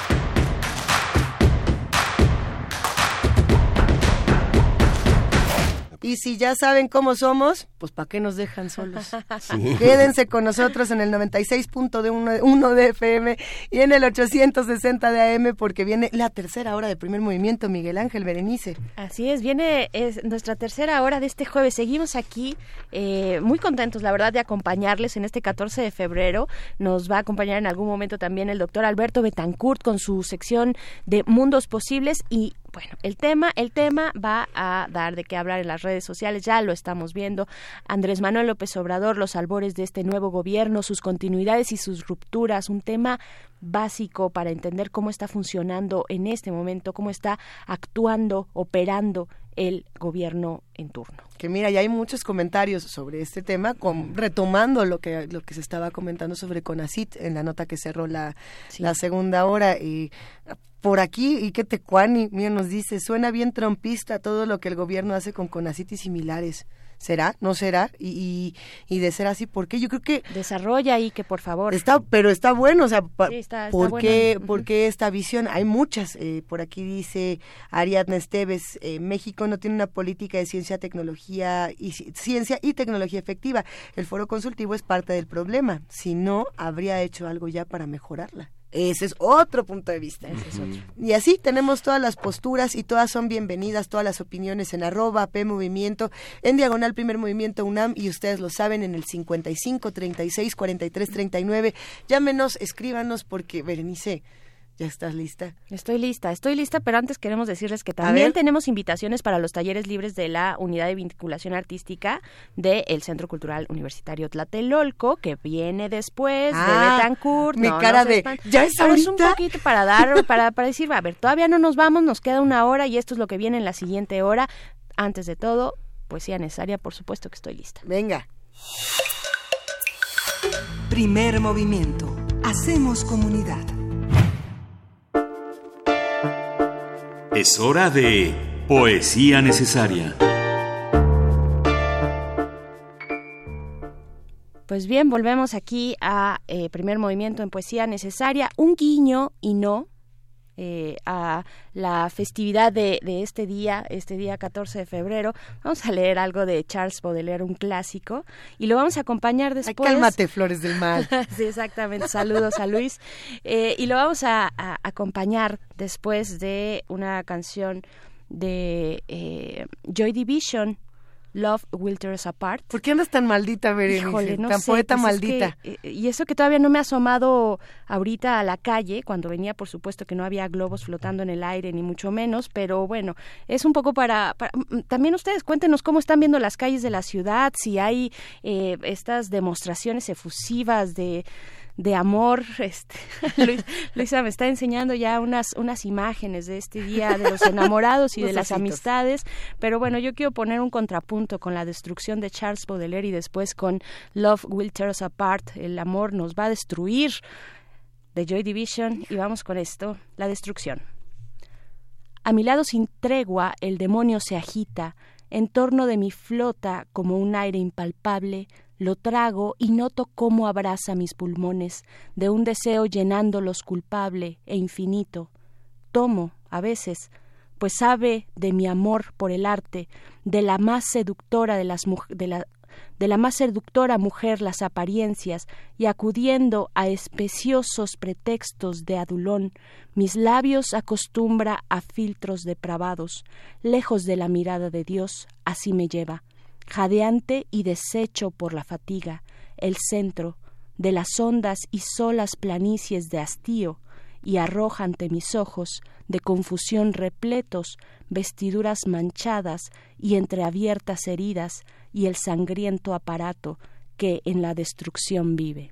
Y si ya saben cómo somos, pues ¿para qué nos dejan solos? *laughs* Quédense con nosotros en el 96.1 de FM y en el 860 de AM porque viene la tercera hora de primer movimiento, Miguel Ángel Berenice. Así es, viene es nuestra tercera hora de este jueves. Seguimos aquí eh, muy contentos, la verdad, de acompañarles en este 14 de febrero. Nos va a acompañar en algún momento también el doctor Alberto Betancourt con su sección de Mundos Posibles y bueno, el tema, el tema va a dar de qué hablar en las redes sociales, ya lo estamos viendo. Andrés Manuel López Obrador, los albores de este nuevo gobierno, sus continuidades y sus rupturas, un tema básico para entender cómo está funcionando en este momento, cómo está actuando, operando el gobierno en turno. Que mira, ya hay muchos comentarios sobre este tema, con, retomando lo que lo que se estaba comentando sobre CONACIT en la nota que cerró la, la segunda hora. Y por aquí, y que Tecuani mío nos dice, suena bien trompista todo lo que el gobierno hace con CONACIT y similares. ¿Será? ¿No será? Y, y, de ser así, ¿por qué? Yo creo que... Desarrolla ahí que por favor. Está, pero está bueno, o sea, ¿por, qué, ¿por, qué, esta visión? Hay muchas. Eh, por aquí dice Ariadna Esteves, eh, México no tiene una política de ciencia, tecnología y ciencia y tecnología efectiva. El foro consultivo es parte del problema. Si no, habría hecho algo ya para mejorarla. Ese es otro punto de vista. Y así tenemos todas las posturas y todas son bienvenidas, todas las opiniones en arroba P Movimiento, en diagonal Primer Movimiento UNAM y ustedes lo saben en el 55 36 43 39. Llámenos, escríbanos porque Berenice ¿Ya estás lista? Estoy lista, estoy lista, pero antes queremos decirles que también tenemos invitaciones para los talleres libres de la Unidad de Vinculación Artística del Centro Cultural Universitario Tlatelolco, que viene después de Ah, Betancourt. mi No, cara no de. ¿ya es Pero es un ahorita? poquito para dar, *laughs* para, para decir, a ver, todavía no nos vamos, nos queda una hora y esto es lo que viene en la siguiente hora. Antes de todo, poesía necesaria, por supuesto que estoy lista. Venga. Primer movimiento. Hacemos comunidad. Es hora de poesía necesaria. Pues bien, volvemos aquí a eh, primer movimiento en poesía necesaria, un guiño y no eh, a la festividad de, de este día, este día 14 de febrero. Vamos a leer algo de Charles Baudelaire, un clásico, y lo vamos a acompañar Ay, después. cálmate, Flores del Mal. *laughs* sí, exactamente. Saludos a Luis. Eh, y lo vamos a, a acompañar después de una canción de eh, Joy Division, Love Will Tear Us Apart. ¿Por qué andas tan maldita, Berenice? Híjole, no tan sé, poeta pues es maldita. que, eh, y eso que todavía no me ha asomado ahorita a la calle, cuando venía, por supuesto, que no había globos flotando en el aire, ni mucho menos, pero bueno, es un poco para... para- mm, también ustedes cuéntenos cómo están viendo las calles de la ciudad, si hay eh, estas demostraciones efusivas de de amor, este, *laughs* Luis- Luisa me está enseñando ya unas unas imágenes de este día de los enamorados y *laughs* de las amistades, pero bueno, yo quiero poner un contrapunto con la destrucción de Charles Baudelaire y después con Love Will Tear Us Apart, el amor nos va a destruir de Joy Division y vamos con esto, la destrucción. A mi lado sin tregua el demonio se agita, en torno de mi flota como un aire impalpable, lo trago y noto cómo abraza mis pulmones, de un deseo llenándolos culpable e infinito. Tomo, a veces, pues sabe de mi amor por el arte, de la más seductora de las de la de la más seductora mujer las apariencias y acudiendo a especiosos pretextos de adulón, mis labios acostumbra a filtros depravados, lejos de la mirada de Dios, así me lleva, jadeante y deshecho por la fatiga, el centro de las hondas y solas planicies de hastío, y arroja ante mis ojos, de confusión repletos, vestiduras manchadas y entreabiertas heridas, y el sangriento aparato que en la destrucción vive.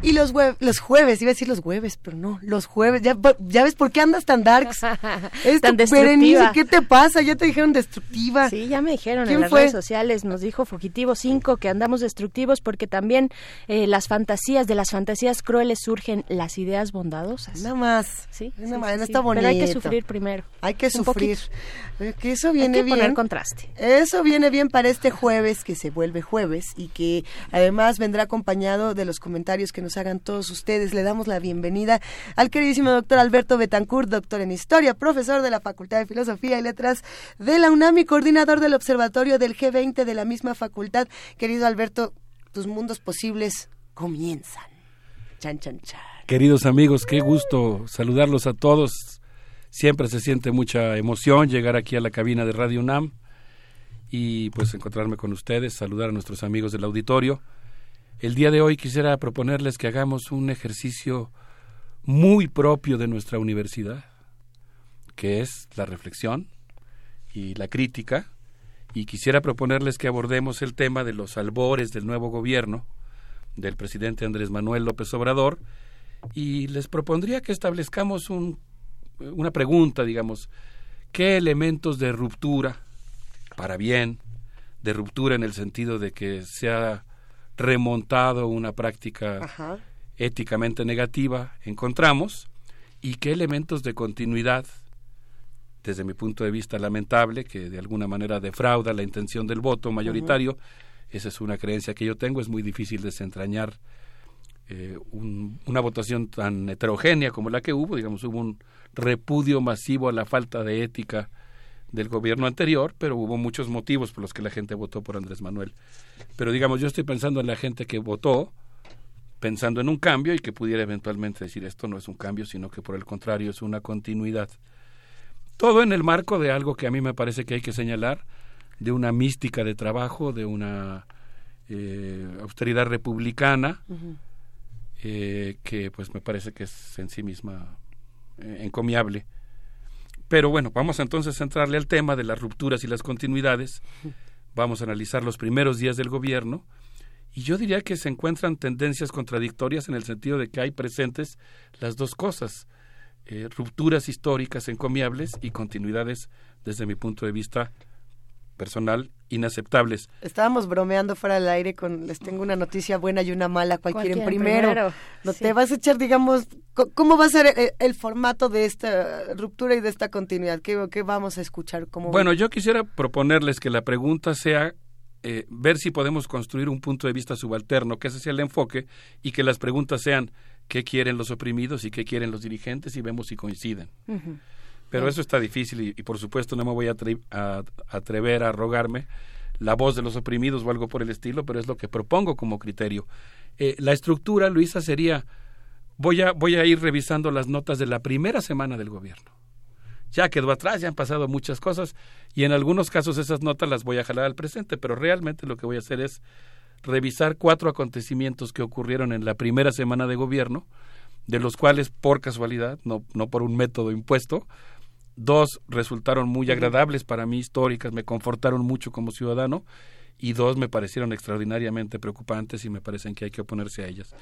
Y los, los jueves, iba a decir los jueves, pero no, los jueves. ¿Ya, ya ves por qué andas tan darks? *laughs* Es tan destructiva. ¿qué te pasa? Ya te dijeron destructiva. Sí, ya me dijeron en las redes sociales, nos dijo Fugitivo 5 que andamos destructivos porque también eh, las fantasías, de las fantasías crueles surgen las ideas bondadosas. Nada más. Sí, nada más, está bonito. Pero hay que sufrir primero. Hay que sufrir. Eh, que eso viene hay que poner contraste. Eso viene bien para este jueves, que se vuelve jueves y que además vendrá acompañado de los comentarios que nos hagan todos ustedes. Le damos la bienvenida al queridísimo doctor Alberto Betancourt, doctor en Historia, profesor de la Facultad de Filosofía y Letras de la UNAM y coordinador del Observatorio del G20 de la misma facultad. Querido Alberto, tus mundos posibles comienzan. Chan, chan, chan. Queridos amigos, qué gusto saludarlos a todos. Siempre se siente mucha emoción llegar aquí a la cabina de Radio UNAM y pues encontrarme con ustedes, saludar a nuestros amigos del auditorio. El día de hoy quisiera proponerles que hagamos un ejercicio muy propio de nuestra universidad, que es la reflexión y la crítica, y quisiera proponerles que abordemos el tema de los albores del nuevo gobierno del presidente Andrés Manuel López Obrador, y les propondría que establezcamos un, una pregunta, digamos, ¿qué elementos de ruptura, para bien, de ruptura en el sentido de que sea remontado una práctica éticamente negativa encontramos y qué elementos de continuidad, desde mi punto de vista lamentable, que de alguna manera defrauda la intención del voto mayoritario, esa es una creencia que yo tengo, es muy difícil desentrañar eh, una votación tan heterogénea como la que hubo, digamos, hubo un repudio masivo a la falta de ética del gobierno anterior, pero hubo muchos motivos por los que la gente votó por Andrés Manuel. Pero digamos, yo estoy pensando en la gente que votó, pensando en un cambio y que pudiera eventualmente decir esto no es un cambio, sino que por el contrario es una continuidad. Todo en el marco de algo que a mí me parece que hay que señalar, de una mística de trabajo, de una eh, austeridad republicana, eh, que pues me parece que es en sí misma eh, encomiable. Pero bueno, vamos entonces a entrarle al tema de las rupturas y las continuidades. Vamos a analizar los primeros días del gobierno. Y yo diría que se encuentran tendencias contradictorias en el sentido de que hay presentes las dos cosas, eh, rupturas históricas encomiables y continuidades, desde mi punto de vista, personal inaceptables. Estábamos bromeando fuera del aire con les tengo una noticia buena y una mala, cual quieren primero. No te vas a echar, digamos, cómo va a ser el, formato de esta ruptura y de esta continuidad. ¿Qué, qué vamos a escuchar? ¿Cómo bueno, yo quisiera proponerles que la pregunta sea eh, ver si podemos construir un punto de vista subalterno, que ese sea el enfoque, y que las preguntas sean qué quieren los oprimidos y qué quieren los dirigentes y vemos si coinciden. Pero eso está difícil y, por supuesto no me voy a, atrever a rogarme la voz de los oprimidos o algo por el estilo, pero es lo que propongo como criterio. Eh, la estructura, Luisa, sería, voy a, voy a ir revisando las notas de la primera semana del gobierno. Ya quedó atrás, ya han pasado muchas cosas y en algunos casos esas notas las voy a jalar al presente, pero realmente lo que voy a hacer es revisar cuatro acontecimientos que ocurrieron en la primera semana de gobierno, de los cuales por casualidad, no, no por un método impuesto, dos resultaron muy agradables para mí, históricas, me confortaron mucho como ciudadano, y dos me parecieron extraordinariamente preocupantes y me parecen que hay que oponerse a ellas.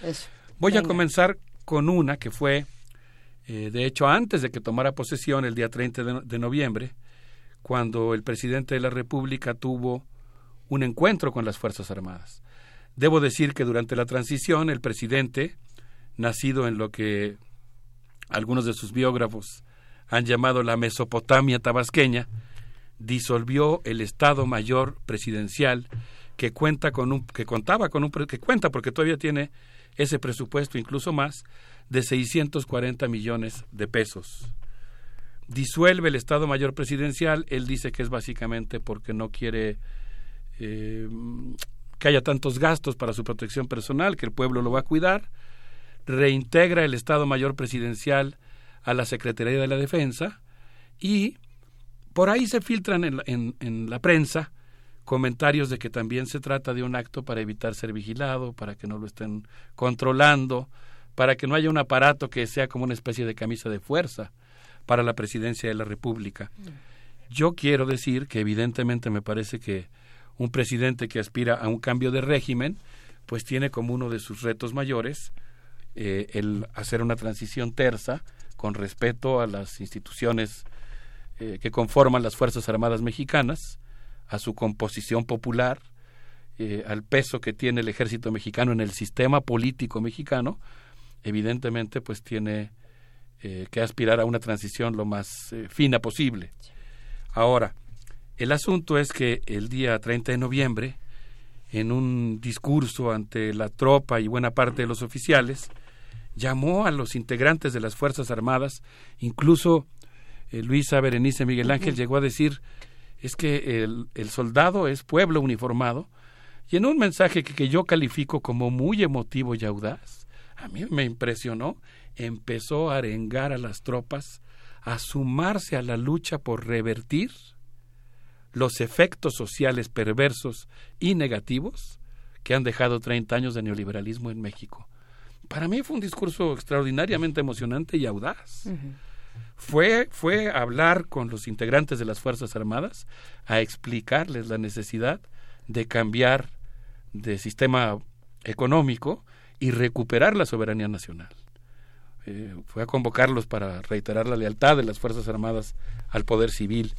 Voy a comenzar con una que fue, eh, de hecho, antes de que tomara posesión el día 30 de, de noviembre, cuando el presidente de la República tuvo un encuentro con las Fuerzas Armadas. Debo decir que durante la transición el presidente, nacido en lo que algunos de sus biógrafos han llamado la Mesopotamia tabasqueña, disolvió el Estado Mayor Presidencial que cuenta con un que contaba con un que cuenta porque todavía tiene ese presupuesto incluso más de 640 millones de pesos. Disuelve el Estado Mayor Presidencial, él dice que es básicamente porque no quiere eh, que haya tantos gastos para su protección personal, que el pueblo lo va a cuidar, reintegra el Estado Mayor Presidencial a la Secretaría de la Defensa y por ahí se filtran en, en, la prensa comentarios de que también se trata de un acto para evitar ser vigilado, para que no lo estén controlando, para que no haya un aparato que sea como una especie de camisa de fuerza para la presidencia de la República. Yo quiero decir que evidentemente me parece que un presidente que aspira a un cambio de régimen, pues tiene como uno de sus retos mayores eh, el hacer una transición tersa con respeto a las instituciones eh, que conforman las Fuerzas Armadas Mexicanas, a su composición popular, eh, al peso que tiene el ejército mexicano en el sistema político mexicano, evidentemente pues tiene que aspirar a una transición lo más fina posible. Ahora, el asunto es que el día 30 de noviembre, en un discurso ante la tropa y buena parte de los oficiales, llamó a los integrantes de las Fuerzas Armadas, incluso eh, Luisa Berenice Miguel Ángel llegó a decir, es que el, el, soldado es pueblo uniformado, y en un mensaje que, que yo califico como muy emotivo y audaz, a mí me impresionó, empezó a arengar a las tropas a sumarse a la lucha por revertir los efectos sociales perversos y negativos que han dejado 30 años de neoliberalismo en México. Para mí fue un discurso extraordinariamente emocionante y audaz. Fue, fue hablar con los integrantes de las Fuerzas Armadas a explicarles la necesidad de cambiar de sistema económico y recuperar la soberanía nacional. Eh, fue a convocarlos para reiterar la lealtad de las Fuerzas Armadas al poder civil.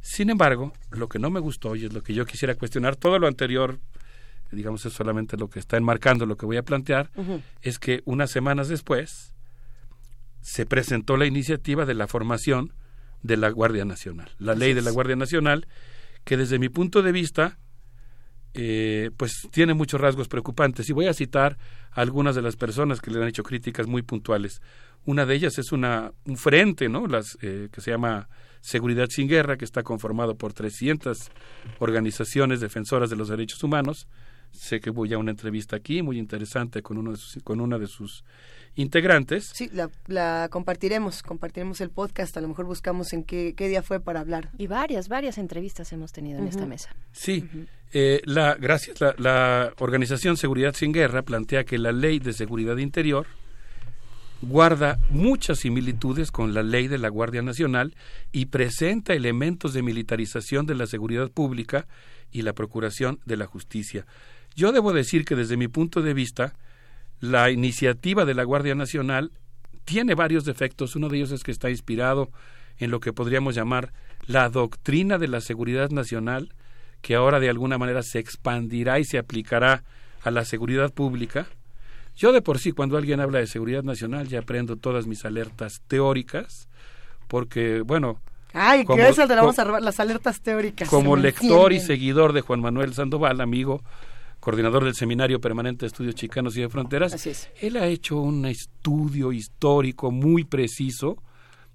Sin embargo, lo que no me gustó y es lo que yo quisiera cuestionar, todo lo anterior, digamos, es solamente lo que está enmarcando lo que voy a plantear, es que unas semanas después se presentó la iniciativa de la formación de la Guardia Nacional, la ley de la Guardia Nacional, que desde mi punto de vista eh, pues tiene muchos rasgos preocupantes. Y voy a citar a algunas de las personas que le han hecho críticas muy puntuales. Una de ellas es una, un frente, ¿no? Las, eh, que se llama Seguridad sin Guerra, que está conformado por 300 organizaciones defensoras de los derechos humanos. Sé que voy a una entrevista aquí muy interesante con, uno de sus, con una de sus integrantes. Sí, la, compartiremos, compartiremos el podcast, a lo mejor buscamos en qué, día fue para hablar. Y varias, varias entrevistas hemos tenido en esta mesa. Sí, eh, la, gracias, la, la Organización Seguridad Sin Guerra plantea que la Ley de Seguridad Interior guarda muchas similitudes con la ley de la Guardia Nacional y presenta elementos de militarización de la seguridad pública y la procuración de la justicia. Yo debo decir que desde mi punto de vista, la iniciativa de la Guardia Nacional tiene varios defectos. Uno de ellos es que está inspirado en lo que podríamos llamar la doctrina de la seguridad nacional, que ahora de alguna manera se expandirá y se aplicará a la seguridad pública. Yo de por sí, cuando alguien habla de seguridad nacional, ya aprendo todas mis alertas teóricas, porque, bueno... Ay, como, que eso te vamos a robar, las alertas teóricas. Como lector y seguidor de Juan Manuel Sandoval, amigo, coordinador del Seminario Permanente de Estudios Chicanos y de Fronteras, él ha hecho un estudio histórico muy preciso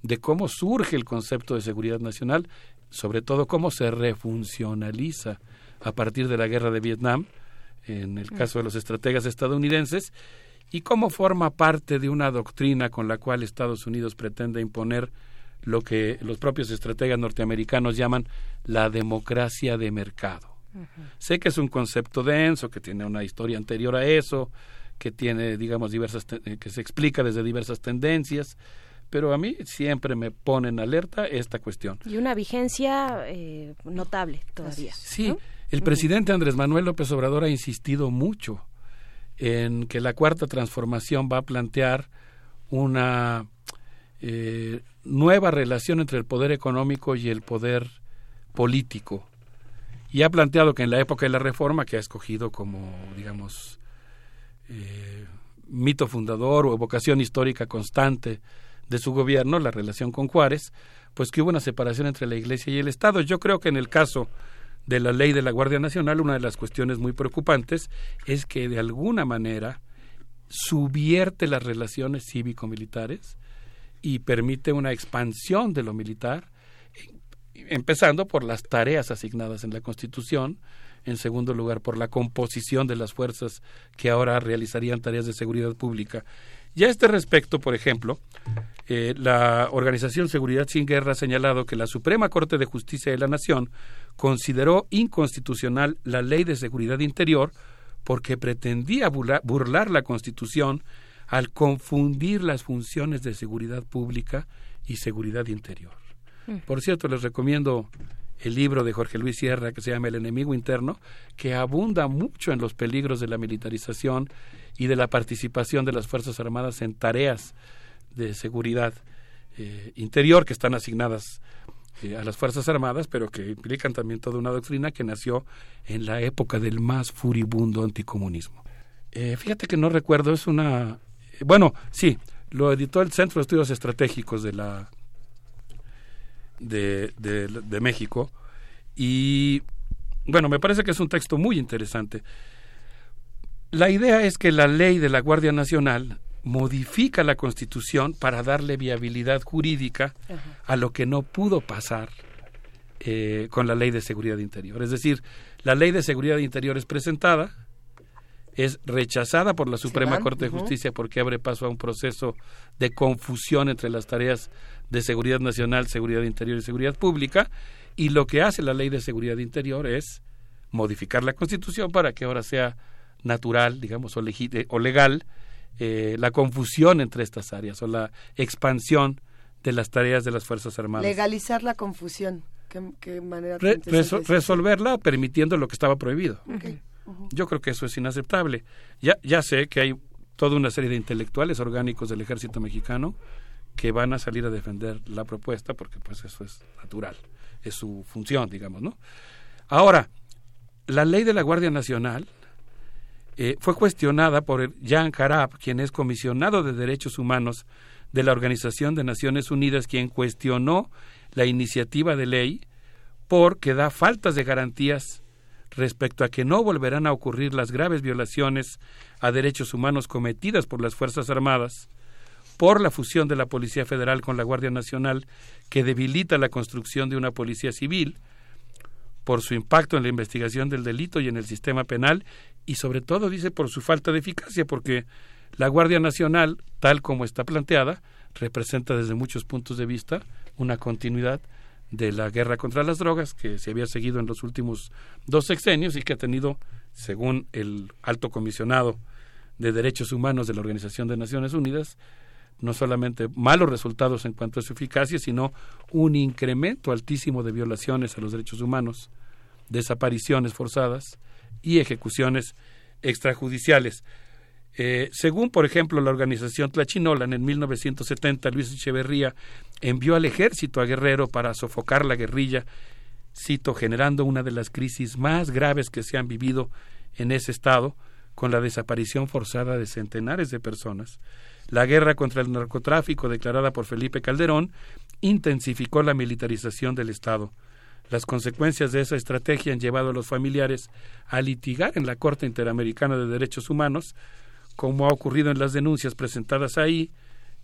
de cómo surge el concepto de seguridad nacional, sobre todo cómo se refuncionaliza a partir de la guerra de Vietnam, en el caso de los estrategas estadounidenses, y cómo forma parte de una doctrina con la cual Estados Unidos pretende imponer lo que los propios estrategas norteamericanos llaman la democracia de mercado. Sé que es un concepto denso, que tiene una historia anterior a eso, que tiene, digamos, diversas, eh, que se explica desde diversas tendencias, pero a mí siempre me pone en alerta esta cuestión. Y una vigencia eh, notable todavía. Sí, el presidente Andrés Manuel López Obrador ha insistido mucho en que la cuarta transformación va a plantear una eh, nueva relación entre el poder económico y el poder político y ha planteado que en la época de la reforma, que ha escogido como, digamos, eh, mito fundador o evocación histórica constante de su gobierno, la relación con Juárez, pues que hubo una separación entre la Iglesia y el Estado. Yo creo que en el caso de la ley de la Guardia Nacional, una de las cuestiones muy preocupantes es que de alguna manera subvierte las relaciones cívico-militares y permite una expansión de lo militar empezando por las tareas asignadas en la Constitución, en segundo lugar por la composición de las fuerzas que ahora realizarían tareas de seguridad pública. Y a este respecto, por ejemplo, eh, la Organización Seguridad Sin Guerra ha señalado que la Suprema Corte de Justicia de la Nación consideró inconstitucional la Ley de Seguridad Interior porque pretendía burlar la Constitución al confundir las funciones de seguridad pública y seguridad interior. Mm. Por cierto, les recomiendo el libro de Jorge Luis Sierra que se llama El enemigo interno, que abunda mucho en los peligros de la militarización y de la participación de las Fuerzas Armadas en tareas de seguridad eh, interior que están asignadas eh, a las Fuerzas Armadas, pero que implican también toda una doctrina que nació en la época del más furibundo anticomunismo. Eh, fíjate que no recuerdo, es una... bueno, sí, lo editó el Centro de Estudios Estratégicos de la de, de, México y bueno, me parece que es un texto muy interesante. La idea es que la ley de la Guardia Nacional modifica la Constitución para darle viabilidad jurídica a lo que no pudo pasar eh, con la Ley de Seguridad Interior. Es decir, la Ley de Seguridad Interior es presentada, es rechazada por la Suprema Corte de Justicia porque abre paso a un proceso de confusión entre las tareas de seguridad nacional, seguridad interior y seguridad pública, y lo que hace la Ley de Seguridad Interior es modificar la Constitución para que ahora sea natural, digamos, o, o legal eh, la confusión entre estas áreas o la expansión de las tareas de las Fuerzas Armadas. Legalizar la confusión. ¿Qué, manera resolverla permitiendo lo que estaba prohibido. Yo creo que eso es inaceptable. Ya, ya sé que hay toda una serie de intelectuales orgánicos del ejército mexicano que van a salir a defender la propuesta porque pues eso es natural, es su función, digamos, ¿no? Ahora, la ley de la Guardia Nacional eh, fue cuestionada por Jan Harab, quien es comisionado de derechos humanos de la Organización de Naciones Unidas, quien cuestionó la iniciativa de ley porque da faltas de garantías respecto a que no volverán a ocurrir las graves violaciones a derechos humanos cometidas por las Fuerzas Armadas por la fusión de la Policía Federal con la Guardia Nacional que debilita la construcción de una policía civil, por su impacto en la investigación del delito y en el sistema penal y sobre todo dice por su falta de eficacia porque la Guardia Nacional tal como está planteada representa desde muchos puntos de vista una continuidad de la guerra contra las drogas que se había seguido en los últimos dos sexenios y que ha tenido según el alto comisionado de derechos humanos de la Organización de Naciones Unidas no solamente malos resultados en cuanto a su eficacia, sino un incremento altísimo de violaciones a los derechos humanos, desapariciones forzadas y ejecuciones extrajudiciales. Eh, según, por ejemplo, la organización Tlachinolan, en 1970 Luis Echeverría envió al ejército a Guerrero para sofocar la guerrilla, cito, generando una de las crisis más graves que se han vivido en ese estado, con la desaparición forzada de centenares de personas. La guerra contra el narcotráfico declarada por Felipe Calderón intensificó la militarización del Estado. Las consecuencias de esa estrategia han llevado a los familiares a litigar en la Corte Interamericana de Derechos Humanos, como ha ocurrido en las denuncias presentadas ahí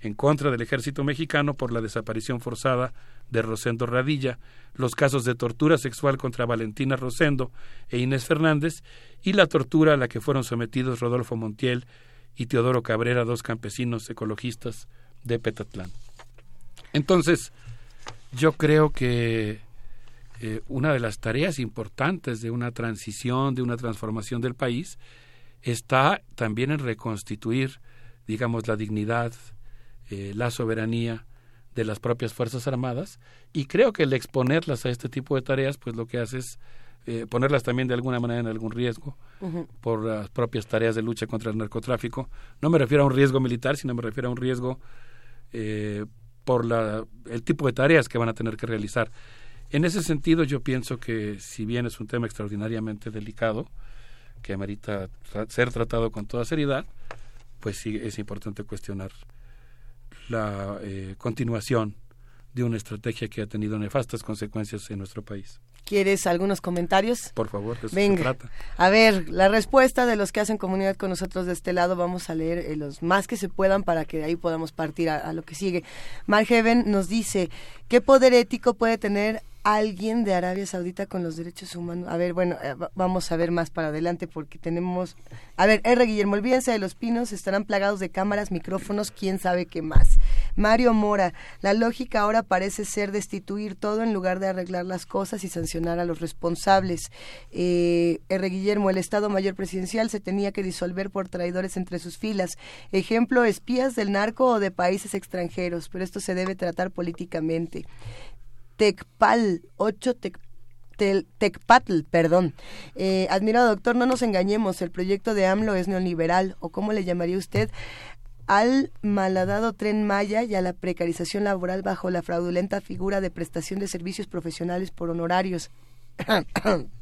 en contra del ejército mexicano por la desaparición forzada de Rosendo Radilla, los casos de tortura sexual contra Valentina Rosendo e Inés Fernández y la tortura a la que fueron sometidos Rodolfo Montiel y Teodoro Cabrera, dos campesinos ecologistas de Petatlán. Entonces, yo creo que eh, una de las tareas importantes de una transición, de una transformación del país, está también en reconstituir, digamos, la dignidad, eh, la soberanía de las propias Fuerzas Armadas, y creo que el exponerlas a este tipo de tareas, pues lo que hace es eh, ponerlas también de alguna manera en algún riesgo por las propias tareas de lucha contra el narcotráfico. No me refiero a un riesgo militar, sino me refiero a un riesgo eh, por la, el tipo de tareas que van a tener que realizar. En ese sentido, yo pienso que si bien es un tema extraordinariamente delicado, que amerita ser tratado con toda seriedad, pues sí es importante cuestionar la eh, continuación de una estrategia que ha tenido nefastas consecuencias en nuestro país. ¿Quieres algunos comentarios? Por favor, eso Venga. se trata. A ver, la respuesta de los que hacen comunidad con nosotros de este lado, vamos a leer eh, los más que se puedan para que de ahí podamos partir a, a lo que sigue. Mark Heaven nos dice, ¿qué poder ético puede tener alguien de Arabia Saudita con los derechos humanos. A ver, bueno, eh, vamos a ver más para adelante porque tenemos... A ver, R. Guillermo, olvídense de los pinos, estarán plagados de cámaras, micrófonos, quién sabe qué más. Mario Mora, la lógica ahora parece ser destituir todo en lugar de arreglar las cosas y sancionar a los responsables. Eh, R. Guillermo, el Estado Mayor Presidencial se tenía que disolver por traidores entre sus filas. Ejemplo, espías del narco o de países extranjeros, pero esto se debe tratar políticamente. Tecpal, 8 Tecpatl, perdón. Eh, admirado doctor, no nos engañemos, el proyecto de AMLO es neoliberal, o cómo le llamaría usted al malhadado tren Maya y a la precarización laboral bajo la fraudulenta figura de prestación de servicios profesionales por honorarios.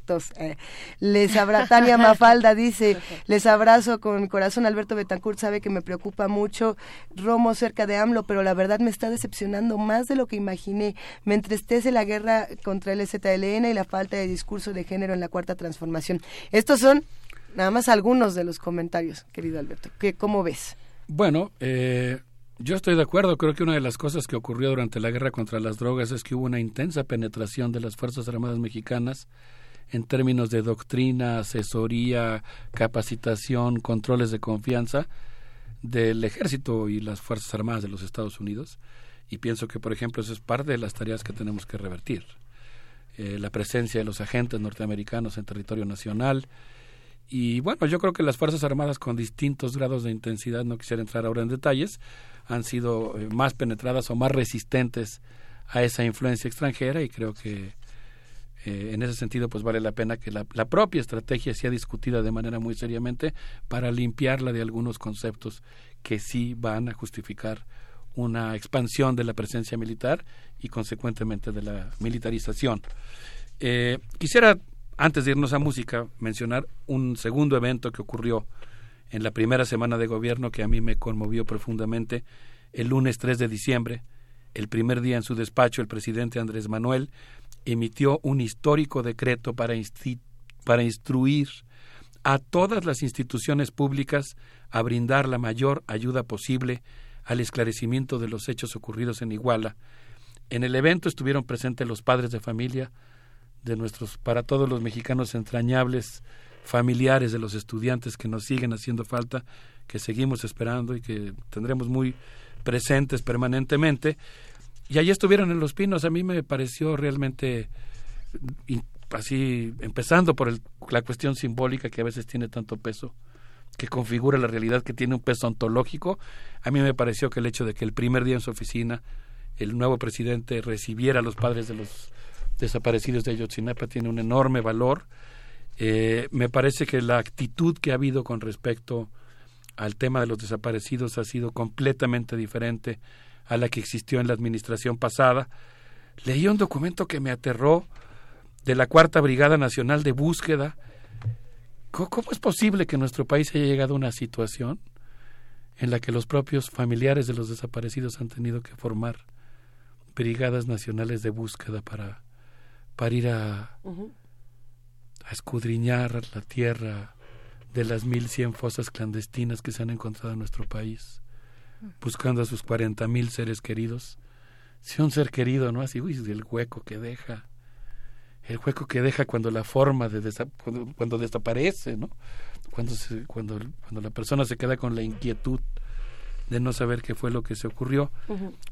Entonces, eh, les abra Tania Mafalda dice, *laughs* les abrazo con corazón. Alberto Betancourt sabe que me preocupa mucho Romo cerca de AMLO, pero la verdad me está decepcionando más de lo que imaginé. Me entristece la guerra contra el ZLN y la falta de discurso de género en la cuarta transformación. Estos son nada más algunos de los comentarios, querido Alberto. ¿Qué, ¿Cómo ves? Bueno, eh, yo estoy de acuerdo. Creo que una de las cosas que ocurrió durante la guerra contra las drogas es que hubo una intensa penetración de las Fuerzas Armadas mexicanas en términos de doctrina, asesoría, capacitación, controles de confianza del ejército y las Fuerzas Armadas de los Estados Unidos. Y pienso que, por ejemplo, eso es parte de las tareas que tenemos que revertir. Eh, la presencia de los agentes norteamericanos en territorio nacional, y bueno, yo creo que las Fuerzas Armadas con distintos grados de intensidad, no quisiera entrar ahora en detalles, han sido eh, más penetradas o más resistentes a esa influencia extranjera y creo que eh, en ese sentido pues vale la pena que la, la, propia estrategia sea discutida de manera muy seriamente para limpiarla de algunos conceptos que sí van a justificar una expansión de la presencia militar y consecuentemente de la militarización. Eh, quisiera antes de irnos a música, mencionar un segundo evento que ocurrió en la primera semana de gobierno que a mí me conmovió profundamente. El lunes 3 de diciembre, el primer día en su despacho, el presidente Andrés Manuel emitió un histórico decreto para, para instruir a todas las instituciones públicas a brindar la mayor ayuda posible al esclarecimiento de los hechos ocurridos en Iguala. En el evento estuvieron presentes los padres de familia, de nuestros, para todos los mexicanos entrañables familiares de los estudiantes que nos siguen haciendo falta, que seguimos esperando y que tendremos muy presentes permanentemente. Y allí estuvieron en Los Pinos. A mí me pareció realmente, así, empezando por la cuestión simbólica que a veces tiene tanto peso, que configura la realidad, que tiene un peso ontológico, a mí me pareció que el hecho de que el primer día en su oficina el nuevo presidente recibiera a los padres de los desaparecidos de Ayotzinapa tiene un enorme valor. Eh, me parece que la actitud que ha habido con respecto al tema de los desaparecidos ha sido completamente diferente a la que existió en la administración pasada. Leí un documento que me aterró de la Cuarta Brigada Nacional de Búsqueda. ¿Cómo es posible que nuestro país haya llegado a una situación en la que los propios familiares de los desaparecidos han tenido que formar brigadas nacionales de búsqueda para para ir a, a escudriñar la tierra de las mil cien fosas clandestinas que se han encontrado en nuestro país, buscando a sus cuarenta mil seres queridos. Si un ser querido, ¿no? Así, uy, el hueco que deja, el hueco que deja cuando la forma de cuando, desaparece, ¿no? Cuando, se, cuando, cuando la persona se queda con la inquietud de no saber qué fue lo que se ocurrió.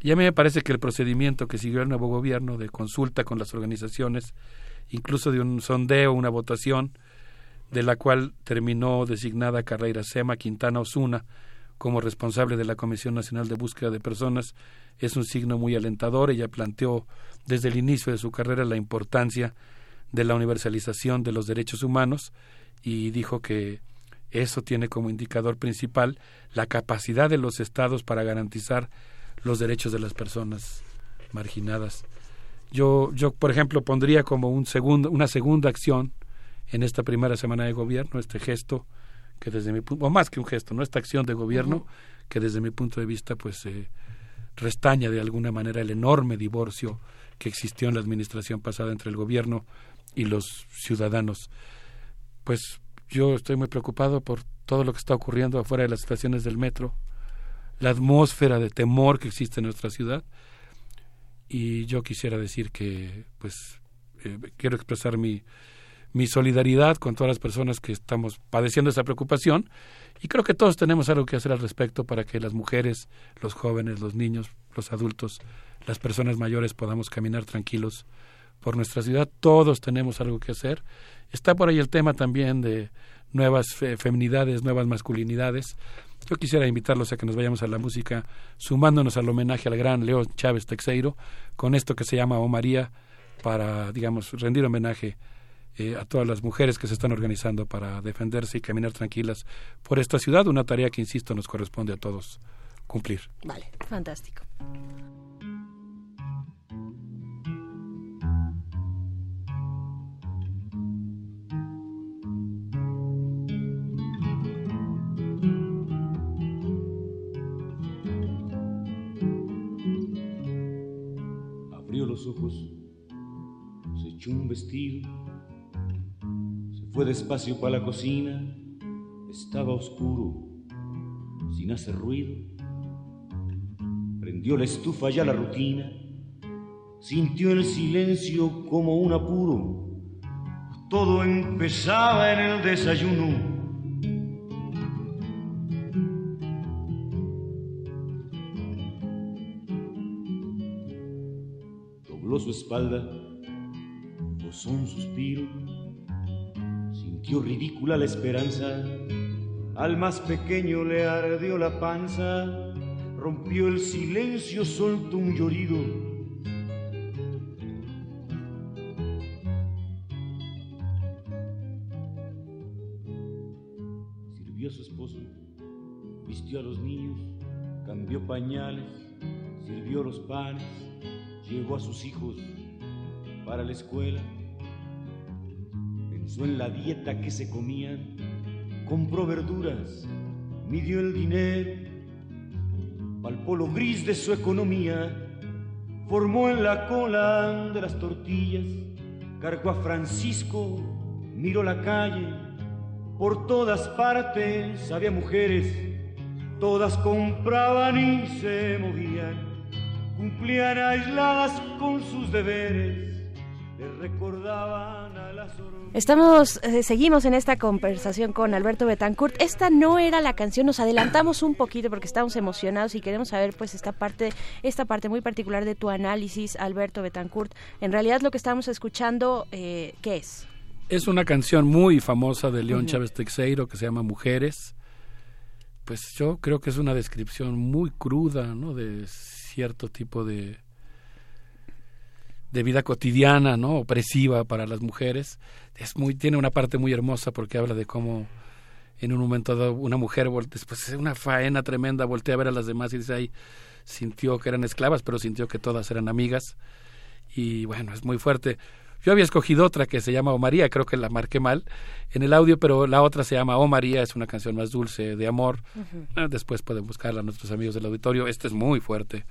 Y a mí me parece que el procedimiento que siguió el nuevo gobierno de consulta con las organizaciones, incluso de un sondeo, una votación, de la cual terminó designada Carreira Sema Quintana Osuna como responsable de la Comisión Nacional de Búsqueda de Personas, es un signo muy alentador. Ella planteó desde el inicio de su carrera la importancia de la universalización de los derechos humanos y dijo que eso tiene como indicador principal la capacidad de los estados para garantizar los derechos de las personas marginadas. Yo, yo por ejemplo, pondría como un segundo, una segunda acción en esta primera semana de gobierno, este gesto que desde mi punto, o más que un gesto, no esta acción de gobierno que desde mi punto de vista pues eh, restaña de alguna manera el enorme divorcio que existió en la administración pasada entre el gobierno y los ciudadanos. Pues yo estoy muy preocupado por todo lo que está ocurriendo afuera de las estaciones del metro, la atmósfera de temor que existe en nuestra ciudad. Y yo quisiera decir que, pues, eh, quiero expresar mi, mi solidaridad con todas las personas que estamos padeciendo esa preocupación y creo que todos tenemos algo que hacer al respecto para que las mujeres, los jóvenes, los niños, los adultos, las personas mayores podamos caminar tranquilos por nuestra ciudad. Todos tenemos algo que hacer Está por ahí el tema también de nuevas feminidades, nuevas masculinidades. Yo quisiera invitarlos a que nos vayamos a la música, sumándonos al homenaje al gran Leo Chávez Texeiro, con esto que se llama O María, para, digamos, rendir homenaje eh, a todas las mujeres que se están organizando para defenderse y caminar tranquilas por esta ciudad, una tarea que, insisto, nos corresponde a todos cumplir. Vale, fantástico. Ojos, se echó un vestido, se fue despacio para la cocina, estaba oscuro, sin hacer ruido. Prendió la estufa ya la rutina, sintió el silencio como un apuro. Todo empezaba en el desayuno. Su espalda, posó un suspiro, sintió ridícula la esperanza. Al más pequeño le ardió la panza, rompió el silencio, soltó un llorido. Sirvió a su esposo, vistió a los niños, cambió pañales, sirvió los panes, llevó a sus hijos para la escuela. Pensó en la dieta que se comían, compró verduras, midió el dinero, palpó lo gris de su economía, formó en la cola de las tortillas, cargó a Francisco, miró la calle, por todas partes había mujeres, todas compraban y se movían, cumplían aisladas con sus deberes, le recordaban a las Estamos, eh, seguimos en esta conversación con Alberto Betancourt. Esta no era la canción, nos adelantamos un poquito porque estamos emocionados y queremos saber pues esta parte, esta parte muy particular de tu análisis, Alberto Betancourt. En realidad lo que estamos escuchando, eh, ¿qué es? Es una canción muy famosa de León Chávez Texeiro que se llama Mujeres. Pues yo creo que es una descripción muy cruda, ¿no? De cierto tipo de de vida cotidiana, ¿no? opresiva para las mujeres. Es muy tiene una parte muy hermosa porque habla de cómo en un momento dado una mujer después de una faena tremenda voltea a ver a las demás y dice ahí sintió que eran esclavas, pero sintió que todas eran amigas y bueno, es muy fuerte. Yo había escogido otra que se llama O María, creo que la marqué mal en el audio, pero la otra se llama O María, es una canción más dulce de amor. Uh -huh. Después pueden buscarla nuestros amigos del auditorio. Este es muy fuerte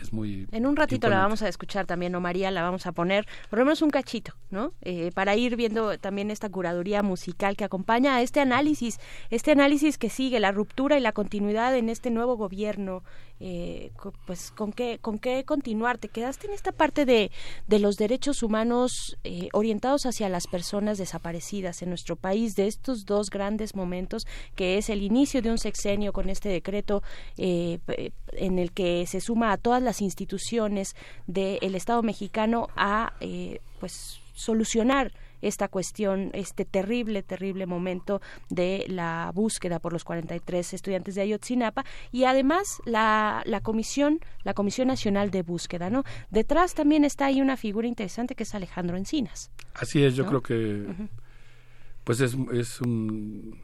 es muy en un ratito imponente. la vamos a escuchar también o María la vamos a poner por lo menos un cachito no eh, para ir viendo también esta curaduría musical que acompaña a este análisis este análisis que sigue la ruptura y la continuidad en este nuevo gobierno eh, pues con qué con qué continuar. Te quedaste en esta parte de, de los derechos humanos eh, orientados hacia las personas desaparecidas en nuestro país de estos dos grandes momentos que es el inicio de un sexenio con este decreto en el que se suma a todas las instituciones del Estado mexicano a eh, pues solucionar esta cuestión, este terrible, terrible momento de la búsqueda por los 43 estudiantes de Ayotzinapa y además la, la comisión, la Comisión Nacional de Búsqueda, ¿no? Detrás también está ahí una figura interesante que es Alejandro Encinas. Así es, yo ¿no? creo que uh -huh. pues es, es un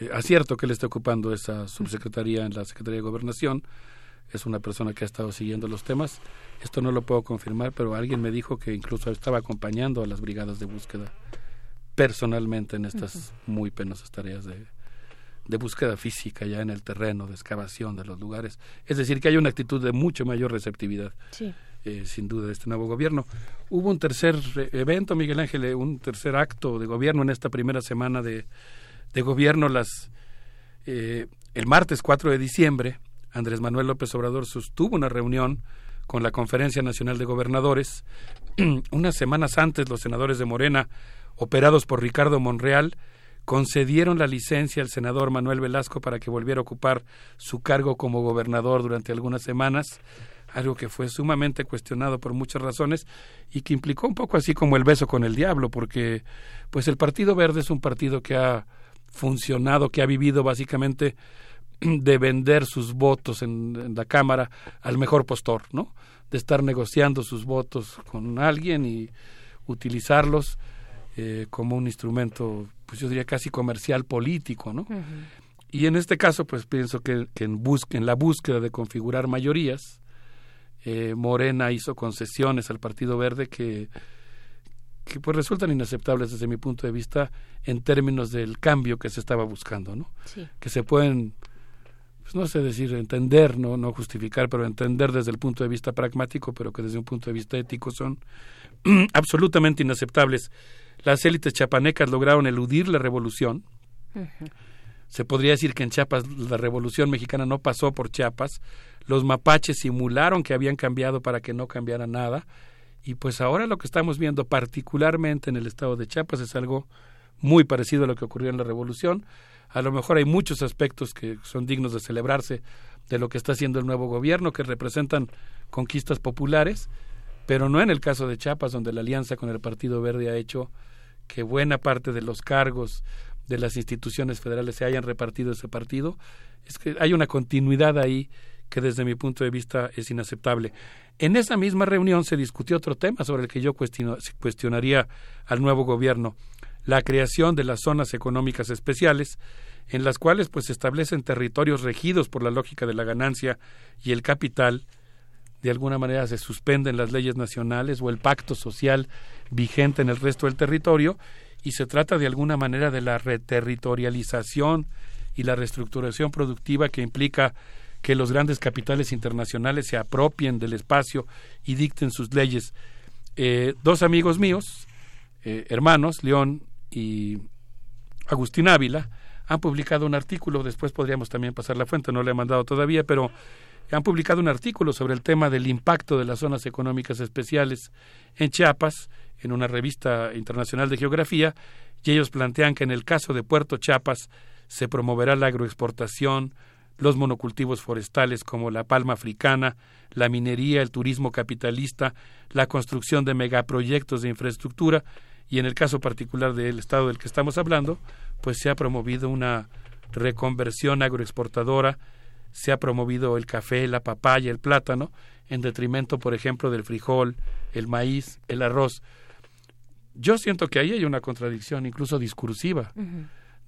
eh, acierto que le esté ocupando esa subsecretaría en la Secretaría de Gobernación es una persona que ha estado siguiendo los temas. Esto no lo puedo confirmar, pero alguien me dijo que incluso estaba acompañando a las brigadas de búsqueda personalmente en estas uh -huh. muy penosas tareas de, de búsqueda física ya en el terreno, de excavación de los lugares. Es decir, que hay una actitud de mucho mayor receptividad. Sí. Eh, sin duda de este nuevo gobierno. Hubo un tercer evento, Miguel Ángel, eh, un tercer acto de gobierno en esta primera semana de, de gobierno, las, eh, el martes 4 de diciembre, Andrés Manuel López Obrador sostuvo una reunión con la Conferencia Nacional de Gobernadores. *clears throat* Unas semanas antes, los senadores de Morena, operados por Ricardo Monreal, concedieron la licencia al senador Manuel Velasco para que volviera a ocupar su cargo como gobernador durante algunas semanas, algo que fue sumamente cuestionado por muchas razones y que implicó un poco así como el beso con el diablo, porque pues el Partido Verde es un partido que ha funcionado, que ha vivido básicamente de vender sus votos en, la Cámara al mejor postor, ¿no? De estar negociando sus votos con alguien y utilizarlos eh, como un instrumento, pues yo diría casi comercial político, ¿no? Y en este caso, pues pienso que, en, en la búsqueda de configurar mayorías, eh, Morena hizo concesiones al Partido Verde que, que pues resultan inaceptables desde mi punto de vista en términos del cambio que se estaba buscando, ¿no? Que se pueden pues no sé decir entender, no, no justificar, pero entender desde el punto de vista pragmático, pero que desde un punto de vista ético son *clears throat* absolutamente inaceptables. Las élites chapanecas lograron eludir la revolución. Se podría decir que en Chiapas la revolución mexicana no pasó por Chiapas. Los mapaches simularon que habían cambiado para que no cambiara nada. Y pues ahora lo que estamos viendo particularmente en el estado de Chiapas es algo muy parecido a lo que ocurrió en la revolución a lo mejor hay muchos aspectos que son dignos de celebrarse de lo que está haciendo el nuevo gobierno, que representan conquistas populares, pero no en el caso de Chiapas, donde la alianza con el Partido Verde ha hecho que buena parte de los cargos de las instituciones federales se hayan repartido ese partido. Es que hay una continuidad ahí que desde mi punto de vista es inaceptable. En esa misma reunión se discutió otro tema sobre el que yo cuestionaría al nuevo gobierno, la creación de las zonas económicas especiales, en las cuales pues se establecen territorios regidos por la lógica de la ganancia y el capital, de alguna manera se suspenden las leyes nacionales o el pacto social vigente en el resto del territorio y se trata de alguna manera de la reterritorialización y la reestructuración productiva que implica que los grandes capitales internacionales se apropien del espacio y dicten sus leyes. Eh, dos amigos míos, eh, hermanos, León y Agustín Ávila han publicado un artículo, después podríamos también pasar la fuente, no le he mandado todavía, pero han publicado un artículo sobre el tema del impacto de las zonas económicas especiales en Chiapas, en una revista internacional de geografía, y ellos plantean que en el caso de Puerto Chiapas se promoverá la agroexportación, los monocultivos forestales como la palma africana, la minería, el turismo capitalista, la construcción de megaproyectos de infraestructura, y en el caso particular del estado del que estamos hablando, pues se ha promovido una reconversión agroexportadora, se ha promovido el café, la papaya, el plátano, en detrimento, por ejemplo, del frijol, el maíz, el arroz. Yo siento que ahí hay una contradicción, incluso discursiva,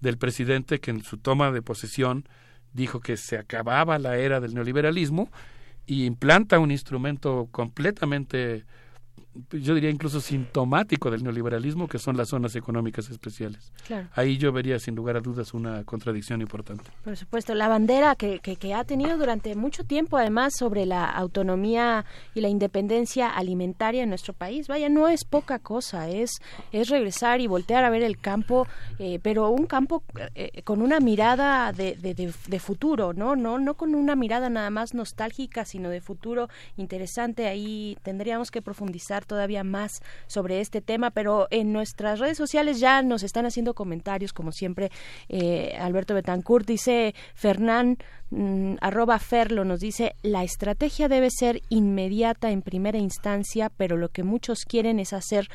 del presidente que en su toma de posesión dijo que se acababa la era del neoliberalismo y implanta un instrumento completamente yo diría incluso sintomático del neoliberalismo, que son las zonas económicas especiales. Ahí yo vería sin lugar a dudas una contradicción importante. Por supuesto, la bandera que, que, ha tenido durante mucho tiempo, además, sobre la autonomía y la independencia alimentaria en nuestro país, vaya, no es poca cosa, es, es regresar y voltear a ver el campo, eh, pero un campo eh, con una mirada de, de, de, futuro, ¿no? ¿no? No con una mirada nada más nostálgica, sino de futuro interesante. Ahí tendríamos que profundizar todavía más sobre este tema, pero en nuestras redes sociales ya nos están haciendo comentarios, como siempre. Eh, Alberto Betancourt dice, Fernán, mm, arroba Ferlo nos dice, la estrategia debe ser inmediata en primera instancia, pero lo que muchos quieren es hacer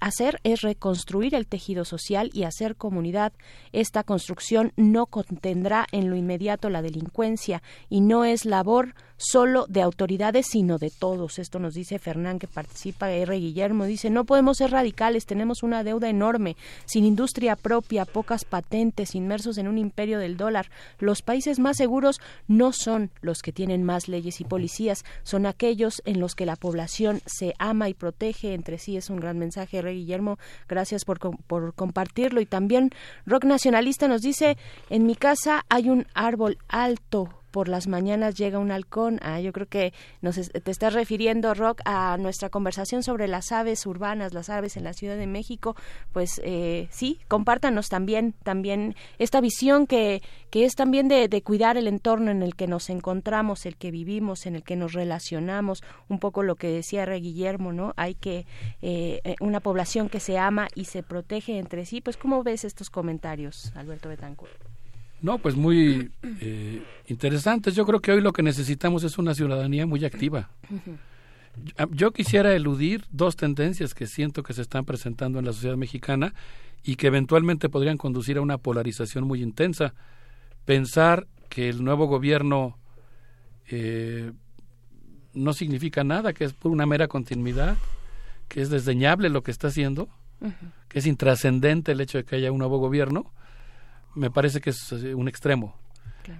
hacer es reconstruir el tejido social y hacer comunidad. Esta construcción no contendrá en lo inmediato la delincuencia y no es labor solo de autoridades, sino de todos. Esto nos dice Fernán, que participa, R. Guillermo, dice, no podemos ser radicales, tenemos una deuda enorme, sin industria propia, pocas patentes, inmersos en un imperio del dólar. Los países más seguros no son los que tienen más leyes y policías, son aquellos en los que la población se ama y protege entre sí. Es un gran mensaje, R. Guillermo, gracias por, por compartirlo. Y también Rock Nacionalista nos dice, en mi casa hay un árbol alto por las mañanas llega un halcón. Ah, yo creo que nos te estás refiriendo, Rock, a nuestra conversación sobre las aves urbanas, las aves en la Ciudad de México. Pues eh, sí, compártanos también, también esta visión que, que es también de, cuidar el entorno en el que nos encontramos, el que vivimos, en el que nos relacionamos. Un poco lo que decía Re Guillermo, ¿no? Hay que eh, eh, una población que se ama y se protege entre sí. Pues, ¿cómo ves estos comentarios, Alberto Betancourt? No, pues muy eh, interesantes. Yo creo que hoy lo que necesitamos es una ciudadanía muy activa. Yo quisiera eludir dos tendencias que siento que se están presentando en la sociedad mexicana y que eventualmente podrían conducir a una polarización muy intensa. Pensar que el nuevo gobierno eh, no significa nada, que es por una mera continuidad, que es desdeñable lo que está haciendo, que es intrascendente el hecho de que haya un nuevo gobierno, me parece que es eh, un extremo,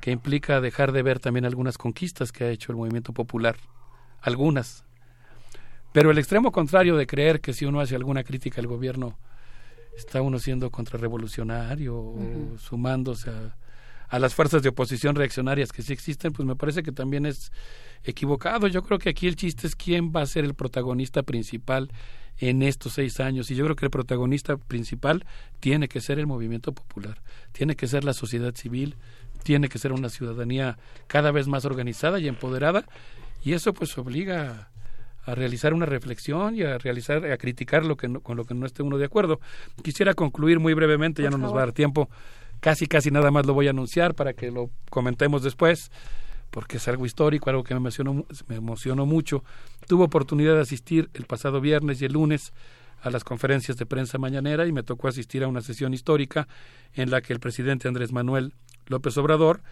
que implica dejar de ver también algunas conquistas que ha hecho el movimiento popular, algunas. Pero el extremo contrario de creer que si uno hace alguna crítica al gobierno, está uno siendo contrarrevolucionario o sumándose a, a las fuerzas de oposición reaccionarias que sí existen, pues me parece que también es equivocado. Yo creo que aquí el chiste es quién va a ser el protagonista principal en estos seis años. Y yo creo que el protagonista principal tiene que ser el movimiento popular, tiene que ser la sociedad civil, tiene que ser una ciudadanía cada vez más organizada y empoderada. Y eso pues obliga a, realizar una reflexión y a realizar, a criticar lo que con lo que no esté uno de acuerdo. Quisiera concluir muy brevemente, ya no nos va a dar tiempo. Casi, casi nada más lo voy a anunciar para que lo comentemos después porque es algo histórico, algo que me emocionó, me emocionó mucho. Tuve oportunidad de asistir el pasado viernes y el lunes a las conferencias de prensa mañanera y me tocó asistir a una sesión histórica en la que el presidente Andrés Manuel López Obrador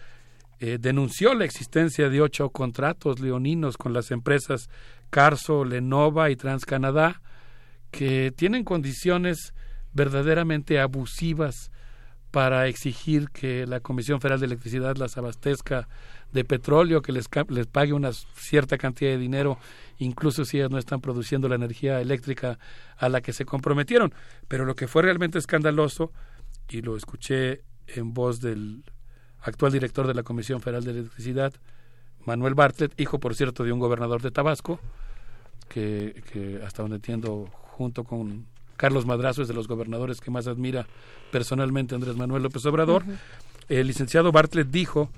eh, denunció la existencia de ocho contratos leoninos con las empresas Carso, Lenova y TransCanadá que tienen condiciones verdaderamente abusivas para exigir que la Comisión Federal de Electricidad las abastezca de petróleo, que les, les pague una cierta cantidad de dinero, incluso si ellas no están produciendo la energía eléctrica a la que se comprometieron. Pero lo que fue realmente escandaloso, y lo escuché en voz del actual director de la Comisión Federal de Electricidad, Manuel Bartlett, hijo, por cierto, de un gobernador de Tabasco, que, que hasta donde entiendo, junto con Carlos Madrazo, es de los gobernadores que más admira personalmente Andrés Manuel López Obrador. El licenciado Bartlett dijo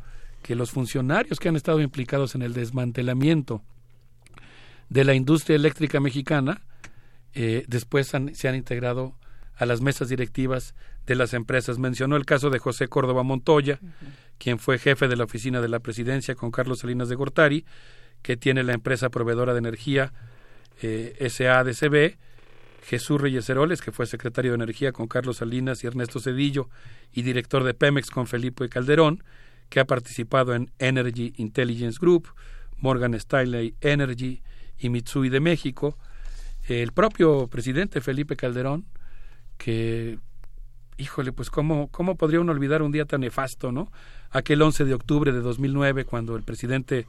que los funcionarios que han estado implicados en el desmantelamiento de la industria eléctrica mexicana eh, después se han integrado a las mesas directivas de las empresas. Mencionó el caso de José Córdoba Montoya, quien fue jefe de la oficina de la presidencia con Carlos Salinas de Gortari, que tiene la empresa proveedora de energía eh, SADCB, Jesús Reyes Heroles, que fue secretario de Energía con Carlos Salinas y Ernesto Cedillo, y director de Pemex con Felipe Calderón, que ha participado en Energy Intelligence Group, Morgan Stanley Energy y Mitsui de México, el propio presidente Felipe Calderón, que, híjole, pues cómo, cómo podría uno olvidar un día tan nefasto, ¿no? Aquel 11 de octubre de 2009, cuando el presidente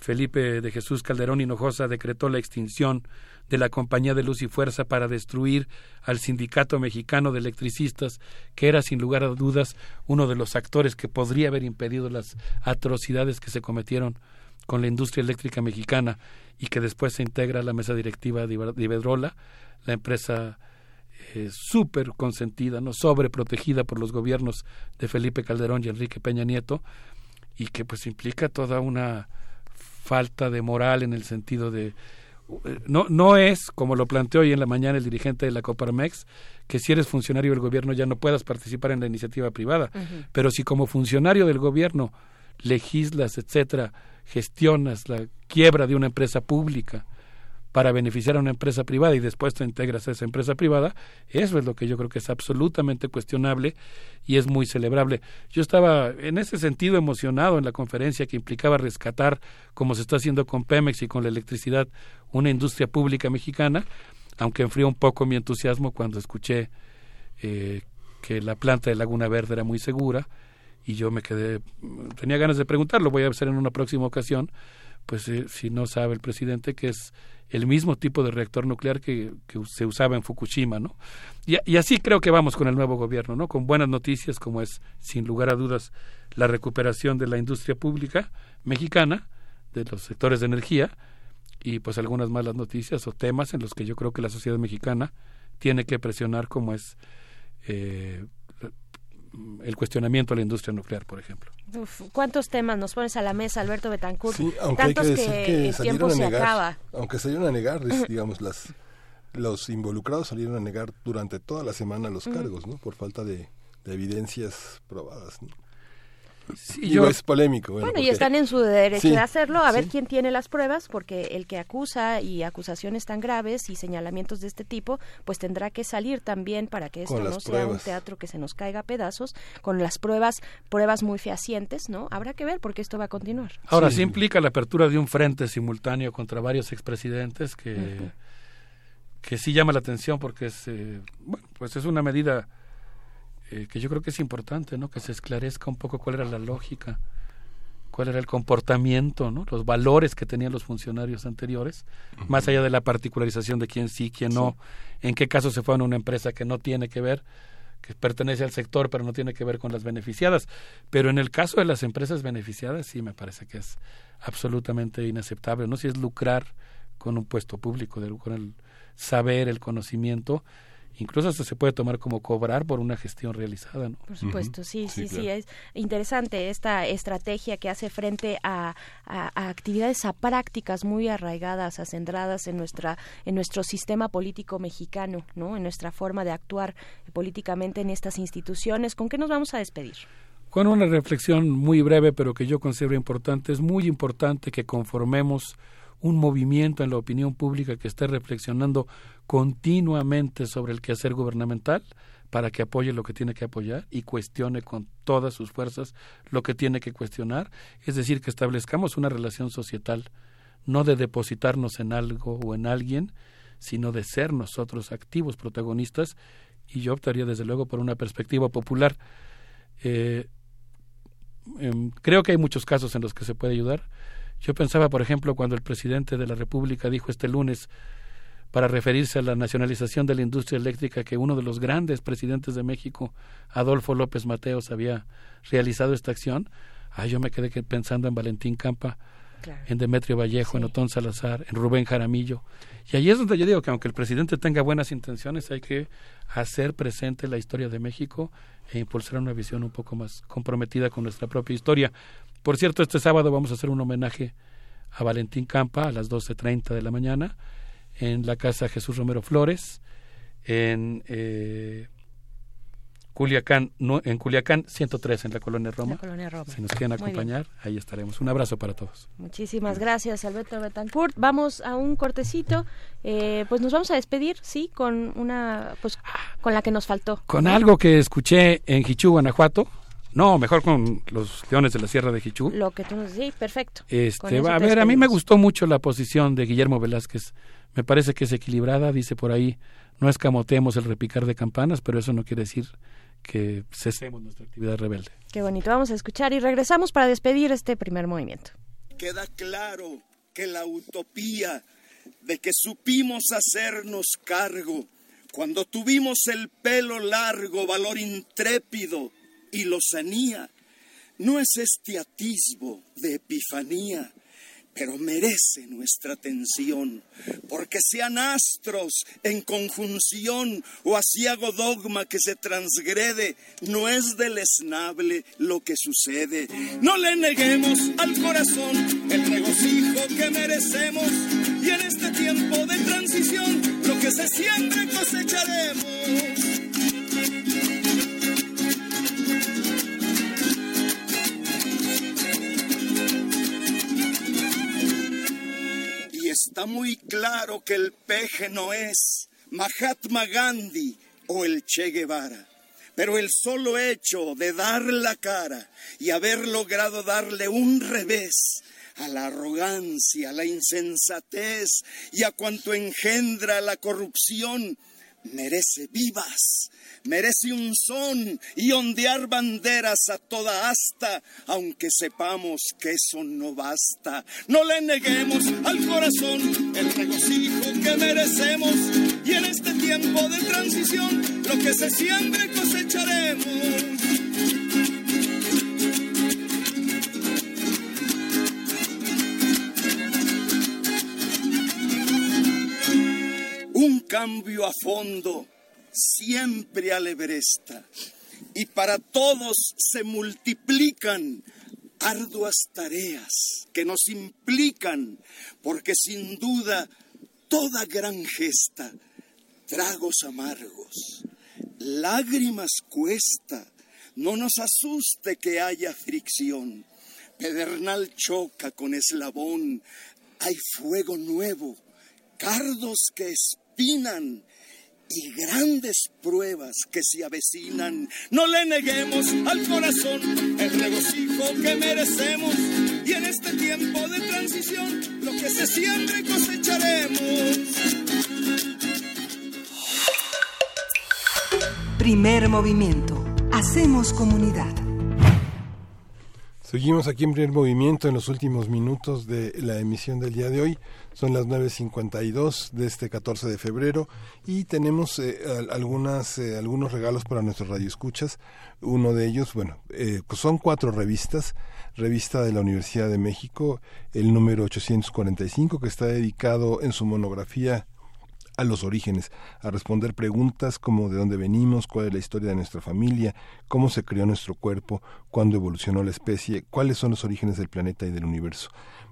Felipe de Jesús Calderón Hinojosa decretó la extinción de la Compañía de Luz y Fuerza para destruir al Sindicato Mexicano de Electricistas, que era sin lugar a dudas uno de los actores que podría haber impedido las atrocidades que se cometieron con la industria eléctrica mexicana y que después se integra a la mesa directiva de Iberdrola, la empresa eh, súper consentida, no sobreprotegida por los gobiernos de Felipe Calderón y Enrique Peña Nieto, y que pues implica toda una falta de moral en el sentido de no, no es, como lo planteó hoy en la mañana el dirigente de la Coparmex, que si eres funcionario del gobierno ya no puedas participar en la iniciativa privada. Pero si como funcionario del gobierno legislas, etcétera, gestionas la quiebra de una empresa pública, para beneficiar a una empresa privada y después te integras a esa empresa privada, eso es lo que yo creo que es absolutamente cuestionable y es muy celebrable. Yo estaba en ese sentido emocionado en la conferencia que implicaba rescatar, como se está haciendo con Pemex y con la electricidad, una industria pública mexicana, aunque enfrió un poco mi entusiasmo cuando escuché eh, que la planta de Laguna Verde era muy segura y yo me quedé, tenía ganas de preguntarlo, voy a hacer en una próxima ocasión, pues eh, si no sabe el presidente que es el mismo tipo de reactor nuclear que, se usaba en Fukushima, ¿no? Y, así creo que vamos con el nuevo gobierno, ¿no? Con buenas noticias como es, sin lugar a dudas, la recuperación de la industria pública mexicana, de los sectores de energía, y pues algunas malas noticias o temas en los que yo creo que la sociedad mexicana tiene que presionar como es eh, el cuestionamiento a la industria nuclear, por ejemplo. ¿Cuántos temas nos pones a la mesa, Alberto Betancourt? Sí, aunque hay que decir que, salieron a negar, aunque salieron a negar, digamos, las los involucrados salieron a negar durante toda la semana los cargos, ¿no? Por falta de, evidencias probadas. Digo, es polémico. Bueno, y están en su derecho de hacerlo, a ver quién tiene las pruebas, porque el que acusa y acusaciones tan graves y señalamientos de este tipo, pues tendrá que salir también para que esto no sea un teatro que se nos caiga a pedazos, con las pruebas, pruebas muy fehacientes, ¿no? Habrá que ver porque esto va a continuar. Ahora, sí, implica la apertura de un frente simultáneo contra varios expresidentes que, que sí llama la atención porque es, eh, bueno, pues es una medida eh, que yo creo que es importante, ¿no? Que se esclarezca un poco cuál era la lógica, cuál era el comportamiento, ¿no? Los valores que tenían los funcionarios anteriores, más allá de la particularización de quién sí, quién no, en qué caso se fue a una empresa que no tiene que ver, que pertenece al sector, pero no tiene que ver con las beneficiadas. Pero en el caso de las empresas beneficiadas, sí me parece que es absolutamente inaceptable, ¿no? Si es lucrar con un puesto público, con el saber, el conocimiento, incluso hasta se puede tomar como cobrar por una gestión realizada. ¿no? Por supuesto, sí, sí, sí, es interesante esta estrategia que hace frente a, a, actividades, a prácticas muy arraigadas, acendradas en nuestra en nuestro sistema político mexicano, ¿no? En nuestra forma de actuar políticamente en estas instituciones. ¿Con qué nos vamos a despedir? Con una reflexión muy breve, pero que yo considero importante. Es muy importante que conformemos un movimiento en la opinión pública que esté reflexionando continuamente sobre el quehacer gubernamental para que apoye lo que tiene que apoyar y cuestione con todas sus fuerzas lo que tiene que cuestionar, es decir, que establezcamos una relación societal, no de depositarnos en algo o en alguien, sino de ser nosotros activos protagonistas, y yo optaría desde luego por una perspectiva popular. Eh, em, creo que hay muchos casos en los que se puede ayudar, yo pensaba, por ejemplo, cuando el presidente de la República dijo este lunes, para referirse a la nacionalización de la industria eléctrica, que uno de los grandes presidentes de México, Adolfo López Mateos, había realizado esta acción, ah, yo me quedé pensando en Valentín Campa, en Demetrio Vallejo, en Otón Salazar, en Rubén Jaramillo. Y ahí es donde yo digo que aunque el presidente tenga buenas intenciones, hay que hacer presente la historia de México e impulsar una visión un poco más comprometida con nuestra propia historia. Por cierto, este sábado vamos a hacer un homenaje a Valentín Campa a las 12.30 de la mañana en la Casa Jesús Romero Flores, en eh, Culiacán, en Culiacán 103, en la Colonia Roma. Si nos quieren acompañar, ahí estaremos. Un abrazo para todos. Muchísimas gracias, Alberto Betancourt. Vamos a un cortecito. Eh, pues nos vamos a despedir, sí, con una, pues, con la que nos faltó. Con algo que escuché en Jichú, Guanajuato no, mejor con los leones de la Sierra de Jichú. Lo que tú nos sí, perfecto. Este, a ver, a mí me gustó mucho la posición de Guillermo Velázquez. Me parece que es equilibrada, dice por ahí, no escamoteemos el repicar de campanas, pero eso no quiere decir que cesemos nuestra actividad rebelde. Qué bonito, vamos a escuchar y regresamos para despedir este primer movimiento. Queda claro que la utopía de que supimos hacernos cargo cuando tuvimos el pelo largo, valor intrépido, y lozanía. No es este atisbo de epifanía, pero merece nuestra atención, porque sean astros en conjunción o asiago dogma que se transgrede, no es deleznable lo que sucede. No le neguemos al corazón el regocijo que merecemos, y en este tiempo de transición, lo que se siempre cosecharemos. Está muy claro que el peje no es Mahatma Gandhi o el Che Guevara. Pero el solo hecho de dar la cara y haber logrado darle un revés a la arrogancia, a la insensatez y a cuanto engendra la corrupción, merece vivas, merece un son y ondear banderas a toda asta, aunque sepamos que eso no basta. No le neguemos al corazón el regocijo que merecemos y en este tiempo de transición lo que se siembre cosecharemos. Un cambio a fondo siempre alebresta y para todos se multiplican arduas tareas que nos implican, porque sin duda toda gran gesta, tragos amargos, lágrimas cuesta, no nos asuste que haya fricción. Pedernal choca con eslabón, hay fuego nuevo, cardos que y grandes pruebas que se avecinan. No le neguemos al corazón el regocijo que merecemos y en este tiempo de transición lo que se siembre cosecharemos. Primer movimiento. Hacemos comunidad. Seguimos aquí en primer movimiento en los últimos minutos de la emisión del día de hoy. Son las 9.52 de este 14 de febrero y tenemos eh, algunas, eh, algunos regalos para nuestros radioescuchas. Uno de ellos, bueno, eh, pues son cuatro revistas. Revista de la Universidad de México, el número 845, que está dedicado en su monografía a los orígenes, a responder preguntas como de dónde venimos, cuál es la historia de nuestra familia, cómo se creó nuestro cuerpo, cuándo evolucionó la especie, cuáles son los orígenes del planeta y del universo.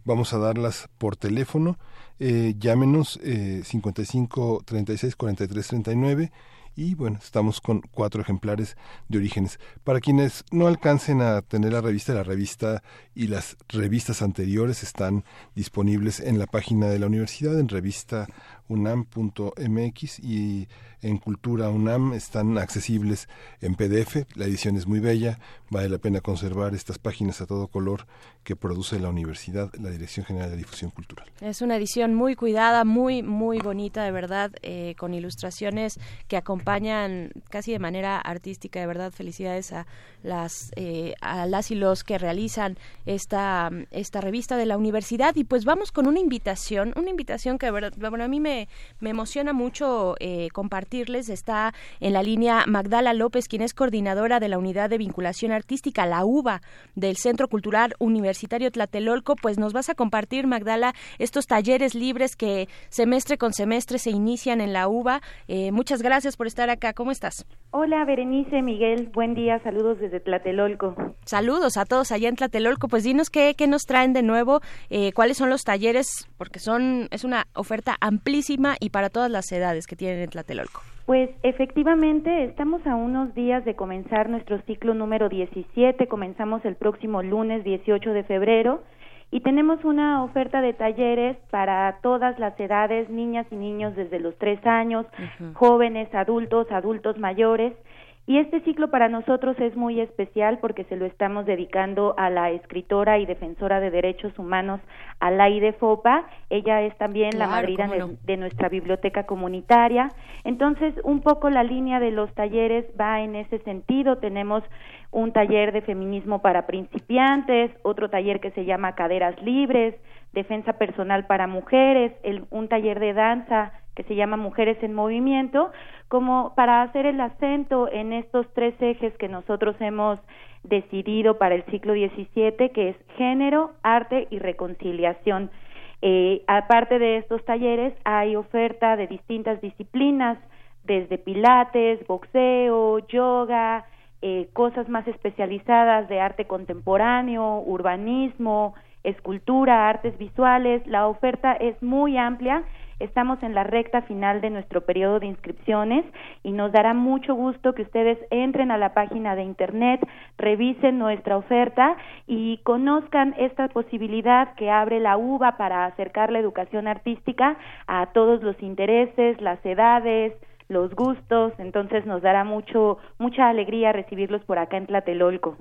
Vamos a darlas por teléfono, eh, llámenos eh, 55 36 43 39 y bueno, estamos con cuatro ejemplares de orígenes. Para quienes no alcancen a tener la revista, la revista y las revistas anteriores están disponibles en la página de la universidad, en revista unam.mx y en Cultura UNAM están accesibles en PDF. La edición es muy bella, vale la pena conservar estas páginas a todo color que produce la universidad, la Dirección General de Difusión Cultural. Es una edición muy cuidada, muy, muy bonita, de verdad, eh, con ilustraciones que acompañan casi de manera artística, de verdad, felicidades a las, eh, a las y los que realizan esta, esta revista de la universidad. Y pues vamos con una invitación, una invitación que, bueno, a mí me, me emociona mucho eh, compartirles. Está en la línea Magdala López, quien es coordinadora de la Unidad de Vinculación Artística, la UBA, del Centro Cultural Universitario Tlatelolco. Pues nos vas a compartir, Magdala, estos talleres libres que semestre con semestre se inician en la UBA. Eh, muchas gracias por estar acá. ¿Cómo estás? Hola, Berenice, Miguel. Buen día. Saludos desde Tlatelolco. Saludos a todos allá en Tlatelolco. Pues dinos qué, qué nos traen de nuevo, eh, cuáles son los talleres, porque son es una oferta amplísima y para todas las edades que tienen en Tlatelolco. Pues efectivamente estamos a unos días de comenzar nuestro ciclo número 17. Comenzamos el próximo lunes 18 de febrero y tenemos una oferta de talleres para todas las edades, niñas y niños desde los tres años, jóvenes, adultos, adultos mayores. Y este ciclo para nosotros es muy especial porque se lo estamos dedicando a la escritora y defensora de derechos humanos Alaide Fopa. Ella es también la madrina de, nuestra biblioteca comunitaria. Entonces, un poco la línea de los talleres va en ese sentido. Tenemos un taller de feminismo para principiantes, otro taller que se llama Caderas Libres, defensa personal para mujeres, un taller de danza que se llama Mujeres en Movimiento, como para hacer el acento en estos tres ejes que nosotros hemos decidido para el ciclo XVII, que es género, arte y reconciliación. Eh, aparte de estos talleres, hay oferta de distintas disciplinas, desde pilates, boxeo, yoga, eh, cosas más especializadas de arte contemporáneo, urbanismo, escultura, artes visuales. La oferta es muy amplia Estamos en la recta final de nuestro periodo de inscripciones y nos dará mucho gusto que ustedes entren a la página de internet, revisen nuestra oferta y conozcan esta posibilidad que abre la UBA para acercar la educación artística a todos los intereses, las edades, los gustos, entonces nos dará mucho mucha alegría recibirlos por acá en Tlatelolco.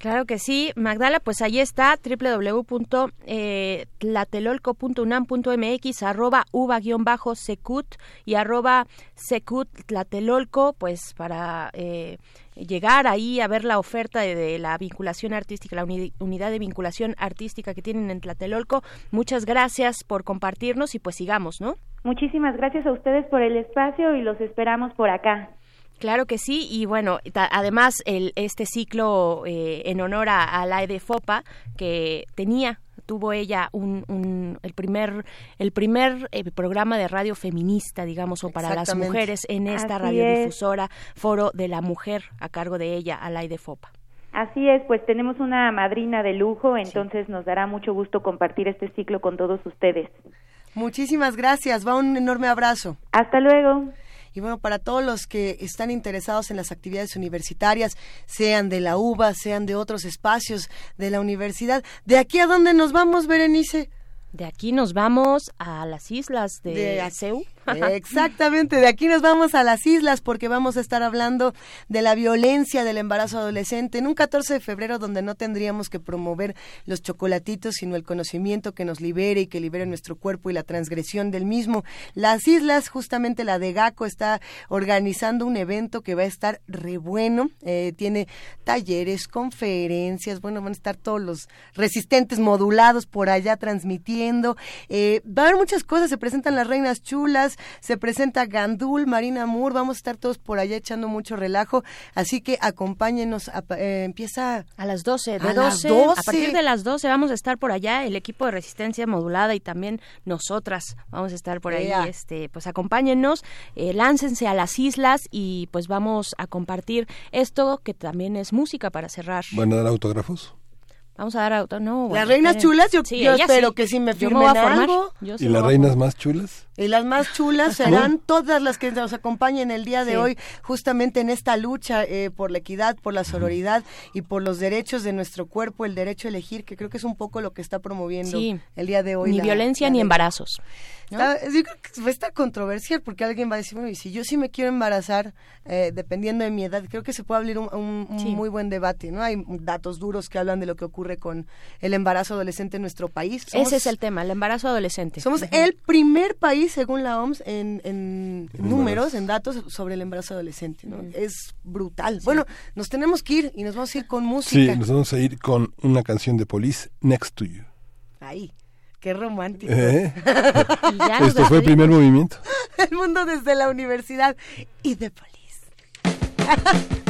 Claro que sí, Magdala, pues ahí está www.tlatelolco.unam.mx arroba uva-secut y arroba secut tlatelolco, pues para eh, llegar ahí a ver la oferta de, la vinculación artística, la unidad de vinculación artística que tienen en Tlatelolco. Muchas gracias por compartirnos y pues sigamos, ¿no? Muchísimas gracias a ustedes por el espacio y los esperamos por acá. Claro que sí, y bueno, además el, este ciclo eh, en honor a, la EDFOPA que tenía tuvo ella un, el primer el primer eh, programa de radio feminista digamos o para las mujeres en esta radiodifusora Foro de la Mujer a cargo de ella a la Fopa. Así es, pues tenemos una madrina de lujo, entonces nos dará mucho gusto compartir este ciclo con todos ustedes. Muchísimas gracias, va un enorme abrazo. Hasta luego. Y bueno, para todos los que están interesados en las actividades universitarias, sean de la UBA, sean de otros espacios de la universidad, ¿de aquí a dónde nos vamos, Berenice? De aquí nos vamos a las islas de, de Exactamente, de aquí nos vamos a las islas porque vamos a estar hablando de la violencia del embarazo adolescente en un 14 de febrero donde no tendríamos que promover los chocolatitos, sino el conocimiento que nos libere y que libere nuestro cuerpo y la transgresión del mismo. Las islas, justamente la de GACO, está organizando un evento que va a estar re bueno, eh, tiene talleres, conferencias, bueno, van a estar todos los resistentes modulados por allá transmitiendo. Eh, va a haber muchas cosas, se presentan las reinas chulas, se presenta Gandul, Marina Moore, vamos a estar todos por allá echando mucho relajo, así que acompáñenos, eh, empieza a las 12, de a 12, a partir de las 12 vamos a estar por allá, el equipo de resistencia modulada y también nosotras vamos a estar por ahí, este, pues acompáñennos, eh, láncense a las islas y pues vamos a compartir esto que también es música para cerrar. ¿Van a dar autógrafos? Vamos a dar auto, no. las reinas chulas, yo, espero que sí me firmen algo. ¿Y las reinas más chulas? Y las más chulas *laughs* serán todas las que nos acompañen el día de hoy, justamente en esta lucha eh, por la equidad, por la sororidad y por los derechos de nuestro cuerpo, el derecho a elegir, que creo que es un poco lo que está promoviendo el día de hoy. Ni violencia ni embarazos. yo creo que va a estar controversial porque alguien va a decir, bueno, y si yo sí me quiero embarazar, eh, dependiendo de mi edad, creo que se puede abrir un, muy buen debate, ¿no? Hay datos duros que hablan de lo que ocurre con el embarazo adolescente en nuestro país. Ese es el tema, el embarazo adolescente. Somos el primer país según la OMS, en, números, en datos sobre el embarazo adolescente. ¿no? Es brutal. Bueno, nos tenemos que ir y nos vamos a ir con música. Sí, nos vamos a ir con una canción de Police, Next to You. Ahí. Qué romántico. ¿Eh? *laughs* Esto fue el primer movimiento. el mundo desde la universidad y de Police. *laughs*